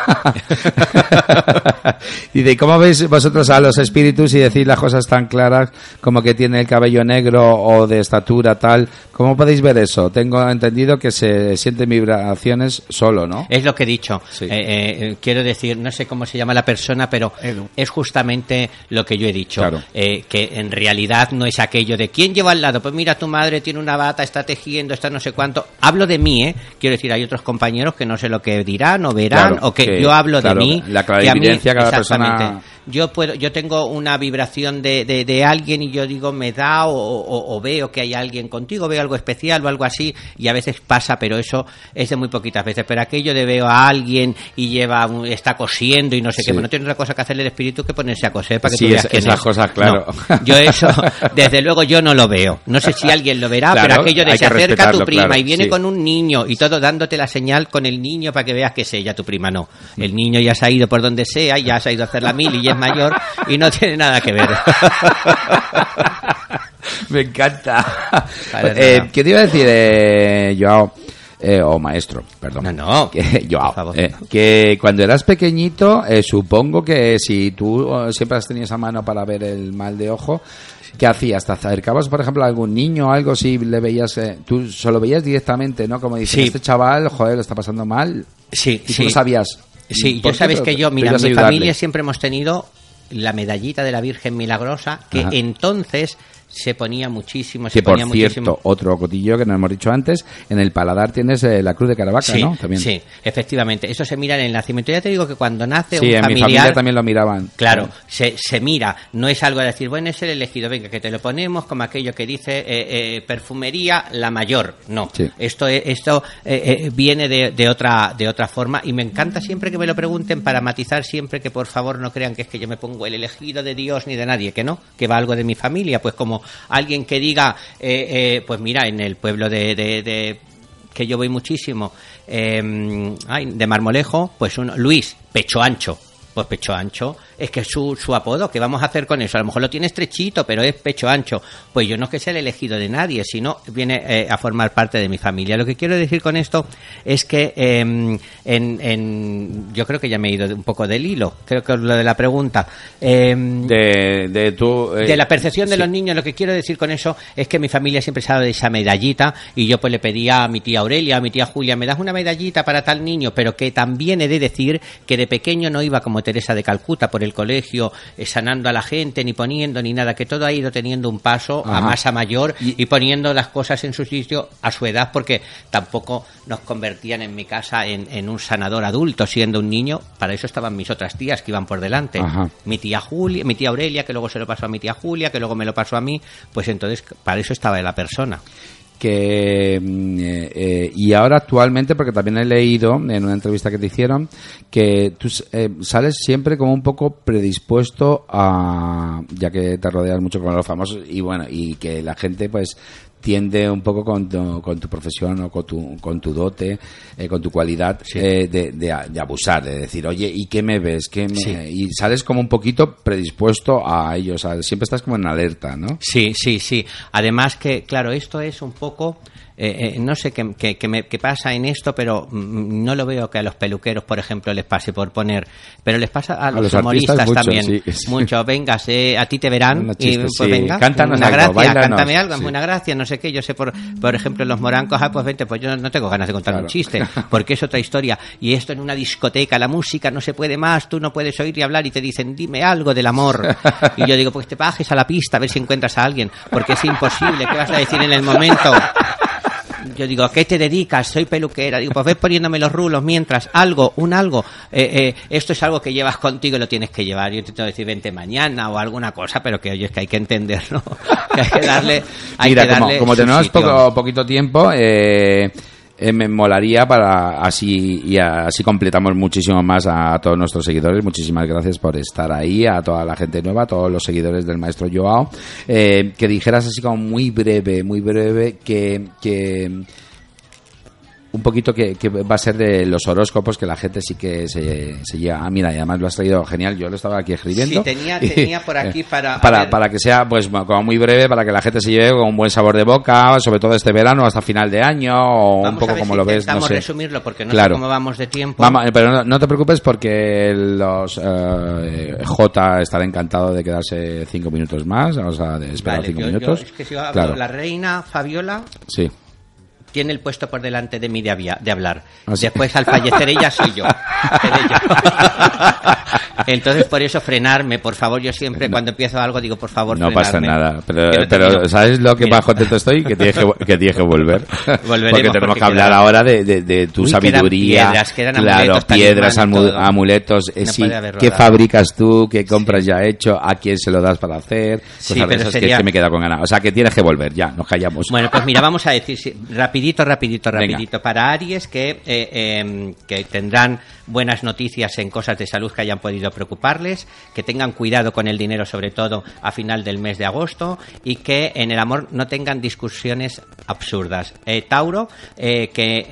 y de cómo veis vosotros vosotros a los espíritus y decís las cosas tan claras como que tiene el cabello negro o de estatura tal. ¿Cómo podéis ver eso? Tengo entendido que se sienten vibraciones solo, ¿no? Es lo que he dicho. Sí. Eh, eh, quiero decir, no sé cómo se llama la persona, pero es justamente lo que yo he dicho. Claro. Eh, que en realidad no es aquello de quién lleva al lado. Pues mira, tu madre tiene una bata, está tejiendo, está no sé cuánto. Hablo de mí, ¿eh? Quiero decir, hay otros compañeros que no sé lo que dirán o verán, Claro, o que, que, yo hablo claro, de mí. la que a mí- clarividencia, cada persona-. Yo puedo, yo tengo una vibración de, de, de alguien y yo digo me da o, o- o veo que hay alguien contigo, veo algo especial o algo así y a veces pasa, pero eso es de muy poquitas veces. Pero aquello de veo a alguien y lleva, está cosiendo y no sé Sí. qué, pues no tiene otra cosa que hacerle el espíritu que ponerse a coser para que Sí, tú veas es- esas es. cosas, claro. No, yo eso, desde luego yo no lo veo. No sé si alguien lo verá, Claro, pero aquello de se acerca tu respetarlo, prima claro, y viene sí. con un niño y todo dándote la señal con el niño para que veas que es ella, tu prima no. El niño ya se ha ido por donde sea, ya se ha ido a hacer la mil y ya es mayor y no tiene nada que ver. Me encanta. Eh. ¿Qué te iba a decir, eh, Joao? Eh, o maestro, perdón. No, no. Que, Joao, eh, que cuando eras pequeñito, supongo que si tú siempre has tenido esa mano para ver el mal de ojo, ¿qué hacías? ¿Te acercabas, por ejemplo, a algún niño o algo si le veías, eh, tú solo veías directamente, ¿no? Como dices, Sí. este chaval, joder, lo está pasando mal. Sí, Y tú sí. lo sabías. Sí, ¿Por yo sabes que yo, mira, mi ayudarle. familia siempre hemos tenido la medallita de la Virgen Milagrosa, que Ajá. entonces se ponía muchísimo, se Que por ponía cierto, muchísimo. otro cotillo que no hemos dicho antes, en el paladar tienes eh, la cruz de Caravaca, Sí, ¿no? También. sí, efectivamente. Eso se mira en el nacimiento. Ya te digo que cuando nace Sí, un en mi familia también lo miraban. Claro, se, se mira, no es algo de decir, bueno, es el elegido, venga, que te lo ponemos como aquello que dice eh, eh, perfumería la mayor. No, Sí. esto es- esto eh, eh, viene de, de otra de otra forma y me encanta siempre que me lo pregunten para matizar siempre que por favor no crean que es que yo me pongo el elegido de Dios ni de nadie, que no, que va algo de mi familia, pues como alguien que diga, eh, eh, pues mira, en el pueblo de- que yo voy muchísimo, eh, ay, de Marmolejo, pues un Luis, pecho ancho. Pues pecho ancho, es que su, su apodo, ¿qué vamos a hacer con eso? A lo mejor lo tiene estrechito, pero es pecho ancho. Pues yo no es que sea el elegido de nadie, sino viene eh, a formar parte de mi familia. Lo que quiero decir con esto es que eh, en, en- yo creo que ya me he ido un poco del hilo, creo que es lo de la pregunta. Eh, De, de tu... eh, de la percepción de sí. los niños, lo que quiero decir con eso es que mi familia siempre se ha dado de esa medallita y yo pues le pedía a mi tía Aurelia, a mi tía Julia, me das una medallita para tal niño, pero que también he de decir que de pequeño no iba como Teresa de Calcuta por el colegio eh, sanando a la gente, ni poniendo ni nada, que todo ha ido teniendo un paso a masa mayor y, poniendo las cosas en su sitio a su edad, porque tampoco nos convertían en mi casa en, en un sanador adulto siendo un niño, para eso estaban mis otras tías que iban por delante Ajá. mi tía Julia, mi tía Aurelia, que luego se lo pasó a mi tía Julia, que luego me lo pasó a mí, pues entonces para eso estaba la persona. Que mm, eh, eh, y ahora actualmente porque también he leído en una entrevista que te hicieron que tú eh, sales siempre como un poco predispuesto a ya que te rodeas mucho con los famosos y bueno y que la gente pues tiende un poco con tu, con tu profesión o con tu, con tu dote, eh, con tu cualidad eh, de, de, abusar, de decir, oye, ¿y qué me ves? ¿Qué me-?" Sí. Y sales como un poquito predispuesto a ello, o sea, siempre estás como en alerta, ¿no? Sí, sí, sí. Además que, claro, esto es un poco... eh, eh, no sé qué, qué- qué me- qué pasa en esto, pero mm, no lo veo que a los peluqueros, por ejemplo, les pase por poner. Pero les pasa a los, los humoristas mucho, también. sí, sí. Mucho, vengas, eh, a ti te verán. Unos y chistes, pues sí. venga, Cántanos una algo, gracia, cántame algo, sí. una gracia, no sé qué. Yo sé, por, por ejemplo, los morancos, ah, pues vente, pues yo no tengo ganas de contar Claro. un chiste, porque es otra historia. Y esto en una discoteca, la música no se puede más, tú no puedes oír y hablar y te dicen, dime algo del amor. Y yo digo, pues te bajes a la pista a ver si encuentras a alguien, porque es imposible, ¿qué vas a decir en el momento? Yo digo, ¿a qué te dedicas? Soy peluquera. Digo, pues ves poniéndome los rulos mientras algo, un algo. eh, eh, esto es algo que llevas contigo y lo tienes que llevar. Yo intento decir, vente mañana o alguna cosa, pero que oye, es que hay que entenderlo. que hay que darle, hay Mira, que como, darle como tenemos poco, poquito tiempo, eh, eh, me molaría para así y así completamos muchísimo más a todos nuestros seguidores. Muchísimas gracias por estar ahí, a toda la gente nueva, a todos los seguidores del maestro Joao. Eh, que dijeras así como muy breve, muy breve, que, que un poquito que, que va a ser de los horóscopos que la gente sí que se, se lleva. Ah, mira, y además lo has traído genial. Yo lo estaba aquí escribiendo. Sí, tenía- tenía por aquí para- a para, ver. para que sea pues como muy breve, para que la gente se lleve con un buen sabor de boca, sobre todo este verano hasta final de año o un Vamos poco a ver como si lo ves. No sé. resumirlo porque no Claro. sé cómo vamos de tiempo. Vamos, eh, pero no, no te preocupes porque los eh, J estará encantado de quedarse cinco minutos más, o sea, de esperar Vale, cinco yo- yo- minutos. es que si claro, la reina Fabiola sí. Tiene el puesto por delante de mí de, hablar. Ah, sí. Después, al fallecer ella, soy yo. Entonces, por eso, frenarme, por favor. Yo siempre, cuando empiezo algo, digo, por favor, No pasa nada, pero, no. ¿sabes lo que Mira. más contento estoy? Que tienes que, que, tienes que volver. Volveremos, porque tenemos porque que hablar quedan- ahora de, de, de tu Uy, quedan sabiduría. piedras, quedan claro, amuletos, piedras, amu- todo. amuletos. eh, No sí, haber ¿Qué fabricas tú? ¿Qué compras ya hecho? ¿A quién se lo das para hacer? Sí, Cosas de pero sería- que, que me queda con ganas. O sea, que tienes que volver, ya, nos callamos. Bueno, pues mira, vamos a decir sí, rapidito, rapidito, Venga. rapidito. Para Aries, que, eh, eh, que tendrán buenas noticias en cosas de salud que hayan podido preocuparles, que tengan cuidado con el dinero, sobre todo a final del mes de agosto, y que en el amor no tengan discusiones absurdas. Eh, Tauro, eh, que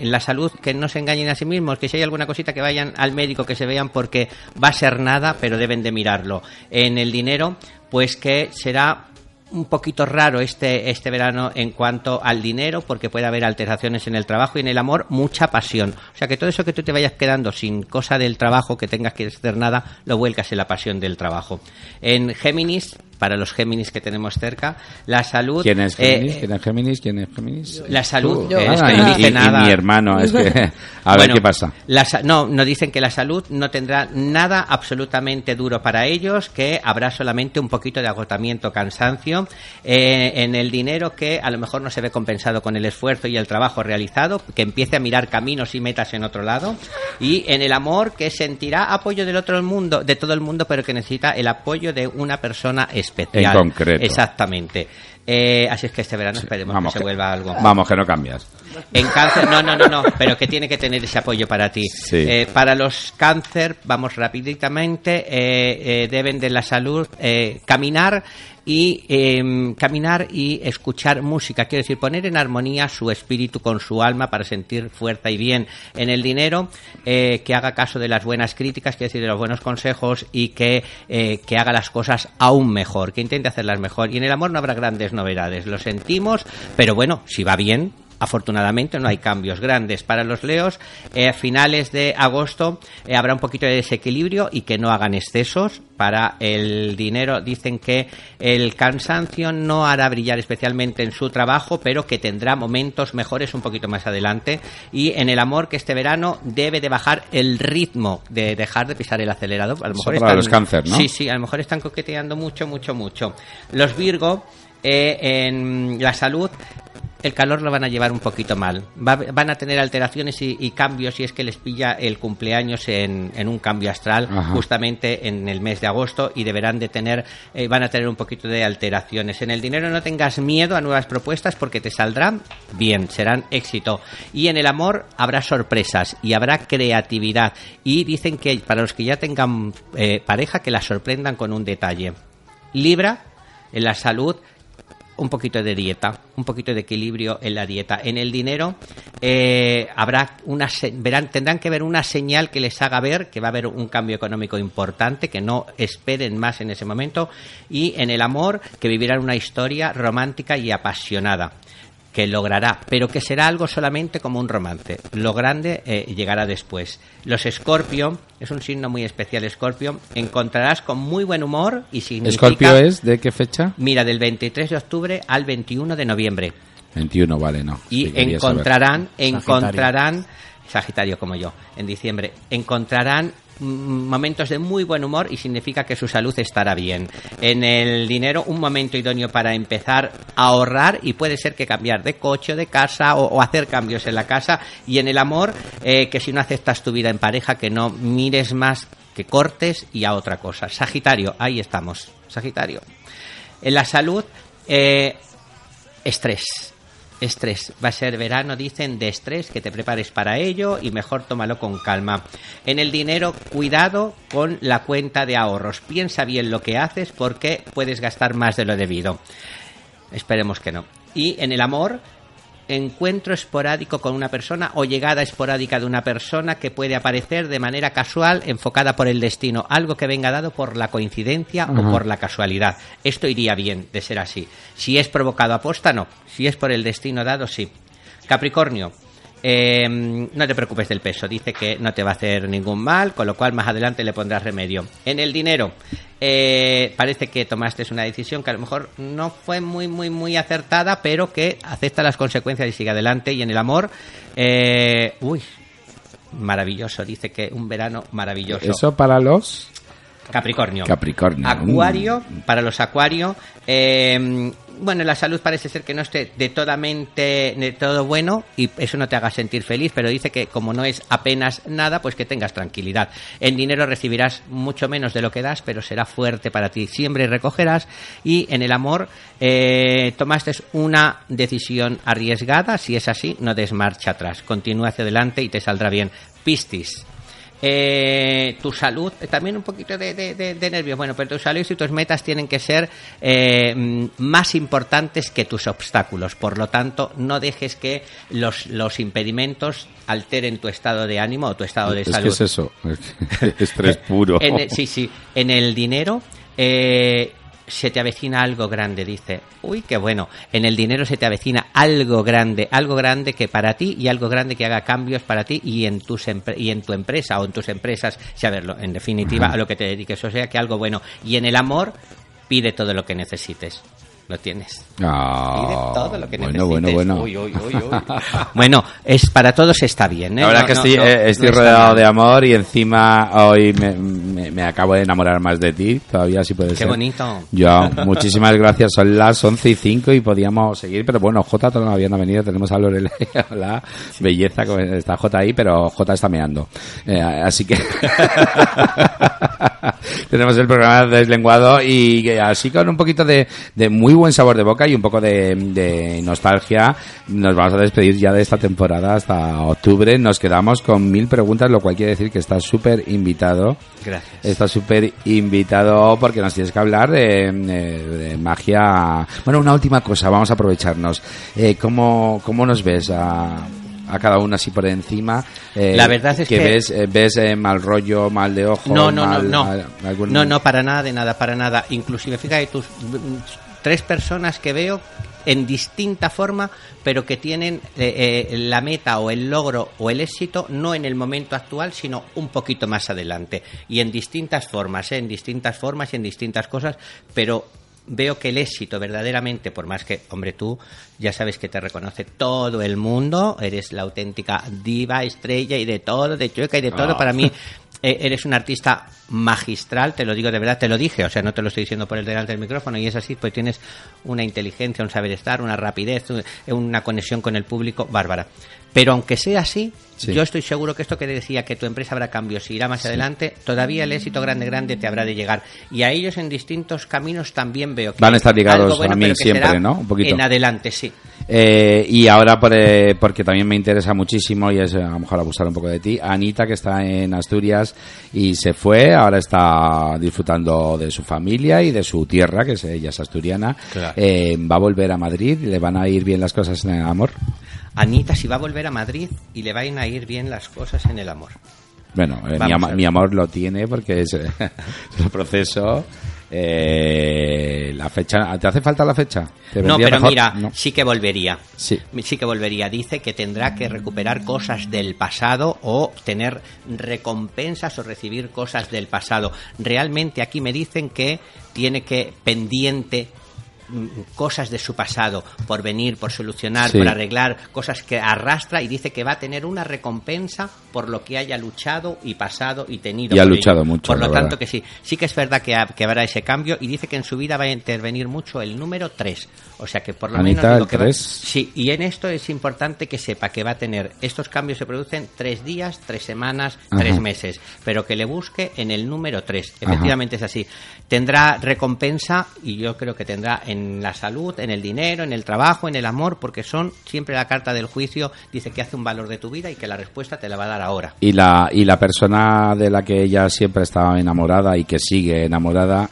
en la salud que no se engañen a sí mismos, que si hay alguna cosita que vayan al médico, que se vean porque va a ser nada, pero deben de mirarlo. En el dinero, pues que será un poquito raro este, este verano en cuanto al dinero, porque puede haber alteraciones en el trabajo y en el amor, mucha pasión. O sea que todo eso que tú te vayas quedando sin cosa del trabajo, que tengas que hacer nada, lo vuelcas en la pasión del trabajo. En Géminis, para los Géminis que tenemos cerca, la salud. ¿Quién es eh, Géminis? ¿Quién es Géminis? ¿Quién es Géminis? La salud, Tú. eh, es Ah, que no y- dice y- y nada. mi hermano, es que... A ver Bueno, qué pasa. la no, no dicen que la salud no tendrá nada absolutamente duro para ellos, que habrá solamente un poquito de agotamiento, cansancio. Eh, en el dinero que a lo mejor no se ve compensado con el esfuerzo y el trabajo realizado, que empiece a mirar caminos y metas en otro lado. Y en el amor que sentirá apoyo del otro mundo, de todo el mundo, pero que necesita el apoyo de una persona especial. En concreto. Exactamente. Eh, así es que este verano esperemos Vamos, que se vuelva algo. Vamos, que no cambias. En cáncer, no, no, no, no, pero que tiene que tener ese apoyo para ti. Sí. Eh, para los cáncer, vamos rapiditamente, eh, eh, deben de la salud eh, caminar y eh, caminar y escuchar música, quiero decir, poner en armonía su espíritu con su alma para sentir fuerza y bien en el dinero, eh, que haga caso de las buenas críticas, quiero decir, de los buenos consejos y que, eh, que haga las cosas aún mejor, que intente hacerlas mejor. Y en el amor no habrá grandes novedades, lo sentimos, pero bueno, si va bien, Afortunadamente no hay cambios grandes para los leos. Eh, a finales de agosto eh, habrá un poquito de desequilibrio y que no hagan excesos. Para el dinero dicen que el cansancio no hará brillar especialmente en su trabajo, pero que tendrá momentos mejores un poquito más adelante. Y en el amor que este verano debe de bajar el ritmo, de dejar de pisar el acelerador. A lo mejor para los cáncer, ¿no? Sí, sí, a lo mejor están coqueteando mucho, mucho, mucho. Los Virgo, eh, en la salud, el calor lo van a llevar un poquito mal. Va- van a tener alteraciones y, y cambios si es que les pilla el cumpleaños en, en un cambio astral Ajá. justamente en el mes de agosto y deberán de tener, eh, van a tener un poquito de alteraciones. En el dinero no tengas miedo a nuevas propuestas porque te saldrán bien, serán éxito. Y en el amor habrá sorpresas y habrá creatividad. Y dicen que para los que ya tengan eh, pareja que la sorprendan con un detalle. Libra, en la salud, un poquito de dieta, un poquito de equilibrio en la dieta. En el dinero eh, habrá una verán tendrán que ver una señal que les haga ver que va a haber un cambio económico importante, que no esperen más en ese momento y en el amor que vivirán una historia romántica y apasionada que logrará, pero que será algo solamente como un romance. Lo grande eh, llegará después. Los Escorpio, es un signo muy especial Escorpio, encontrarás con muy buen humor y significa... ¿Escorpio es de qué fecha? Mira, del 23 de octubre al 21 de noviembre. 21, vale, no. Y Sí, quería saber. encontrarán, Sagitario. encontrarán, Sagitario como yo, en diciembre, encontrarán momentos de muy buen humor y significa que su salud estará bien. En el dinero, un momento idóneo para empezar a ahorrar y puede ser que cambiar de coche de casa o, o hacer cambios en la casa. Y en el amor, eh, que si no aceptas tu vida en pareja, que no mires más, que cortes y a otra cosa. Sagitario, ahí estamos. Sagitario. En la salud, eh, estrés. Estrés. Va a ser verano, dicen, de estrés, que te prepares para ello y mejor tómalo con calma. En el dinero, cuidado con la cuenta de ahorros. Piensa bien lo que haces porque puedes gastar más de lo debido. Esperemos que no. Y en el amor, encuentro esporádico con una persona o llegada esporádica de una persona que puede aparecer de manera casual, enfocada por el destino, algo que venga dado por la coincidencia o por la casualidad. Esto iría bien de ser así. Si es provocado a posta, no. Si es por el destino dado, sí. Capricornio. Eh, no te preocupes del peso, dice que no te va a hacer ningún mal, con lo cual más adelante le pondrás remedio. En el dinero, eh, parece que tomaste una decisión que a lo mejor no fue muy, muy, muy acertada, pero que acepta las consecuencias y sigue adelante. Y en el amor, eh, uy, maravilloso, dice que un verano maravilloso. Eso para los Capricornio. Capricornio. Acuario, para los Acuario. eh, bueno, la salud parece ser que no esté de toda mente, de todo bueno y eso no te haga sentir feliz, pero dice que como no es apenas nada, pues que tengas tranquilidad. En dinero recibirás mucho menos de lo que das, pero será fuerte para ti. Siempre recogerás y en el amor eh, tomaste una decisión arriesgada. Si es así, no des marcha atrás. Continúa hacia adelante y te saldrá bien. Pistis. Eh, tu salud, eh, también un poquito de, de- de- de nervios, bueno, pero tu salud y tus metas tienen que ser eh, mm, más importantes que tus obstáculos. Por lo tanto, no dejes que los, los impedimentos alteren tu estado de ánimo o tu estado de es que salud. es eso, estrés puro. En el- sí, sí. En el dinero eh, se te avecina algo grande, dice. Uy, qué bueno. En el dinero se te avecina algo grande, algo grande que para ti y algo grande que haga cambios para ti y en tus y en tu empresa o en tus empresas, saberlo, en definitiva, Ajá. a lo que te dediques. O sea, que algo bueno. Y en el amor, pide todo lo que necesites. Lo tienes. Ah, Pide todo lo que bueno, necesites. bueno, bueno. Uy, uy, uy, uy. Bueno, es para todos está bien. ¿eh? La verdad No, que no, estoy, no, eh, estoy no rodeado de amor y encima hoy me, me- me acabo de enamorar más de ti. Todavía sí puede Qué ser. bonito. Yo, muchísimas gracias. Son las 11 y 5 y podíamos seguir, pero bueno, Jota todavía no ha venido. Tenemos a Lorelei, la belleza, como está Jota ahí, pero Jota está meando. Eh, así que tenemos el programa deslenguado y así con un poquito de, de muy buen sabor de boca y un poco de, de nostalgia nos vamos a despedir ya de esta temporada hasta octubre. Nos quedamos con mil preguntas, lo cual quiere decir que estás súper invitado. Gracias. Estás súper invitado porque nos tienes que hablar de, de- de magia. Bueno, una última cosa, vamos a aprovecharnos. Eh, ¿cómo, ¿Cómo nos ves a, a cada uno así por encima? Eh, La verdad es que- ves, eh, ves eh, mal rollo, mal de ojo. No, no, no, mal- no. algún- No, no, para nada, de nada, para nada. Inclusive, fíjate, mm, tres personas que veo en distinta forma, pero que tienen eh, eh, la meta o el logro o el éxito no en el momento actual, sino un poquito más adelante. Y en distintas formas, ¿eh? en distintas formas y en distintas cosas, pero veo que el éxito verdaderamente, por más que, hombre, tú ya sabes que te reconoce todo el mundo, eres la auténtica diva, estrella y de todo, de chueca y de todo, Ah. para mí eres un artista magistral, te lo digo de verdad, te lo dije, o sea, no te lo estoy diciendo por el delante del micrófono y es así, pues tienes una inteligencia, un saber estar, una rapidez, un- una conexión con el público bárbara. Pero aunque sea así, Sí. yo estoy seguro que esto que decía que tu empresa habrá cambios y irá más adelante, todavía el éxito grande grande te habrá de llegar y a ellos en distintos caminos también veo que Van a estar ligados bueno, a mí siempre, ¿no? Un poquito. En adelante, sí. Eh, y ahora, por, eh, porque también me interesa muchísimo, y es eh, a lo mejor abusar un poco de ti, Anita, que está en Asturias y se fue, ahora está disfrutando de su familia y de su tierra, que es, ella es asturiana. Claro. Eh, va a volver a Madrid, le van a ir bien las cosas en el amor. Anita si va a volver a Madrid y le van a ir bien las cosas en el amor. Bueno, eh, ama- mi amor lo tiene porque es eh, el proceso. Eh, la fecha, ¿te hace falta la fecha? ¿Te No, pero mejor? mira, No. sí que volvería. Sí. Sí que volvería. Dice que tendrá que recuperar cosas del pasado o tener recompensas o recibir cosas del pasado. Realmente aquí me dicen que tiene que pendiente cosas de su pasado por venir, por solucionar, Sí. por arreglar, cosas que arrastra y dice que va a tener una recompensa por lo que haya luchado y pasado y tenido. Y ha luchado ello. mucho, Por lo tanto verdad. que sí, sí que es verdad que, ha- que habrá ese cambio y dice que en su vida va a intervenir mucho el número 3. O sea que por lo Anita, menos el que va-. Sí, y en esto es importante que sepa que va a tener estos cambios se producen tres días, tres semanas, Ajá. tres meses, pero que le busque en el número 3. Efectivamente es así. Tendrá recompensa y yo creo que tendrá en la salud, en el dinero, en el trabajo, en el amor, porque son siempre la carta del juicio, dice que hace un valor de tu vida y que la respuesta te la va a dar ahora. Y la, y la persona de la que ella siempre estaba enamorada y que sigue enamorada,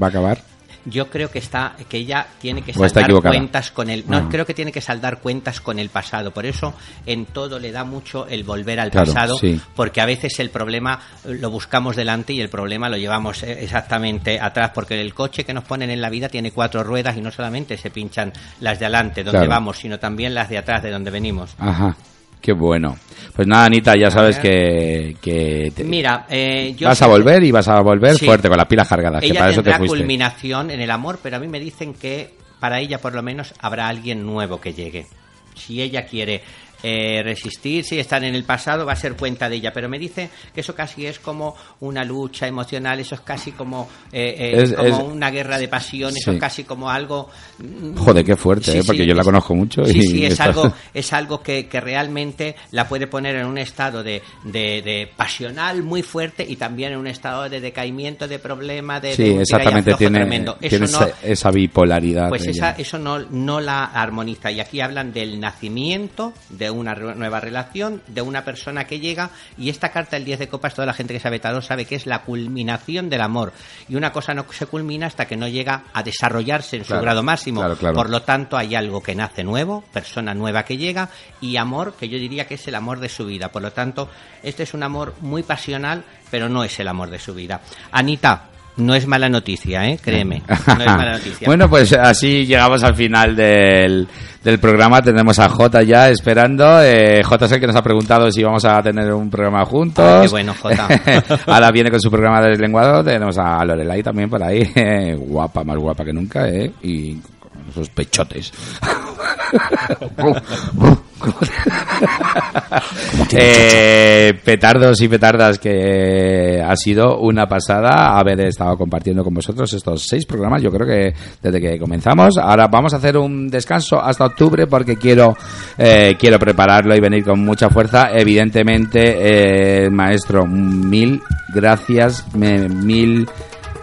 ¿va a acabar? Yo creo que está, que ella tiene que saldar cuentas con el, no, Ah. creo que tiene que saldar cuentas con el pasado. Por eso en todo le da mucho el volver al Claro, pasado, sí. porque a veces el problema eh, lo buscamos delante y el problema lo llevamos eh, exactamente atrás, porque el coche que nos ponen en la vida tiene cuatro ruedas y no solamente se pinchan las de adelante donde Claro. vamos, sino también las de atrás de donde venimos. Ajá. Qué bueno. Pues nada, Anita, ya sabes que, que te- Mira, eh, yo vas a volver y vas a volver Sí. fuerte con las pilas cargadas, que ella para eso te fuiste. culminación en el amor, pero a mí me dicen que para ella por lo menos habrá alguien nuevo que llegue. Si ella quiere eh, resistir, si están en el pasado, va a ser cuenta de ella. Pero me dice que eso casi es como una lucha emocional, eso es casi como, eh, eh, Es- como es- una guerra de pasión, eso es casi como algo... mm, Joder, qué fuerte, Sí, ¿eh? porque sí, yo la es- conozco mucho. Sí, y sí, es está- algo, es algo que, que realmente la puede poner en un estado de, de, de pasional muy fuerte y también en un estado de decaimiento, de problema, de, Sí, exactamente, tiene, tremendo. tiene no, esa, esa bipolaridad. pues esa, eso no, no la armoniza. Y aquí hablan del nacimiento de una re- nueva relación, de una persona que llega. Y esta carta, el 10 de copas, toda la gente que sabe tarot sabe que es la culminación del amor. Y una cosa no se culmina hasta que no llega a desarrollarse en Claro, su grado máximo. claro, claro. Por lo tanto, hay algo que nace nuevo, persona nueva que llega, y amor, que yo diría que es el amor de su vida. Por lo tanto, este es un amor muy pasional, pero no es el amor de su vida. Anita, no es mala noticia, ¿eh? Créeme. No es mala noticia. bueno, pues así llegamos al final del, del programa. Tenemos a Jota ya esperando. Eh, Jota es el que nos ha preguntado si vamos a tener un programa juntos. Ah, qué bueno, Jota. Ahora viene con su programa de deslenguado. Tenemos a Lorelai también por ahí. guapa, más guapa que nunca, ¿eh? Y con esos pechotes. Eh, petardos y petardas que ha sido una pasada haber estado compartiendo con vosotros estos seis programas. Yo creo que desde que comenzamos. Ahora vamos a hacer un descanso hasta octubre porque quiero eh, quiero prepararlo y venir con mucha fuerza. Evidentemente, eh, maestro, mil gracias, me- mil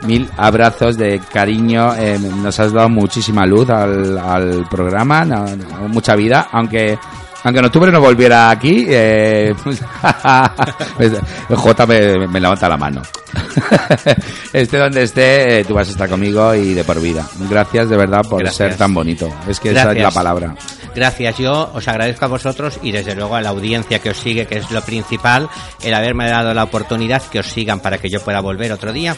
Mil abrazos de cariño, eh, nos has dado muchísima luz al, al programa, no- no, mucha vida, aunque aunque en octubre no volviera aquí, eh, pues, J me, me levanta la mano. esté donde esté, eh, tú vas a estar conmigo y de por vida. Gracias de verdad por Gracias. ser tan bonito. Es que esa es la palabra. Gracias, yo os agradezco a vosotros y desde luego a la audiencia que os sigue, que es lo principal, el haberme dado la oportunidad que os sigan para que yo pueda volver otro día.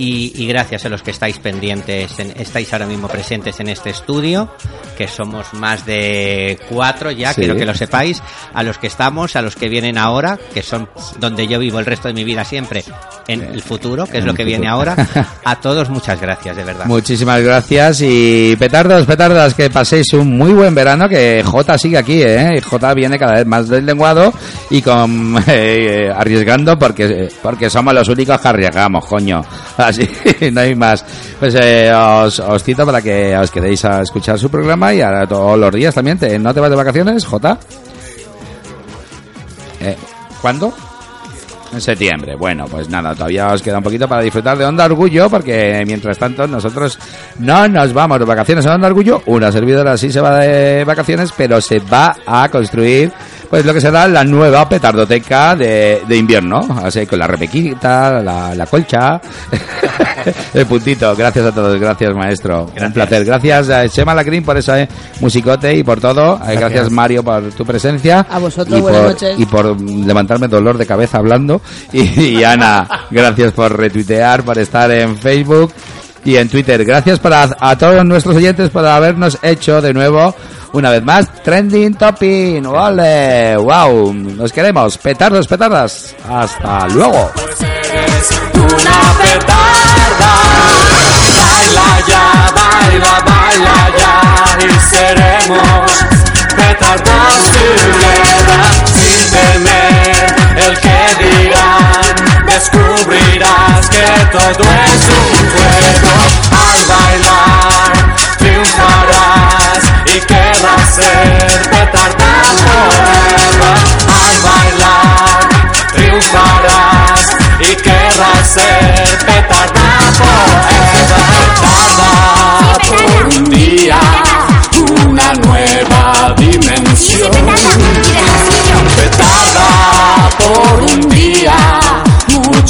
Y, y gracias a los que estáis pendientes, en- estáis ahora mismo presentes en este estudio, que somos más de cuatro ya, Sí. quiero que lo sepáis, a los que estamos, a los que vienen ahora, que son donde yo vivo el resto de mi vida siempre, en el futuro, que es lo que viene ahora. A todos muchas gracias, de verdad. Muchísimas gracias y petardos, petardas, que paséis un muy buen verano, que J sigue aquí, ¿eh? J viene cada vez más deslenguado y con eh, arriesgando porque porque somos los únicos que arriesgamos, coño. Así, no hay más. Pues eh, os, os cito para que os quedéis a escuchar su programa y ahora todos los días también. Te- ¿No te vas de vacaciones, J? Eh, ¿Cuándo? En septiembre. Bueno, pues nada, todavía os queda un poquito para disfrutar de Onda Orgullo, porque mientras tanto nosotros no nos vamos de vacaciones a Onda Orgullo. Una servidora sí se va de vacaciones, pero se va a construir pues lo que será la nueva petardoteca de, de invierno. Así con la rebequita, la, la colcha, el puntito. Gracias a todos, gracias maestro. Un Gracias. placer. Gracias a Chema Lacrín por ese musicote y por todo. Eh, Gracias, Mario por tu presencia. A vosotros, Y buenas por- noches. Y por levantarme dolor de cabeza hablando. Y, y Ana, gracias por retuitear, por estar en Facebook y en Twitter. Gracias para a todos nuestros oyentes por habernos hecho de nuevo una vez más Trending Topping. ¡Vale! ¡Wow! Nos queremos. Petardos, petardas. Hasta luego. una petarda. Baila ya, baila, baila ya y seremos petardos together sin temer el que dirán descubrirás que todo es un juego. Al bailar triunfarás y querrás ser petardado.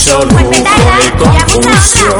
soluciones con